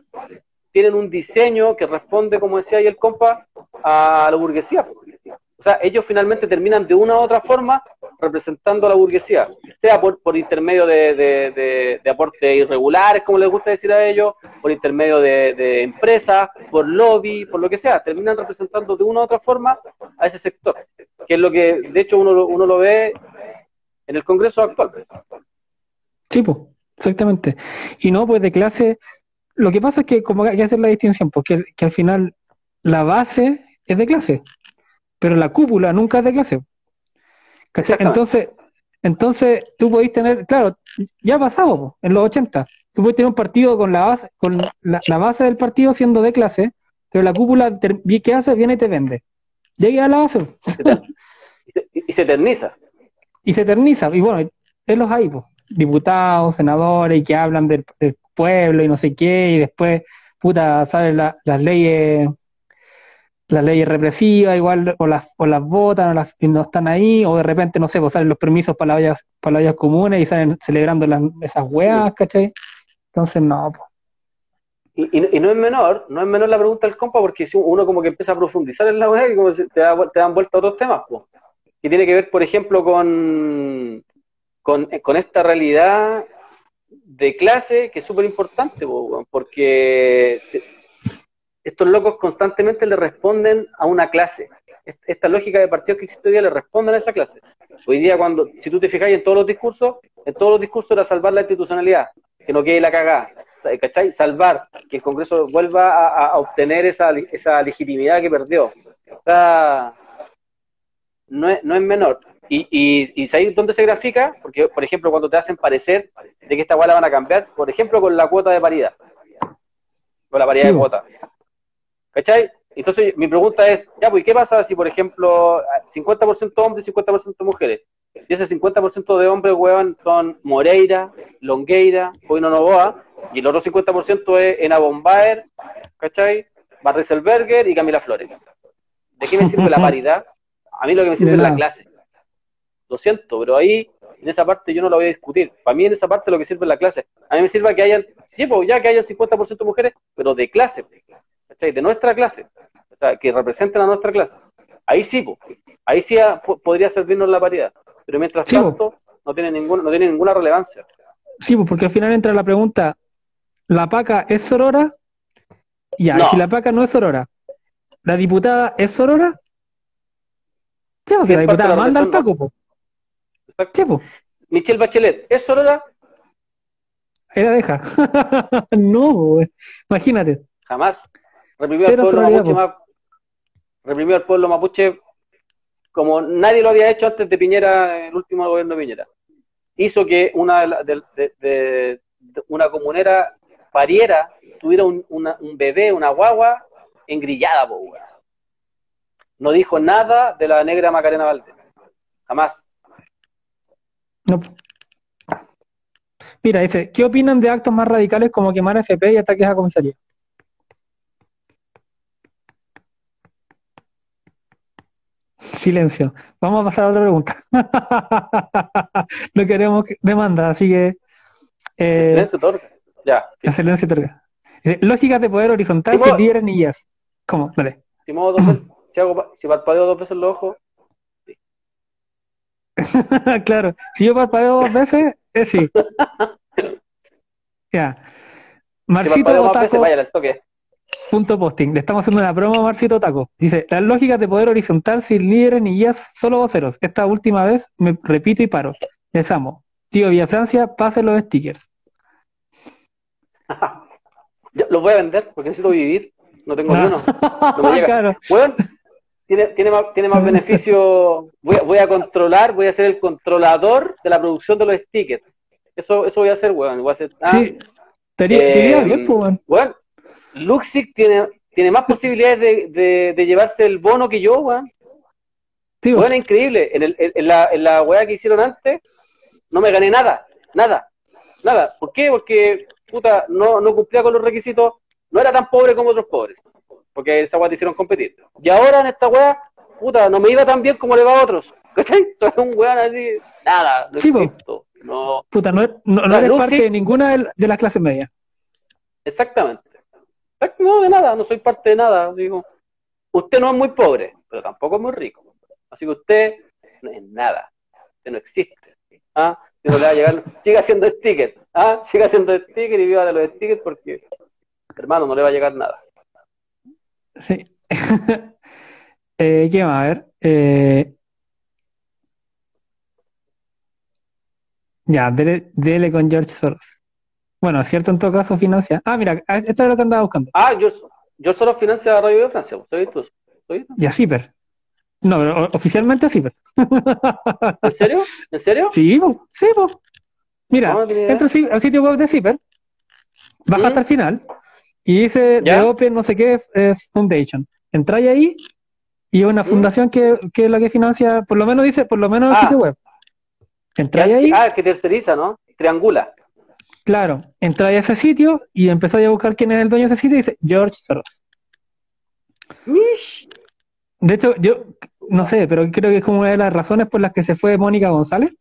tienen un diseño que responde, como decía ahí el compa, a la burguesía. O sea, ellos finalmente terminan de una u otra forma representando a la burguesía, sea por, por intermedio de, aportes irregulares, como les gusta decir a ellos, por intermedio de, empresas, por lobby, por lo que sea, terminan representando de una u otra forma a ese sector, que es lo que de hecho uno, uno lo ve en el Congreso actual. Sí, pues, exactamente. Y no, pues de clase, lo que pasa es que como hay que hacer la distinción, porque que al final la base es de clase pero la cúpula nunca es de clase. Entonces, entonces tú podés tener, claro, ya ha pasado en los 80, tú podés tener un partido con la base, con la, base del partido siendo de clase, pero la cúpula, ¿qué hace? Viene y te vende. Llega a la base. y se eterniza. Y se eterniza. Y bueno, es los hay, diputados, senadores, y que hablan del, pueblo y no sé qué, y después, puta, salen las leyes las leyes represivas, igual, o las, o las votan, o las, y no están ahí, o de repente, no sé, pues salen los permisos para las para comunes y salen celebrando esas weas, ¿cachai? Entonces, no, pues. Y, y, no es menor, no es menor la pregunta del compa, porque si uno como que empieza a profundizar en la wea y como te, te dan vuelta a otros temas, pues. Que tiene que ver, por ejemplo, con, con, con esta realidad de clase que es súper importante, porque estos locos constantemente le responden a una clase. Esta lógica de partidos que existe hoy día le responden a esa clase. Hoy día, cuando, si tú te fijáis en todos los discursos, en todos los discursos era salvar la institucionalidad, que no quede la cagada, ¿cachai? Salvar, que el Congreso vuelva a, obtener esa, esa legitimidad que perdió. O sea, no es, no es menor. Y, y, y dónde se grafica? Porque, por ejemplo, cuando te hacen parecer de que esta guay la van a cambiar, por ejemplo, con la cuota de paridad. Con la paridad de cuota. ¿Cachai? Entonces, mi pregunta es, ya, pues, ¿qué pasa si, por ejemplo, 50% hombres y 50% mujeres? Y ese 50% de hombres, weón, son Moreira, Longueira, Poino Novoa, y el otro 50% es Ena Bombaer, ¿cachai? Barriselberger y Camila Flores. ¿De qué me sirve la paridad? A mí lo que me sirve es la clase. Lo siento, pero ahí, en esa parte yo no lo voy a discutir. Para mí en esa parte lo que sirve es la clase. A mí me sirve que hayan, sí, pues ya que hayan 50% mujeres, pero de clase. De nuestra clase, o sea, que representen a nuestra clase. Ahí sí, ahí sí podría servirnos la paridad, pero mientras tanto no tiene, ningún, no tiene ninguna relevancia. Sí, porque al final entra la pregunta, ¿la PACA es sorora? Ya, si la PACA no es sorora, ¿la diputada es sorora? Sí, porque la diputada manda al PACO, Michelle Bachelet, ¿es sorora? La deja. no, imagínate. Jamás reprimió al pueblo mapuche más, reprimió al pueblo mapuche como nadie lo había hecho antes de Piñera, el último gobierno de Piñera. Hizo que una de, una comunera pariera, tuviera un, bebé, una guagua, engrillada, No dijo nada de la negra Macarena Valdés. Jamás. No. Mira, dice, ¿qué opinan de actos más radicales como quemar FP y ataques a comisaría? Silencio. Vamos a pasar a otra pregunta. no queremos demanda, así que. Eh, silencio torga. Ya. silencio torga. Lógicas de poder horizontal si líderes ni ellas. ¿Cómo? Vale. Si, dos veces, si, hago, si parpadeo dos veces los ojos. Sí. claro. Si yo parpadeo dos veces, es sí. ya. Marcito si Otaco, veces, vaya, les toque. Punto posting. Le estamos haciendo una promo a Marcito Taco. Dice, las lógicas de poder horizontal sin líderes ni guías, solo voceros. Esta última vez me repito y paro. Les amo. Tío Villa Francia, pase los stickers. los voy a vender porque necesito vivir. No tengo ni uno. No me llega. Bueno, tiene, tiene más, tiene más beneficio. Voy a, voy a controlar, voy a ser el controlador de la producción de los stickers. Eso, eso voy a hacer, weón. Voy a hacer, ah, sí, eh, bien, pues, weón. Luxic tiene, tiene más posibilidades de, de, llevarse el bono que yo, weón. Sí, Bueno, increíble. En, el, en, la, en la weá que hicieron antes, no me gané nada. Nada. Nada. ¿Por qué? Porque, puta, no, no cumplía con los requisitos. No era tan pobre como otros pobres. Porque esa weá te hicieron competir. Y ahora en esta weá, puta, no me iba tan bien como le va a otros. ¿Cachai? Soy un weón así. Nada. No Sí. No. Puta, no, no, no eres parte de ninguna de, de las clases medias. Exactamente. No, de nada, no soy parte de nada. Digo, usted no es muy pobre, pero tampoco es muy rico. Así que usted no es nada. Usted no existe. ¿Ah? Le va a llegar, siga haciendo stickers. ¿Ah? Siga haciendo stickers y viva de los stickers porque, hermano, no le va a llegar nada. Sí. eh, ¿qué? A ver. Eh, ya, dele, dele con George Soros. Bueno, cierto en todo caso financia. Ah, mira, ah, esto es lo que andaba buscando. Ah, yo, yo solo financia a Radio de Francia. ¿Usted visto eso? ¿Usted visto? Y a Zipper. No, pero oficialmente a Zipper. ¿En serio? ¿En serio? Sí, po, sí, po. Mira, No, idea. entra al si- al sitio web de Zipper, baja ¿Mm? hasta el final y dice ¿Ya? The Open no sé qué es Foundation. Entráis ahí y una ¿Mm? fundación que, que es la que financia, por lo menos dice, por lo menos el Ah. sitio web. Entráis ahí, Ah, que terceriza, ¿no? Triangula. Claro, entráis a ese sitio y empezáis a buscar quién es el dueño de ese sitio y dice George Soros. De hecho, yo no sé, pero creo que es como una de las razones por las que se fue Mónica González.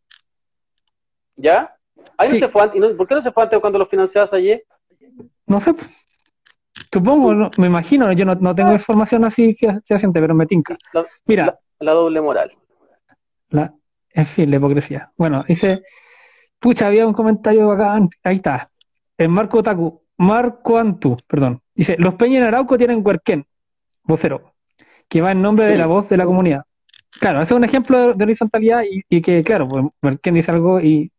¿Ya? Ahí Sí. no se fue antes. ¿y no- ¿Por qué no se fue antes cuando lo financiabas ayer? No sé, supongo, no- me imagino, yo no, no tengo información así que fehaciente, pero me tinca. La, Mira, la- la doble moral. La, en fin, la hipocresía. Bueno, dice, pucha, había un comentario bacán. Ahí está. En Marco Taku, Marco Antu, perdón. Dice, los Peña en Arauco tienen Huerquén, vocero, que va en nombre de la voz de la comunidad. Claro, ese es un ejemplo de, de horizontalidad y, y que, claro, pues Huerquén dice algo y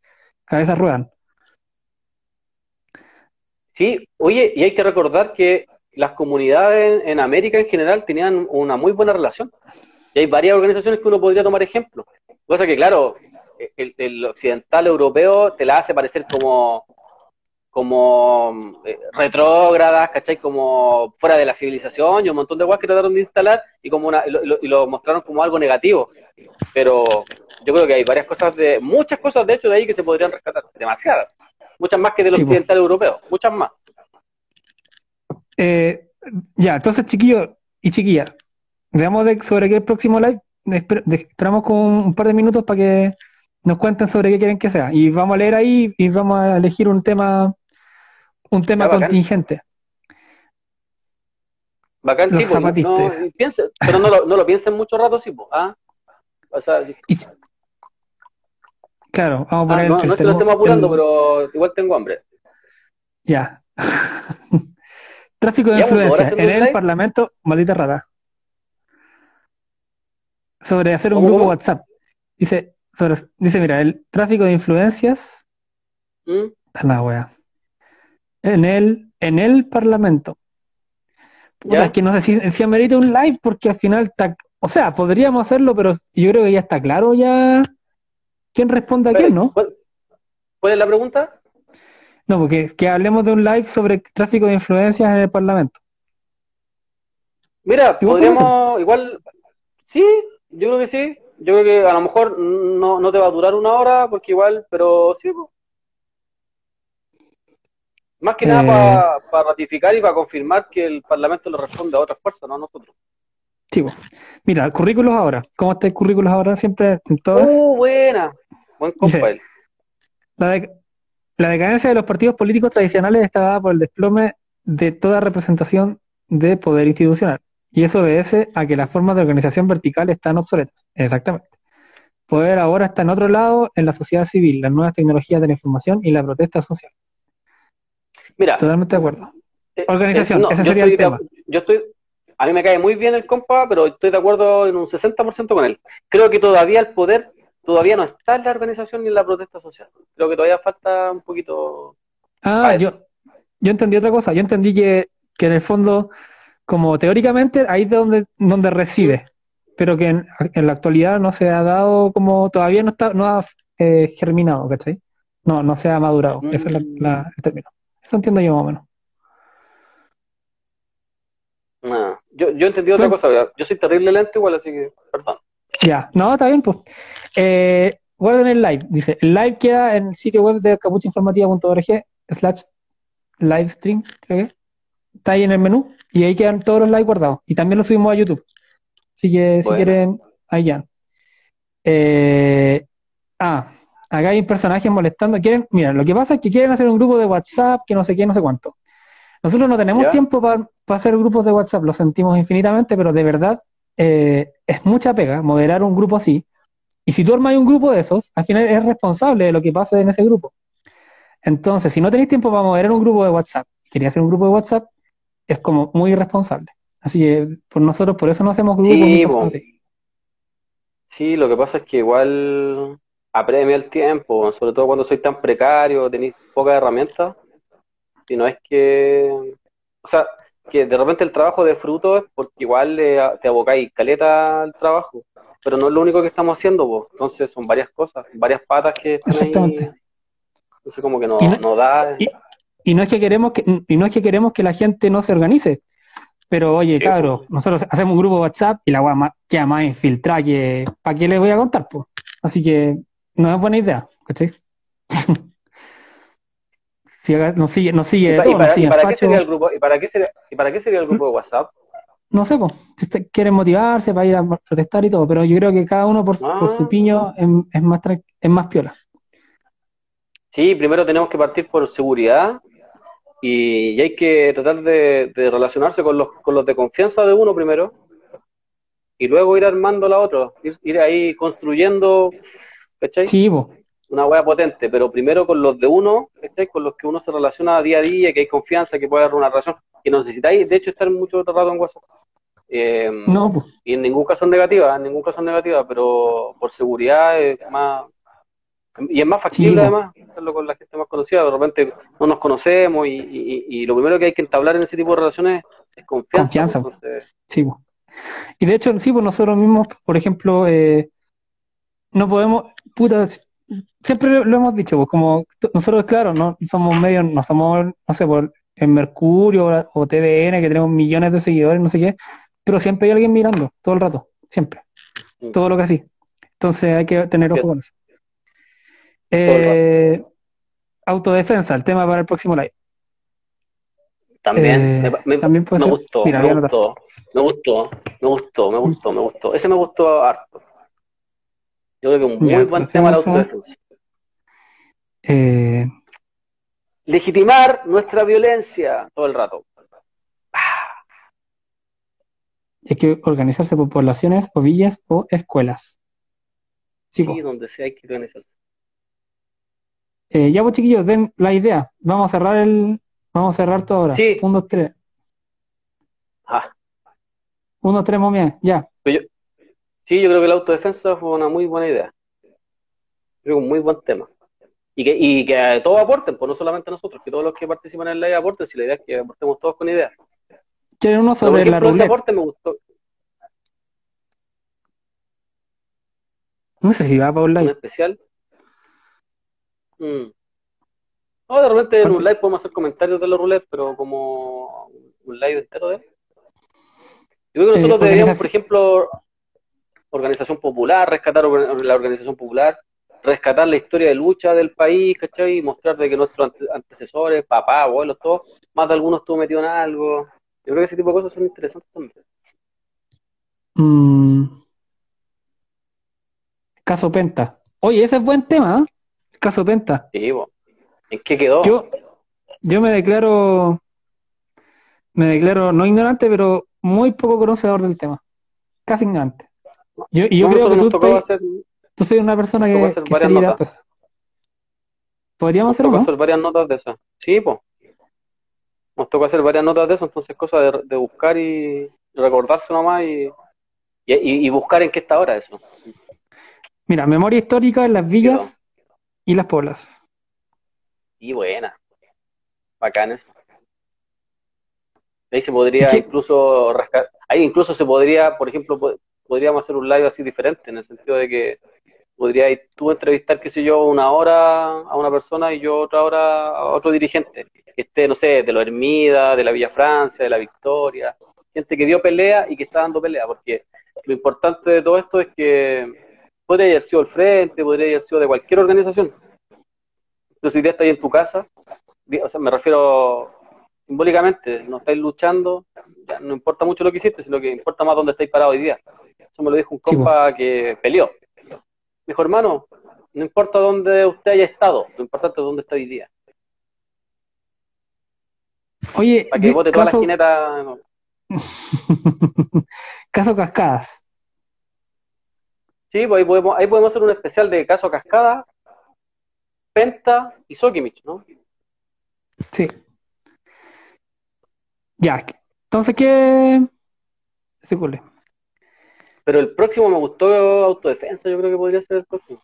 cabezas ruedan. Sí, oye, y hay que recordar que las comunidades en, en América en general tenían una muy buena relación. Y hay varias organizaciones que uno podría tomar ejemplo. Cosa que, claro, el, el occidental europeo te la hace parecer como, como eh, retrógradas, ¿cachai? Como fuera de la civilización y un montón de cosas que trataron de instalar y, como una, y, lo, y mostraron como algo negativo. Pero yo creo que hay varias cosas, de muchas cosas de hecho de ahí que se podrían rescatar, demasiadas. Muchas más que del po. occidental europeo, muchas más. Eh, ya, entonces, chiquillos y chiquillas, veamos de, sobre qué el próximo live. Esper- de- esperamos con un par de minutos para que nos cuenten sobre qué quieren que sea. Y vamos a leer ahí y vamos a elegir un tema, un tema Ya, bacán. contingente. Bacán, Los sí, pues, no, y piense- pero no lo, no lo piensen mucho rato, sí, pues, ¿ah? O sea, Y- claro, vamos a ah, poner no, el no que lo estemos apurando, el- pero igual tengo hambre. Ya. Tráfico de Llevamos dos horas influencia en el live. Parlamento, maldita rata. Sobre hacer un ¿Cómo, grupo? WhatsApp. Dice, sobre, dice, mira, el tráfico de influencias ¿Mm? La wea. En el, en el Parlamento. Puta, Ya. es que no sé si, si amerita un live porque al final está, o sea, podríamos hacerlo, pero yo creo que ya está claro ya quién responde a quién, ¿no? ¿Cuál, es la pregunta? No, porque que hablemos de un live sobre tráfico de influencias en el Parlamento. Mira, podríamos, igual, sí, yo creo que sí. Yo creo que a lo mejor no, no te va a durar una hora, porque igual, pero sí, pues. Más que Eh. nada para ratificar y para confirmar que el Parlamento le responde a otras fuerzas, no a nosotros. Sí, po. Mira, currículos ahora. ¿Cómo está el currículos ahora? Siempre en todas. ¡Uh, buena! Buen compa él. La, de- la decadencia de los partidos políticos tradicionales está dada por el desplome de toda representación de poder institucional. Y eso obedece a que las formas de organización vertical están obsoletas. Exactamente. Poder ahora está en otro lado, en la sociedad civil, las nuevas tecnologías de la información y la protesta social. Mira, Totalmente de acuerdo. eh, Organización, eh, no, ese yo sería estoy el de- tema. yo estoy, a mí me cae muy bien el compa, pero estoy de acuerdo en un 60% con él. Creo que todavía el poder todavía no está en la organización ni en la protesta social. Creo que todavía falta un poquito. Ah, yo, yo entendí otra cosa. Yo entendí que, que en el fondo, como teóricamente, ahí es donde, donde reside, pero que en, en la actualidad no se ha dado como, todavía no está, no ha eh, germinado, ¿cachai? No, no se ha madurado. Ese es la- Mm. la- el término. Eso entiendo yo más o menos. Ah, yo, yo entendí otra cosa. ¿verdad? Yo soy terrible lento igual, así que, perdón. Ya, no, está bien, pues. Eh, guarden el live. Dice, el live queda en el sitio web de capuchainformativa.org slash livestream, creo que. Está ahí en el menú y ahí quedan todos los lives guardados. Y también lo subimos a YouTube. Así que si Bueno. quieren, ahí ya. Eh, ah, acá hay personajes molestando. Quieren, mira, lo que pasa es que quieren hacer un grupo de WhatsApp, que no sé qué, no sé cuánto. Nosotros no tenemos ¿Ya? tiempo para hacer grupos de WhatsApp, lo sentimos infinitamente, pero de verdad eh, es mucha pega moderar un grupo así. Y si tú armas un grupo de esos, al final eres responsable de lo que pase en ese grupo. Entonces, si no tenéis tiempo para moderar un grupo de WhatsApp, quería hacer un grupo de WhatsApp, es como muy irresponsable. Así que por nosotros, por eso no hacemos grupos Sí, así. Sí, lo que pasa es que igual apremia el tiempo, sobre todo cuando soy tan precario, tenéis pocas herramientas. Y no es que, o sea, que de repente el trabajo de fruto es porque igual le- te abocáis caleta al trabajo, pero no es lo único que estamos haciendo, po. Entonces son varias cosas, varias patas que están ahí. Exactamente. Entonces como que no- no da. y- Y no es que queremos que, y no es que queremos que la gente no se organice. Pero oye, Sí, cabros, nosotros hacemos un grupo de WhatsApp y la más- queda más infiltrada que ¿para qué les voy a contar? pues? Así que no es buena idea, ¿cachai? Si nos sigue, nos sigue ¿Y, nos para, y sigue para qué sería el grupo? ¿Y para qué sería, y para qué sería el grupo de WhatsApp? no sé, pues, si usted quieren motivarse para ir a protestar y todo, pero yo creo que cada uno por, Ah. por su piño es, es más es más piola. Sí, primero tenemos que partir por seguridad y, y hay que tratar de, de relacionarse con los, con los de confianza de uno primero y luego ir armando la otra, ir, ir ahí construyendo, ¿cachai? Sí, Una hueá potente, pero primero con los de uno, ¿cachai? Con los que uno se relaciona día a día, que hay confianza, que puede haber una relación, que no necesitáis, de hecho, estar mucho rato en WhatsApp. Eh, no, pues, y en ningún caso es negativa, en ningún caso es negativa, pero por seguridad es más. Y es más factible, Sí, además, hacerlo con la gente más conocida. De repente no nos conocemos y, y- y lo primero que hay que entablar en ese tipo de relaciones es confianza. Confianza, Entonces, Sí. Y de hecho, sí, pues nosotros mismos, por ejemplo, eh, no podemos, puta, siempre lo hemos dicho, pues como nosotros, claro, no somos medios, no somos, no sé, por en Mercurio o, o TVN, que tenemos millones de seguidores, no sé qué, pero siempre hay alguien mirando, todo el rato, siempre, Mm. todo lo que así. Entonces hay que tener ojo con eso. Eh, autodefensa, el tema para el próximo live. también Eh, me, me- también puede me gustó, Mira, me gustó, me gustó, me gustó, me gustó, me gustó. Ese me gustó harto. Yo creo que un muy buen tema la autodefensa. Eh, Legitimar nuestra violencia todo el rato. Ah, hay que organizarse por poblaciones o villas o escuelas. Sí, sí, donde sea hay que organizar. Eh, ya pues chiquillos, den la idea. Vamos a cerrar el, vamos a cerrar todo ahora. Sí. Un, dos, tres. Ah. Un, dos, tres, momia. Ya. Yo- sí, yo creo que la autodefensa fue una muy buena idea. Creo que un muy buen tema. Y que, y que todos aporten, pues no solamente nosotros, que todos los que participan en la idea aporten, si la idea es que aportemos todos con ideas. ¿Quieren uno sobre la ejemplo, ese ruleta? aporte me gustó. No sé si va para un Un live. especial. Mm. No, de repente en un live podemos hacer comentarios de la roulette, pero como un live entero de él. Yo creo que Eh, nosotros deberíamos, organización- por ejemplo, organización popular, rescatar la organización popular, rescatar la historia de lucha del país, ¿cachai? Y mostrar de que nuestros ante- antecesores, papá, abuelos, todos, más de algunos estuvo metido en algo. Yo creo que ese tipo de cosas son interesantes también. Mm. Caso Penta. Oye, ese es buen tema, ¿eh? Caso Penta. Sí, bo. ¿En qué quedó? Yo, yo me declaro, me declaro no ignorante, pero muy poco conocedor del tema. Casi ignorante. Yo, y yo No, creo que tú, estás- hacer, tú soy una persona que, hacer que varias sería, notas. pues. Podríamos Nos hacerlo, tocó ¿no? hacer varias notas de esas. Sí, pues. Nos tocó hacer varias notas de eso, entonces cosa de, de buscar y recordarse nomás y, y- y buscar en qué está ahora eso. Mira, memoria histórica en las villas y las poblas. Y buena. Bacán eso. Ahí se podría incluso rascar, ahí incluso se podría, por ejemplo, po- podríamos hacer un live así diferente, en el sentido de que podrías tú entrevistar, qué sé yo, una hora a una persona y yo otra hora a otro dirigente, que esté, no sé, de la Hermida, de la Villa Francia, de la Victoria, gente que dio pelea y que está dando pelea, porque lo importante de todo esto es que podría haber sido el frente, podría haber sido de cualquier organización. Pero si ya estáis en tu casa, o sea, me refiero simbólicamente, no estáis luchando, ya no importa mucho lo que hiciste, sino que importa más dónde estáis parados hoy día. Eso me lo dijo un compa que peleó. Me dijo, hermano, no importa dónde usted haya estado, lo importante es dónde está hoy día. Oye, Para que vote toda la caso, jineta. no. caso Cascadas. Sí, pues ahí podemos, ahí podemos hacer un especial de caso Cascada, Penta y Sokimich, ¿no? Sí. Ya. Entonces, ¿qué? Se cule. Pero el próximo me gustó autodefensa, yo creo que podría ser el próximo.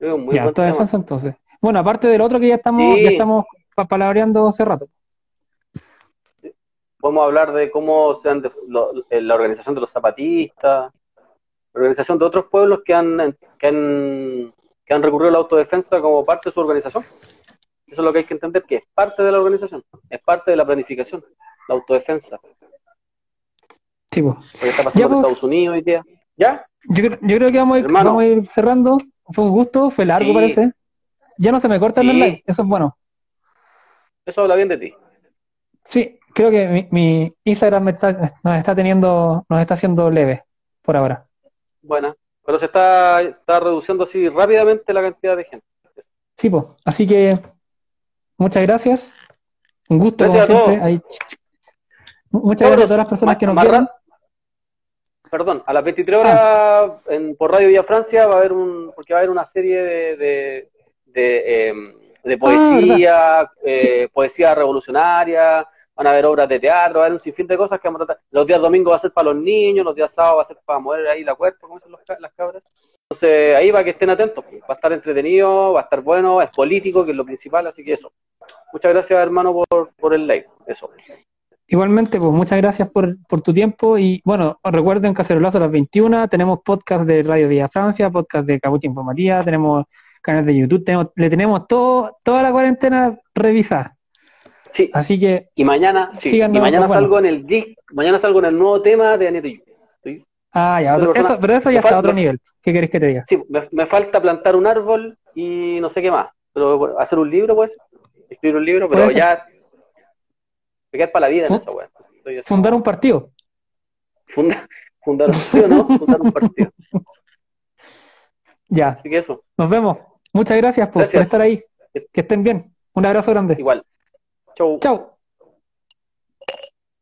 Muy Ya, autodefensa defensa. entonces. Bueno, aparte del otro que ya estamos, Sí. ya estamos pa- palabreando hace rato. Podemos hablar de cómo se han def- lo- eh, la organización de los zapatistas, organización de otros pueblos que han, que han, que han recurrido a la autodefensa como parte de su organización. Eso es lo que hay que entender, que es parte de la organización, es parte de la planificación, la autodefensa. Sí, pues. Lo que está pasando Ya, en. Estados Unidos hoy día. ¿Ya? Yo, creo- yo creo que vamos a, ir, Hermano. vamos a ir cerrando. Fue un gusto, fue largo, Sí. parece. Ya no se me corta el Sí. live, eso es bueno. Eso habla bien de ti. Sí, creo que mi, mi Instagram me está- nos está teniendo, nos está haciendo leve por ahora. Buena. Pero se está, está reduciendo así rápidamente la cantidad de gente. Sí, pues. Así que muchas gracias. Un gusto, Gracias como siempre. Muchas gracias a todas las personas que nos más vieron. Perdón, a las 23 horas en, por Radio Vía Francia va a haber un, porque va a haber una serie de, de, de, em, de poesía, eh, poesía revolucionaria, van a haber obras de teatro, va a haber un sinfín de cosas que vamos a tratar. Los días domingos va a ser para los niños, los días sábados va a ser para mover ahí la cuerpo, como dicen los las cabras. Entonces ahí va que estén atentos, pues. va a estar entretenido, va a estar bueno, es político, que es lo principal, así que eso. Muchas gracias hermano por, por el live, eso. Igualmente, pues muchas gracias por, por tu tiempo y bueno, recuerden Cacerolazo a las 21, tenemos podcast de Radio Vía Francia, podcast de Cabucha Informativa, tenemos canales de YouTube, tenemos, le tenemos todo, toda la cuarentena revisada. Sí, Así que y mañana, sí, y mañana bueno. salgo en el disc, mañana salgo en el nuevo tema de Yu. ¿sí? Ah, ya, otro- persona- eso- pero eso ya está a otro nivel. ¿Qué querés que te diga? Sí, me, me falta plantar un árbol y no sé qué más. Pero hacer un libro, pues. Escribir un libro, pero ya. Me quedar para la vida en Fu- esa weá. Fundar un partido. Funda- fundar un partido, ¿no? Fundar un partido. Ya, Así que eso, nos vemos. Muchas gracias por, estar ahí. Que estén bien. Un abrazo grande. igual. 就就